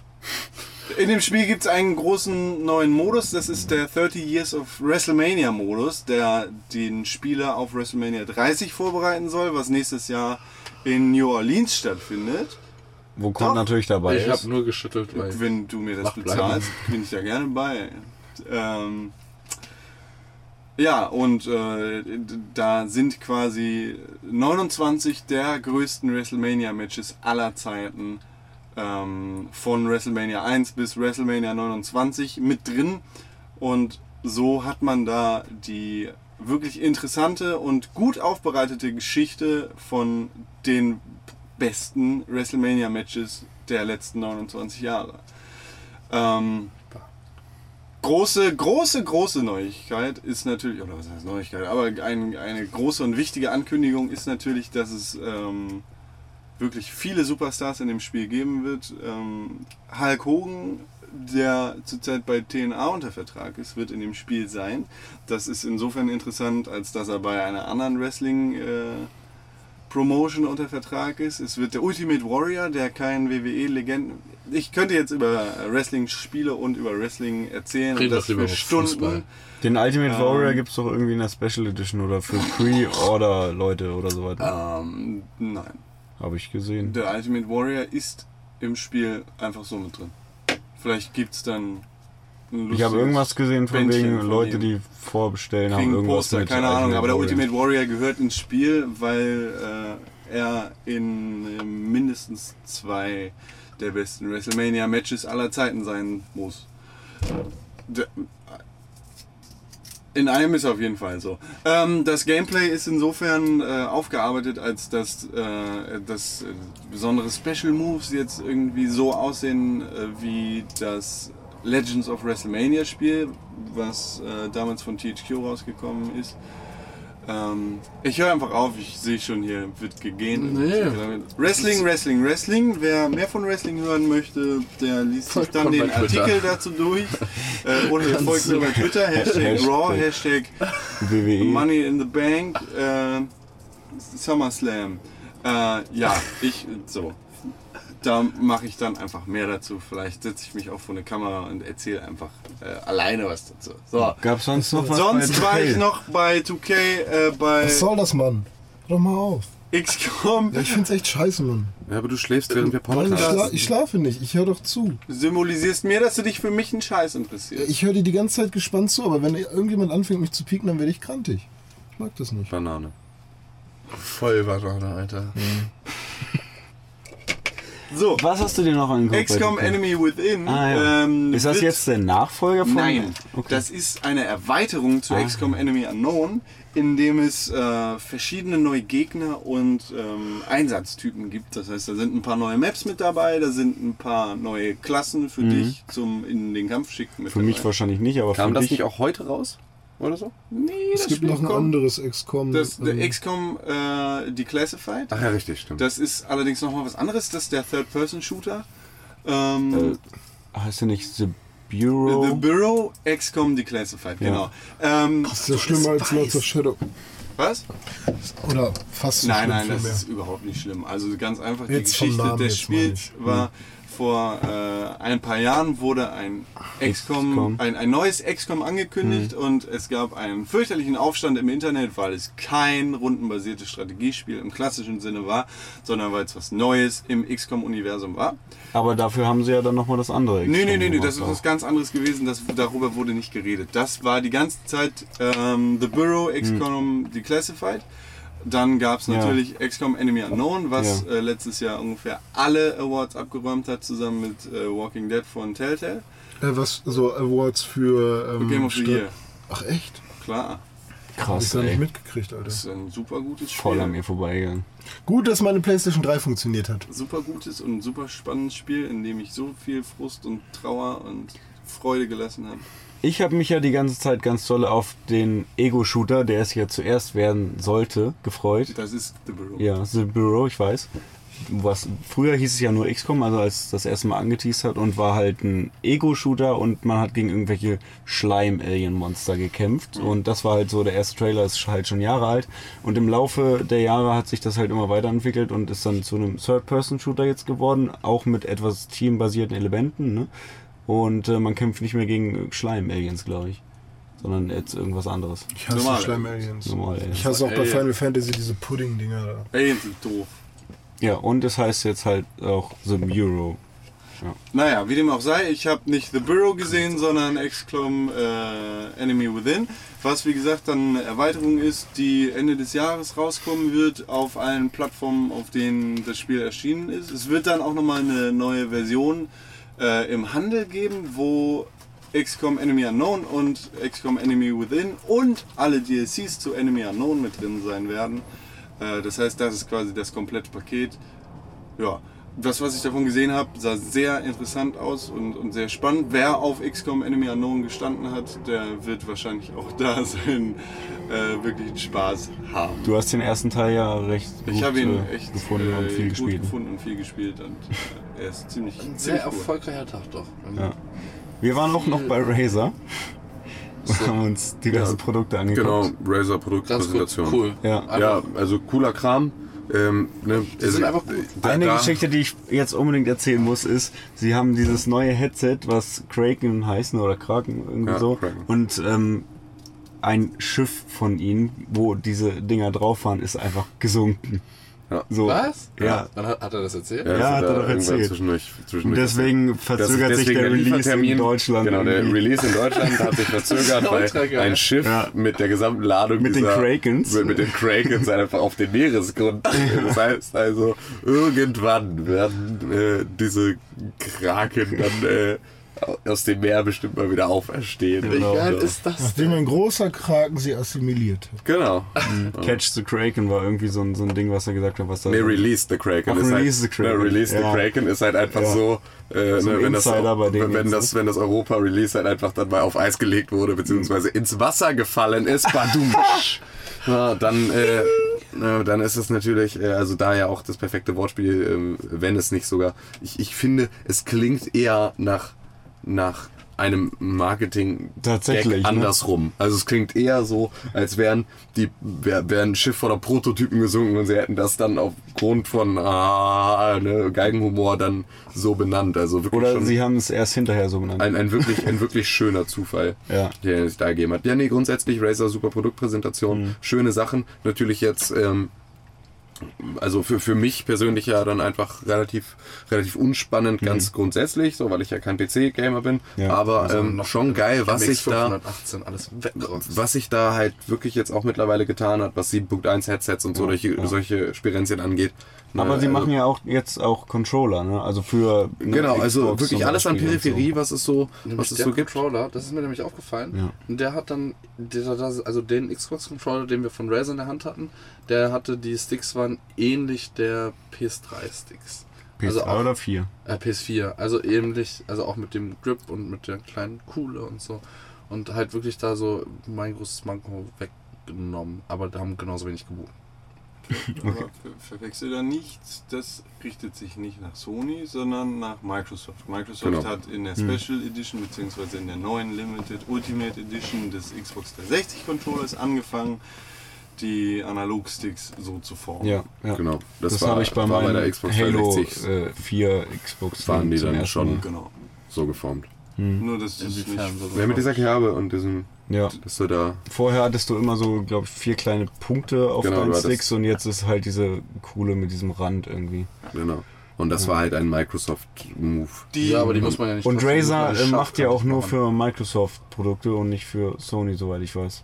In dem Spiel gibt es einen großen neuen Modus, das ist der 30 Years of WrestleMania Modus, der den Spieler auf WrestleMania 30 vorbereiten soll, was nächstes Jahr in New Orleans stattfindet. Wo kommt Doch. natürlich dabei ich ist. habe nur geschüttelt, weil Wenn du mir das bezahlst, bin ich da gerne bei. Ähm, ja, und äh, da sind quasi 29 der größten WrestleMania-Matches aller Zeiten ähm, von WrestleMania 1 bis WrestleMania 29 mit drin. Und so hat man da die wirklich interessante und gut aufbereitete Geschichte von den besten WrestleMania-Matches der letzten 29 Jahre. Ähm, große, große, große Neuigkeit ist natürlich, oder was heißt Neuigkeit, aber ein, eine große und wichtige Ankündigung ist natürlich, dass es ähm, wirklich viele Superstars in dem Spiel geben wird. Ähm, Hulk Hogan, der zurzeit bei TNA unter Vertrag ist, wird in dem Spiel sein. Das ist insofern interessant, als dass er bei einer anderen Wrestling äh, Promotion unter Vertrag ist. Es wird der Ultimate Warrior, der kein WWE-Legenden. Ich könnte jetzt über Wrestling-Spiele und über Wrestling erzählen. Reden und das über Stunden. Fußball. Den Ultimate Ähm. Warrior gibt es doch irgendwie in der Special Edition oder für Pre-Order-Leute oder so weiter. Ähm, nein. Habe ich gesehen. Der Ultimate Warrior ist im Spiel einfach so mit drin. Vielleicht gibt es dann Ich habe irgendwas gesehen von Bändchen wegen von Leute, die vorbestellen, haben irgendwas Poster, mit keine Ahnung, aber der Warrior. Ultimate Warrior gehört ins Spiel, weil äh, er in äh, mindestens zwei der besten WrestleMania-Matches aller Zeiten sein muss. Der, in einem ist auf jeden Fall so. Ähm, das Gameplay ist insofern äh, aufgearbeitet, als dass, äh, dass äh, besondere Special Moves jetzt irgendwie so aussehen äh, wie das Legends of WrestleMania Spiel, was äh, damals von THQ rausgekommen ist. Ähm, ich höre einfach auf, ich sehe schon hier, wird gegähnt. Nee. Wrestling, Wrestling, Wrestling. Wer mehr von Wrestling hören möchte, der liest sich dann den. Artikel dazu durch. Äh, oder folgt mir bei Twitter, Hashtag. Raw, Hashtag WWE. Money in the Bank, äh, SummerSlam. Äh, ja, ich, so. Da mache ich dann einfach mehr dazu. Vielleicht setze ich mich auch vor eine Kamera und erzähle einfach äh, alleine was dazu. So. Gab es sonst noch was Sonst bei war 2K? ich noch bei 2K, äh, bei Was soll das, Mann? Hör doch mal auf. XCOM. Ja, ich find's echt scheiße, Mann. Ja, aber du schläfst während wir Mann, ich, schla podcasten. ich schlafe nicht, ich höre doch zu. Symbolisierst mir, dass du dich für mich einen Scheiß interessierst. Ich höre dir die ganze Zeit gespannt zu, aber wenn irgendjemand anfängt mich zu pieken, dann werde ich krantig. Ich mag das nicht. Banane. Voll Banane, Alter. So, Was hast du dir noch angeguckt? XCOM 2K? Enemy Within. Ah, ja. ähm, Ist das jetzt der Nachfolger von? Nein, Okay. das ist eine Erweiterung zu Ah. XCOM Enemy Unknown, in dem es äh, verschiedene neue Gegner und ähm, Einsatztypen gibt. Das heißt, da sind ein paar neue Maps mit dabei, da sind ein paar neue Klassen für dich zum in den Kampf schicken mit Mhm. Für dabei. mich wahrscheinlich nicht, aber Kam für das dich. nicht auch heute raus? Oder so? Nee, Es das gibt Spiel noch ein kommt- anderes XCOM. Das, der ähm, XCOM äh, Declassified. Ach ja, richtig, stimmt. Das ist allerdings nochmal was anderes. Das ist der Third-Person-Shooter. Ähm, Äh, heißt der nicht The Bureau? The Bureau XCOM Declassified, Ja. genau. Ähm, Das ist ja schlimmer als Lords of Shadow. was? Oder fast so Nein, schlimm nein, das vielmehr. ist überhaupt nicht schlimm. Also ganz einfach, die Jetzt vom Geschichte des Spiels ich. Hm. war vor äh, ein paar Jahren wurde ein XCOM, XCOM. ein, ein neues XCOM angekündigt Hm. und es gab einen fürchterlichen Aufstand im Internet, weil es kein rundenbasiertes Strategiespiel im klassischen Sinne war, sondern weil es was Neues im XCOM-Universum war. Aber dafür haben sie ja dann nochmal das andere. Nee, nee, XCOM nee, nee, gemacht das ist was ganz anderes gewesen. Das, darüber wurde nicht geredet. Das war die ganze Zeit ähm, The Bureau, XCOM Declassified. Dann gab es Ja. natürlich XCOM Enemy Unknown, was Ja. äh, letztes Jahr ungefähr alle Awards abgeräumt hat, zusammen mit äh, Walking Dead von Telltale. Äh, was, so Awards für ähm, Game of the Year, Ach echt? klar. Hab ich Krass, gar nicht mitgekriegt, Alter. Das ist ein super gutes Spiel. Voll an mir vorbeigegangen. Gut, dass meine Playstation 3 funktioniert hat. Super gutes und super spannendes Spiel, in dem ich so viel Frust und Trauer und Freude gelassen habe. Ich habe mich ja die ganze Zeit ganz toll auf den Ego-Shooter, der es ja zuerst werden sollte, gefreut. Das ist The Bureau. Ja, The Bureau, ich weiß. Was, früher hieß es ja nur XCOM, also als das erste Mal angeteased hat und war halt ein Ego-Shooter und man hat gegen irgendwelche Schleim-Alien-Monster gekämpft. Und das war halt so, der erste Trailer ist halt schon Jahre alt. Und im Laufe der Jahre hat sich das halt immer weiterentwickelt und ist dann zu einem Third-Person-Shooter jetzt geworden, auch mit etwas teambasierten Elementen. Ne? Und äh, man kämpft nicht mehr gegen Schleim-Aliens, glaube ich. Sondern jetzt irgendwas anderes. Ich hasse Normal. Schleim-Aliens. Normal, Aliens. Ich hasse auch bei. Final Fantasy diese Pudding-Dinger da. Aliens sind doof. Ja, und es heißt jetzt halt auch The Bureau. Naja, wie dem auch sei, ich habe nicht The Bureau gesehen, sondern XCOM äh, Enemy Within, was wie gesagt dann eine Erweiterung ist, die Ende des Jahres rauskommen wird auf allen Plattformen, auf denen das Spiel erschienen ist. Es wird dann auch nochmal eine neue Version äh, im Handel geben, wo XCOM Enemy Unknown und XCOM Enemy Within und alle DLCs zu Enemy Unknown mit drin sein werden. Äh, das heißt, das ist quasi das komplette Paket. Ja, das, was ich davon gesehen habe, sah sehr interessant aus und, und sehr spannend. Wer auf XCOM Enemy Unknown gestanden hat, der wird wahrscheinlich auch da sein, äh, wirklich einen Spaß haben. Du hast den ersten Teil ja recht gut ich habe ihn äh, echt gefunden äh, und viel gut gespielt. gefunden und viel gespielt und äh, er ist ziemlich, Ein sehr ziemlich cool. erfolgreicher Tag doch. Ja. Wir waren auch noch bei Razer und haben uns diverse Ja. Produkte angeguckt. Genau, Razer Produktpräsentation. cool. Ja. Ja, also cooler Kram. Ähm, ne, Die sind einfach gut. da- Eine da- Geschichte, die ich jetzt unbedingt erzählen muss, ist, sie haben dieses neue Headset, was Kraken heißen oder Kraken irgendwie Ja, so. Kraken. Und ähm, ein Schiff von ihnen, wo diese Dinger drauf waren, ist einfach gesunken. Ja. So. Was? Ja. Dann hat, hat er das erzählt? Ja, Ja, hat er doch erzählt. Zwischendurch, Und zwischendurch deswegen verzögert Das- sich deswegen der Release in Deutschland. Genau, der. Release in Deutschland hat sich verzögert, weil ein Schiff Ja. mit der gesamten Ladung Mit den dieser- Krakens. Mit, mit den Krakens einfach auf den Meeresgrund. Das heißt also, irgendwann werden äh, diese Kraken dann äh, aus dem Meer bestimmt mal wieder auferstehen. Wie geil ist das Nachdem denn? ein großer Kraken sie assimiliert hat. Genau. Catch the Kraken war irgendwie so ein, so ein Ding, was er gesagt hat, was da. Nee, Release the Kraken. Ach, ist Release halt, the Kraken. Ne, Release Ja. the Kraken ist halt einfach Ja. so, äh, So ein ne, wenn, das, wenn, das, wenn das Europa-Release halt einfach dann mal auf Eis gelegt wurde, beziehungsweise ins Wasser gefallen ist, badum, ja, dann, äh, dann ist es natürlich, äh, also da ja auch das perfekte Wortspiel, äh, wenn es nicht sogar, ich, ich finde, es klingt eher nach, nach einem Marketing Tatsächlich, ne? andersrum. Also es klingt eher so, als wären die wär, wär ein Schiff voller Prototypen gesunken und sie hätten das dann aufgrund von ah, ne, Geigenhumor dann so benannt. Also wirklich Oder sie haben es erst hinterher so benannt. ein, ein wirklich ein wirklich schöner Zufall, Ja. der sich da ergeben hat. Ja, nee, grundsätzlich Razer super Produktpräsentation, Mhm. schöne Sachen. Natürlich jetzt ähm, also für, für mich persönlich ja dann einfach relativ, relativ unspannend, ganz grundsätzlich, so weil ich ja kein PC-Gamer bin. Mhm. Ja. aber Also ähm, noch schon geil, was sich da 518, alles weggerotzt. was sich da halt wirklich jetzt auch mittlerweile getan hat, was 7.1 Headsets und so solche, solche Spirenzien angeht. Aber Ne, sie also- machen ja auch jetzt auch Controller, ne? Also für. ne, Genau, also Xbox wirklich zum alles an Peripherie, was es so, Nämlich was es der so gibt. Controller, das ist mir nämlich aufgefallen. Ja. Und der hat dann, der, das, also den Xbox-Controller, den wir von Razer in der Hand hatten, der hatte, die Sticks waren ähnlich der PS3-Sticks. PS3 also auch, oder 4. äh, PS4, also ähnlich, also auch mit dem Grip und mit der kleinen Kuhle und so. Und halt wirklich da so mein großes Manko weggenommen, aber da haben genauso wenig gebucht. Ver verwechsel da nichts, das richtet sich nicht nach Sony, sondern nach Microsoft. Microsoft Genau. hat in der Special Edition bzw. in der neuen Limited Ultimate Edition des Xbox 360 Controllers angefangen, die Analogsticks so zu formen. Ja, ja. Genau, das, Das, habe ich bei war meinem bei der Xbox Halo 360 äh, 4 Xbox Waren die dann schon-. Genau. so geformt. Nur das ist nicht so? Ja, mit dieser Kerbe und diesem, Ja. dass du da Vorher hattest du immer so, glaube ich, vier kleine Punkte auf Genau, deinen Sticks und jetzt ist halt diese coole mit diesem Rand irgendwie. Genau. Und das war halt ein Microsoft-Move. die, Ja, aber die muss man ja nicht Und Razer äh, macht ja auch nur für Microsoft-Produkte und nicht für Sony, soweit ich weiß.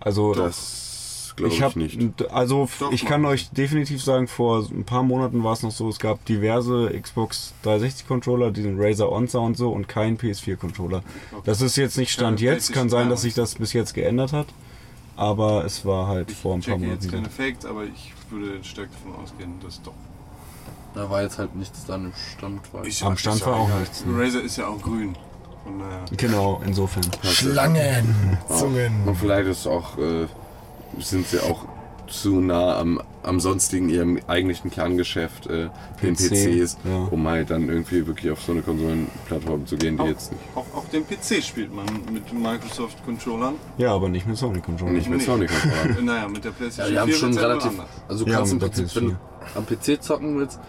Also Das glaube ich, ich habe, nicht. also Doch, ich kann euch definitiv sagen, vor ein paar Monaten war es noch so, es gab diverse Xbox 360 Controller, diesen Razer Onza und so und kein PS4 Controller. Das ist jetzt nicht Stand Keine jetzt, kann sein, dass sich das bis jetzt geändert hat, aber es war halt ich vor ein paar Monaten. jetzt keine. Facts, aber ich würde stark davon ausgehen, dass doch. Da war jetzt halt nichts dann im Stand. Weil Ist Am ja- Stand war ja auch nichts, ne? Razer ist ja auch grün. Von daher. Genau, insofern. Schlangen, Und Zungen. vielleicht ist auch, äh, sind sie auch zu nah am, am sonstigen ihrem eigentlichen Kerngeschäft, äh, den PC, PCs, ja. um halt dann irgendwie wirklich auf so eine Konsolenplattform zu gehen, die Auch, jetzt nicht, auch, auch den PC spielt man mit Microsoft-Controllern. Ja, aber nicht mit Sony Controller. nicht mit Nee. Sony Controller. Äh, Naja, mit der Ja, PlayStation die haben 4 schon ja relativ. Also du Ja, kannst im Prinzip, wenn du PS4. am PC zocken willst,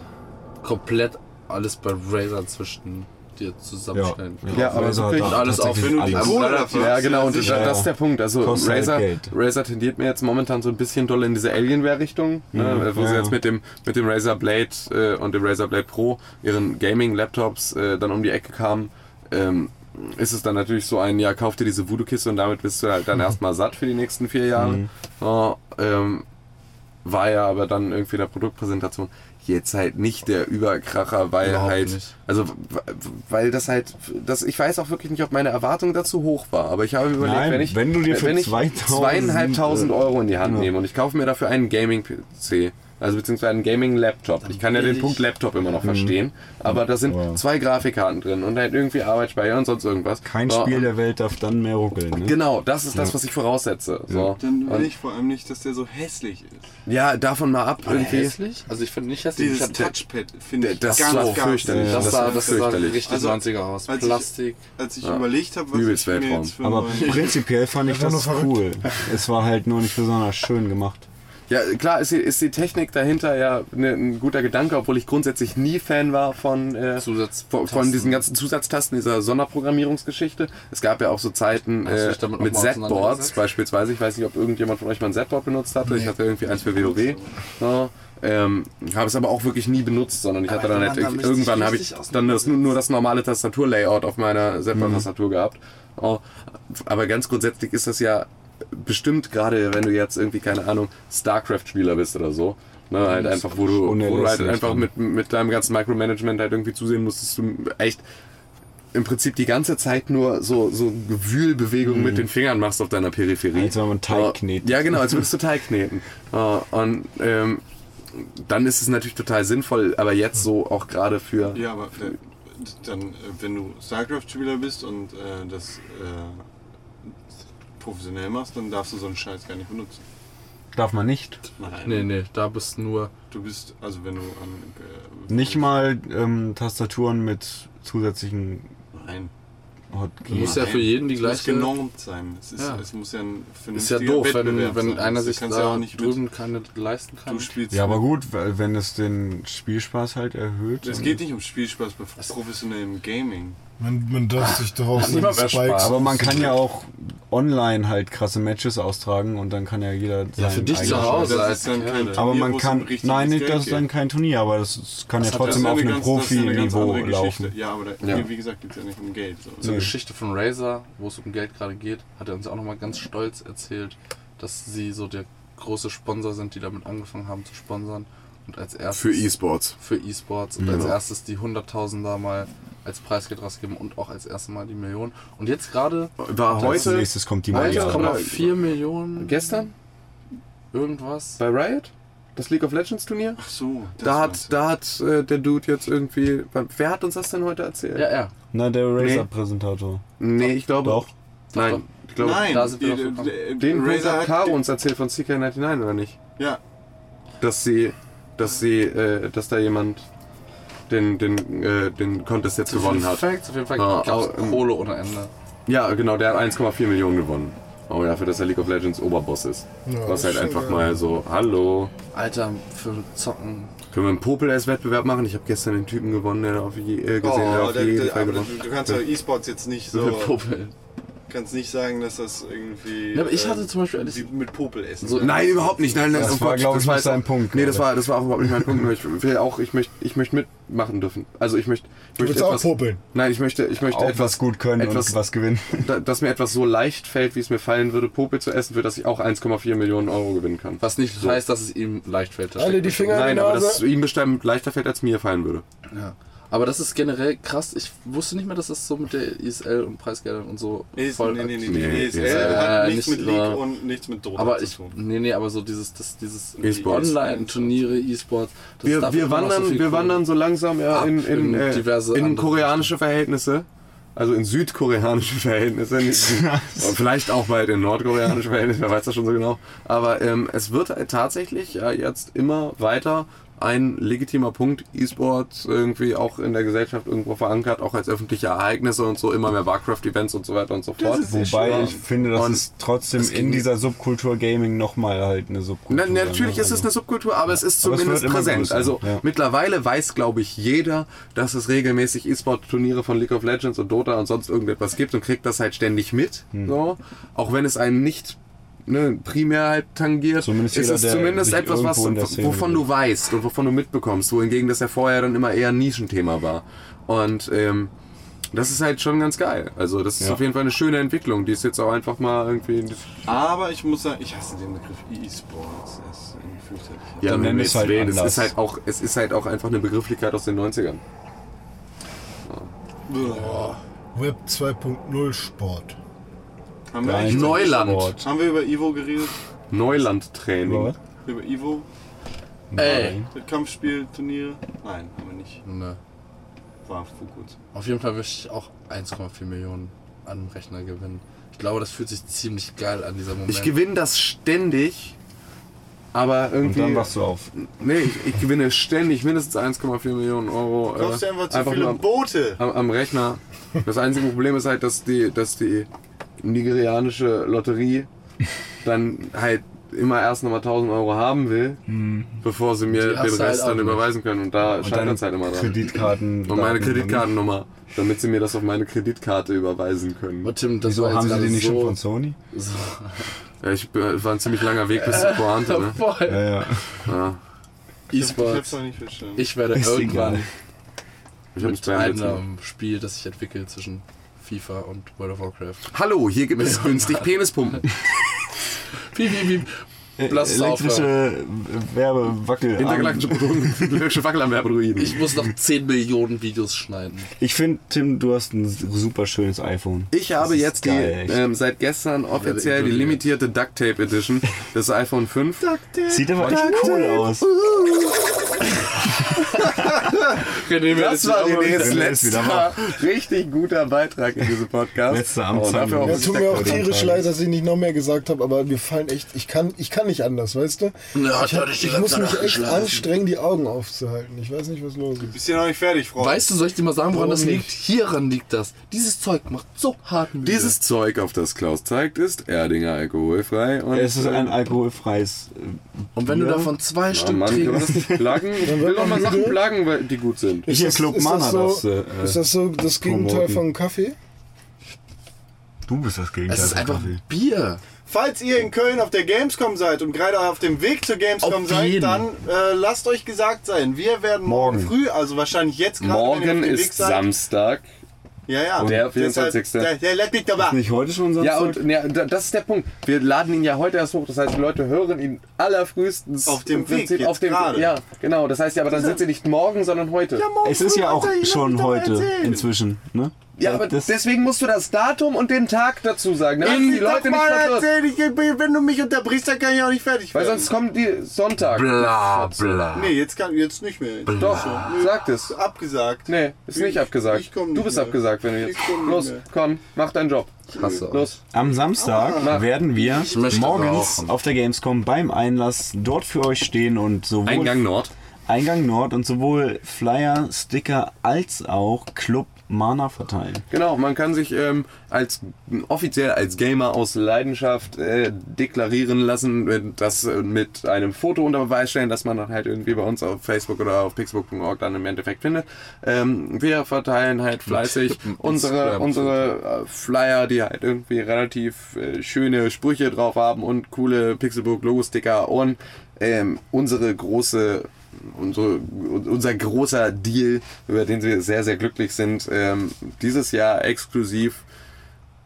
komplett alles bei Razer zwischen dir zusammenstellen. Ja, aber Razer wirklich- hat Und alles auf, wenn du die. Kohle dafür Ja, genau, und das, sicher. das ist der Punkt. Also halt Razer, Geld. Razer tendiert mir jetzt momentan so ein bisschen doll in diese Alienware-Richtung, ne, wo ja, sie ja. jetzt mit dem, mit dem Razer Blade äh, und dem Razer Blade Pro ihren Gaming-Laptops äh, dann um die Ecke kamen. Ähm, ist es dann natürlich so ein, ja, kauf dir diese Voodoo-Kiste und damit bist du halt dann erstmal satt für die nächsten vier Jahre. Ja, ähm, war ja aber dann irgendwie in der Produktpräsentation jetzt halt nicht der Überkracher, weil Überhaupt halt, nicht. also weil das halt, das, ich weiß auch wirklich nicht, ob meine Erwartung dazu hoch war, aber ich habe überlegt, Nein, wenn ich, wenn du dir für wenn ich 2000, zweieinhalbtausend Euro in die Hand genau. nehme und ich kaufe mir dafür einen Gaming-PC, Also beziehungsweise einen Gaming-Laptop. Ich kann ja den Punkt Laptop immer noch verstehen. Aber da sind Wow. zwei Grafikkarten drin und halt irgendwie Arbeitsspeicher und sonst irgendwas. Kein So, Spiel der Welt darf dann mehr ruckeln. Ne? Genau, das ist das, was ich voraussetze. So. Dann will ich vor allem nicht, dass der so hässlich ist. Ja, davon mal ab irgendwie. Hässlich? Also ich finde nicht hässlich. Dieses ich Touchpad finde ich das ganz, ist so ganz fürchterlich. das, das sah, ist das sah fürchterlich. richtig Also, 90er aus. als ich- Plastik. Als ich Ja. überlegt habe, was Übelst ich mir Weltraum. jetzt für Aber prinzipiell fand ich das nur cool. Es war halt nur nicht besonders schön gemacht. Ja, klar ist die, ist die Technik dahinter ja ne, ein guter Gedanke, obwohl ich grundsätzlich nie Fan war von, äh, von, von diesen ganzen Zusatztasten, dieser Sonderprogrammierungsgeschichte. Es gab ja auch so Zeiten äh, mit auseinandergesetzt? beispielsweise. Ich weiß nicht, ob irgendjemand von euch mal ein Z-Board benutzt hatte. Ich hatte irgendwie eins für WoW. Ja, ähm, habe es aber auch wirklich nie benutzt, sondern ich hatte dann halt irgendwann habe ich dann das, nur das normale Tastaturlayout auf meiner Z-Board-Tastatur gehabt. Oh, aber ganz grundsätzlich ist das ja bestimmt gerade, wenn du jetzt irgendwie, keine Ahnung, StarCraft-Spieler bist oder so. Ne, halt einfach, wo du, wo du halt einfach mit, mit deinem ganzen Micromanagement halt irgendwie zusehen musst, dass du echt im Prinzip die ganze Zeit nur so, so Gewühlbewegungen mit den Fingern machst auf deiner Peripherie. Als wenn man Teig Ja, knetet. Ja, genau, als würdest du Teig kneten. Und ähm, dann ist es natürlich total sinnvoll, aber jetzt so auch gerade für. Ja, aber äh, dann, äh, wenn du StarCraft-Spieler bist und äh, das äh, professionell machst, dann darfst du so einen Scheiß gar nicht benutzen. Darf man nicht. Nein. Nee, nee, da bist nur. Du bist, also wenn du an. Äh, Nicht mal ähm, Tastaturen mit zusätzlichen Nein. Hotkeys. Muss ja für jeden die es muss gleiche- genormt sein. Es, ist, Ja. es muss ja ein Ist ja doof, wenn, Wettbewerb wenn sein. einer sich da ja auch nicht drüben keine leisten kann. Du spielst Ja, aber gut, weil- wenn es den Spielspaß halt erhöht. Es geht nicht um Spielspaß bei professionellem Gaming. Man, man darf sich so niemand mehr Spikes. Aber man kann ja auch online halt krasse Matches austragen und dann kann ja jeder sein für dich zu Hause. das ist dann kein. Aber Turnier, man kann, nein, nicht, das ist dann kein Turnier, aber das, das kann ja trotzdem auf eine einem eine Profi-Niveau laufen. Ja, aber da, Ja. Wie, gesagt, geht es ja nicht um Geld. So. Zur Nee. Geschichte von Razer, wo es um Geld gerade geht, hat er uns auch nochmal ganz stolz erzählt, dass sie so der große Sponsor sind, die damit angefangen haben zu sponsern. Und als erstes Für E-Sports. für E-Sports und als erstes die Hunderttausender mal als Preisgeld rausgeben und auch als erstes Mal die Millionen. Und jetzt gerade, War Als heute, nächstes kommt die noch oder- 4 Millionen gestern, irgendwas. bei Riot, das League of Legends Turnier. Ach so. Da hat, da hat äh, der Dude jetzt irgendwie. Wer hat uns das denn heute erzählt? Ja, ja. Na, der Nee. Razer-Präsentator. Nee, ich glaube. Doch. Nein, ich glaube. Nein, da sind wir die- gekommen. der- Den Razer Caro uns erzählt von CK99 oder nicht? Ja, Dass sie, dass sie, äh, dass da jemand den, den, äh, den Contest jetzt gewonnen hat. Facts, auf jeden Fall Ja, gab's au- ähm, Kohle ohne Ende. Ja, genau, der hat 1,4 Millionen gewonnen. Aber dafür, dass er League of Legends Oberboss ist. Ja, Was halt einfach schon mal geil. so, hallo, Alter, für Zocken. können wir einen Popel-S-Wettbewerb machen? Ich habe gestern den Typen gewonnen, der auf je, äh, gesehen oh, der auf der, jeden der, Fall gewonnen du, du kannst ja E-Sports jetzt nicht so. Mit Popel. Kannst nicht sagen, dass das irgendwie. Ja, aber ich hatte ähm, zum Beispiel wie mit Popel essen. So- Nein, überhaupt nicht. Nein, Das oh war, Gott, glaub ich, war nicht sein auch- Punkt Nee, das war, das war auch überhaupt nicht mein Punkt. Ich will auch, ich möchte, ich möchte mitmachen dürfen. Also ich möchte, ich Du möchte willst auch etwas, popeln. nein, ich möchte, ich möchte Auch etwas was gut können etwas, und was gewinnen. da- dass mir etwas so leicht fällt, wie es mir fallen würde, Popel zu essen, für das ich auch 1,4 Millionen Euro gewinnen kann. Was nicht heißt, dass es ihm leicht fällt. das Alle die. Finger in Nein, aber dass es ihm bestimmt leichter fällt, als mir fallen würde. Ja. Aber das ist generell krass. Ich wusste nicht mehr, dass das so mit der ISL und Preisgeldern und so Nee, voll. nee, nee, nee, Nee, nee. ESL ESL hat äh, nichts nicht mit League so- und nichts mit Dota aber zu ich, tun. nee, nee, aber so dieses, das, dieses E-Sports. Online-Turniere, E-Sports. das Wir, wir so wandern, viel wir wandern so langsam ja, in, in, in äh, diverse in koreanische Verhältnisse. Also in südkoreanische Verhältnisse. Vielleicht auch bald in nordkoreanische Verhältnisse, wer weiß das schon so genau. Aber ähm, es wird tatsächlich ja, jetzt immer weiter ein legitimer Punkt, E-Sport irgendwie auch in der Gesellschaft irgendwo verankert, auch als öffentliche Ereignisse und so, immer mehr Warcraft-Events und so weiter und so fort. Wobei ich finde, dass Und es trotzdem es in dieser Subkultur Gaming nochmal halt eine Subkultur Na, natürlich ne? ist es eine Subkultur, aber es ist es zumindest immer präsent. größer, Also ja. mittlerweile weiß, glaube ich, jeder, dass es regelmäßig E-Sport-Turniere von League of Legends und Dota und sonst irgendetwas gibt und kriegt das halt ständig mit. Hm. So. Auch wenn es einen nicht ne, primär halt tangiert, Zumindest ist jeder, es zumindest etwas, was, wovon du weißt und wovon du mitbekommst. Wohingegen das ja vorher dann immer eher ein Nischenthema war. Und ähm, das ist halt schon ganz geil. Also das ist Ja. auf jeden Fall eine schöne Entwicklung, die ist jetzt auch einfach mal irgendwie... Aber ich muss sagen, ich hasse den Begriff E-Sports. Ja, Dann nenn es halt es ist halt auch, es ist halt auch einfach eine Begrifflichkeit aus den 90ern. Web 2.0 Sport. Haben wir, eigentlich, Neuland. Sport. haben wir über Ivo geredet? Neulandtraining. Über Ivo? Ey. Mit Kampfspielturniere? Nein, haben wir nicht. Ne. War vor kurzem. Auf jeden Fall möchte ich auch 1,4 Millionen an Rechner gewinnen. Ich glaube, das fühlt sich ziemlich geil an, dieser Moment. Ich gewinne das ständig, aber Und irgendwie. dann wachst du auf. Nee, ich, ich gewinne ständig mindestens 1,4 Millionen Euro. Du kaufst äh, einfach zu einfach viele nur Boote. am, am Rechner. Das einzige Problem ist halt, dass die, dass die nigerianische Lotterie dann halt immer erst nochmal 1000 Euro haben will, bevor sie mir den hast du Rest halt dann überweisen können. Und da scheitert deine es halt immer dran. Kreditkarten. Und meine Kreditkartennummer, damit sie mir das auf meine Kreditkarte überweisen können. Aber Tim, das Wieso war haben sie die nicht so, schon von Sony? so Ja, ich, äh, war ein ziemlich langer Weg bis zur Pointe. Ne? voll. Ja, ja. Ja, E-Sports. Ich werde irgendwann ich mit einem Spiel, das sich entwickelt zwischen FIFA und World of Warcraft. Hallo, hier gibt es günstig Penispumpen. Piep, piep, piep. Lass es. Elektrische Werbewackel. Intergalaktische Produkte, Wackelanwerbruiden. Ich muss noch 10 Millionen Videos schneiden. Ich finde, Tim, du hast ein super schönes iPhone. Ich habe jetzt die, geil, echt. ähm, seit gestern offiziell die limitierte Duct Tape Edition des iPhone 5. Sieht aber echt cool aus. Das war Renés letzter richtig guter Beitrag in diesem Podcast. Letzte Oh, Amtszeit. auch Ja, tut mir auch tierisch leid, dass ich nicht noch mehr gesagt habe, aber mir fallen echt, ich kann, ich kann nicht anders, weißt du? Ja, Ich, hab, ich muss mich echt geschlafen. anstrengen, die Augen aufzuhalten. Ich weiß nicht, was los ist. Bist du noch nicht fertig, Frau? Weißt du, soll ich dir mal sagen, woran Warum das liegt? nicht? Hieran liegt das. Dieses Zeug macht so hart müde. Dieses Zeug, auf das Klaus zeigt, ist Erdinger alkoholfrei. Und Es ist ein alkoholfreies. äh, Und wenn du Bier. davon zwei Oh Stück Mann, das trinkst. nicht pluggen? Ich will doch mal man Sachen pluggen, weil die gut sind. Hier, das- Club ist das Mana so- darfst du, äh, Ist das so das Gegenteil promoten. von Kaffee? Du bist das Gegenteil Es ist von einfach Kaffee. Bier. Falls ihr in Köln auf der Gamescom seid und gerade auf dem Weg zur Gamescom Auf seid, jeden. dann äh, lasst euch gesagt sein, wir werden morgen, Morgen. früh, also wahrscheinlich jetzt gerade, wenn ihr Morgen auf dem Weg ist seid. Samstag. Ja, ja. Der Deshalb- 24.. Der, der lädt mich doch mal. Nicht heute schon Samstag? Ja, und ja, da- das ist der Punkt. Wir laden ihn ja heute erst hoch. Das heißt, die Leute hören ihn allerfrühestens Auf dem Prinzip Weg jetzt auf dem gerade. Ja, genau. Das heißt ja, aber dann sind sie nicht morgen, sondern heute. es ist ja auch schon heute erzählen. inzwischen, ne? Ja, aber das, deswegen musst du das Datum und den Tag dazu sagen, damit die Leute nicht erzählen, ich, wenn du mich unterbrichst, dann kann ich auch nicht fertig Weil werden. sonst kommt die Sonntag. Bla, bla. Nee, jetzt, kann, jetzt nicht mehr. Doch, Nö, sag es. Abgesagt. Nee, ist nicht Ich- abgesagt. ich komm du nicht bist mehr. abgesagt, wenn du Ich jetzt. komm nicht Los, mehr. Con, mach deinen Job. Hasse euch. Los. Am Samstag Mach. werden wir morgens rauchen. auf der Gamescom beim Einlass dort für euch stehen und sowohl Eingang Nord. Eingang Nord und sowohl Flyer, Sticker als auch Club Mana verteilen. Genau, man kann sich ähm, als offiziell als Gamer aus Leidenschaft äh, deklarieren lassen, äh, das äh, mit einem Foto unter Beweis stellen, dass man dann halt irgendwie bei uns auf Facebook oder auf pixbook.org dann im Endeffekt findet. Ähm, wir verteilen halt fleißig unsere, unsere äh, Flyer, die halt irgendwie relativ äh, schöne Sprüche drauf haben und coole Pixelbook-Logo-Sticker und ähm, unsere große unsere, unser großer Deal, über den wir sehr, sehr glücklich sind, ähm, dieses Jahr exklusiv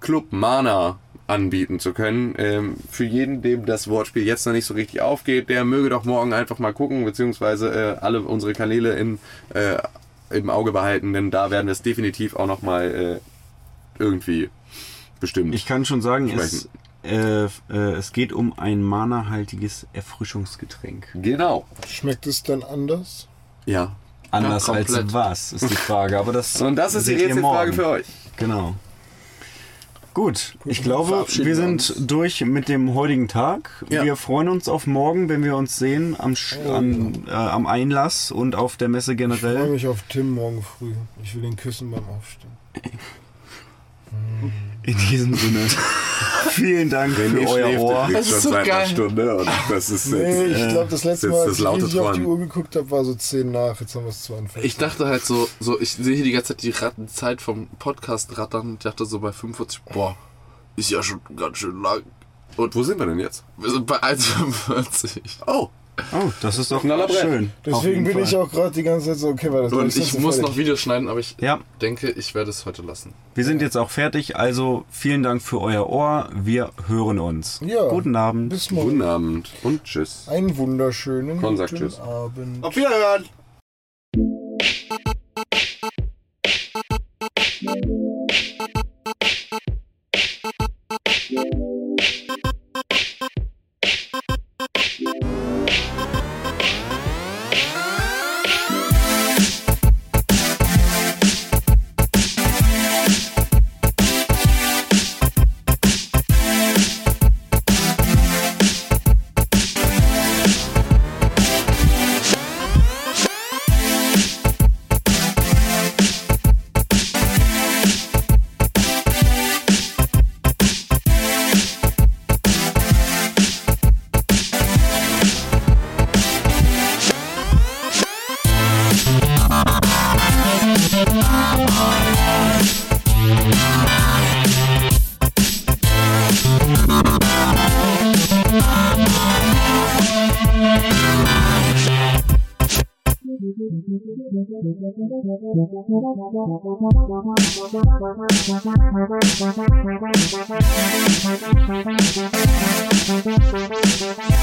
Club Mana anbieten zu können. Ähm, für jeden, dem das Wortspiel jetzt noch nicht so richtig aufgeht, der möge doch morgen einfach mal gucken, beziehungsweise äh, alle unsere Kanäle in, äh, im Auge behalten, denn da werden wir es definitiv auch nochmal äh, irgendwie bestimmt. Ich kann schon sagen, es. Äh, äh, es geht um ein Mana-haltiges Erfrischungsgetränk. genau. Schmeckt es dann anders? Ja. Anders Ja, als was, ist die Frage. Aber das Und das ist die Rätselfrage für euch. Genau. Gut, ich glaube, wir sind durch mit dem heutigen Tag. Ja. Wir freuen uns auf morgen, wenn wir uns sehen am, Sch- an, äh, am Einlass und auf der Messe Ich freue generell. mich auf Tim morgen früh. Ich will ihn küssen beim Aufstehen. In diesem Sinne, vielen Dank für euer Ohr. Das ist so geil. Stunde und das ist Nee, ich glaube, das letzte jetzt Mal, das als ich auf die. Uhr geguckt habe, war so 10 nach. Jetzt haben wir es 42. Ich dachte halt so, so ich sehe hier die ganze Zeit die Ratten Zeit vom Podcast rattern und dachte so bei 45, boah, ist ja schon ganz schön lang. Und wo sind wir denn jetzt? Wir sind bei 1,45. Oh, Oh, das ist doch Knallerbrett. schön. Deswegen bin Fall. ich auch gerade die ganze Zeit so, okay, weil das Und ist ich so muss fertig. noch Videos schneiden, aber ich Ja, denke, ich werde es heute lassen. wir sind jetzt auch fertig. Also vielen Dank für euer Ohr. Wir hören uns. Ja. Guten Abend. Bis morgen. guten Abend und tschüss. Einen wunderschönen Con sagt guten Tschüss. Abend. Auf Wiederhören. Thank you.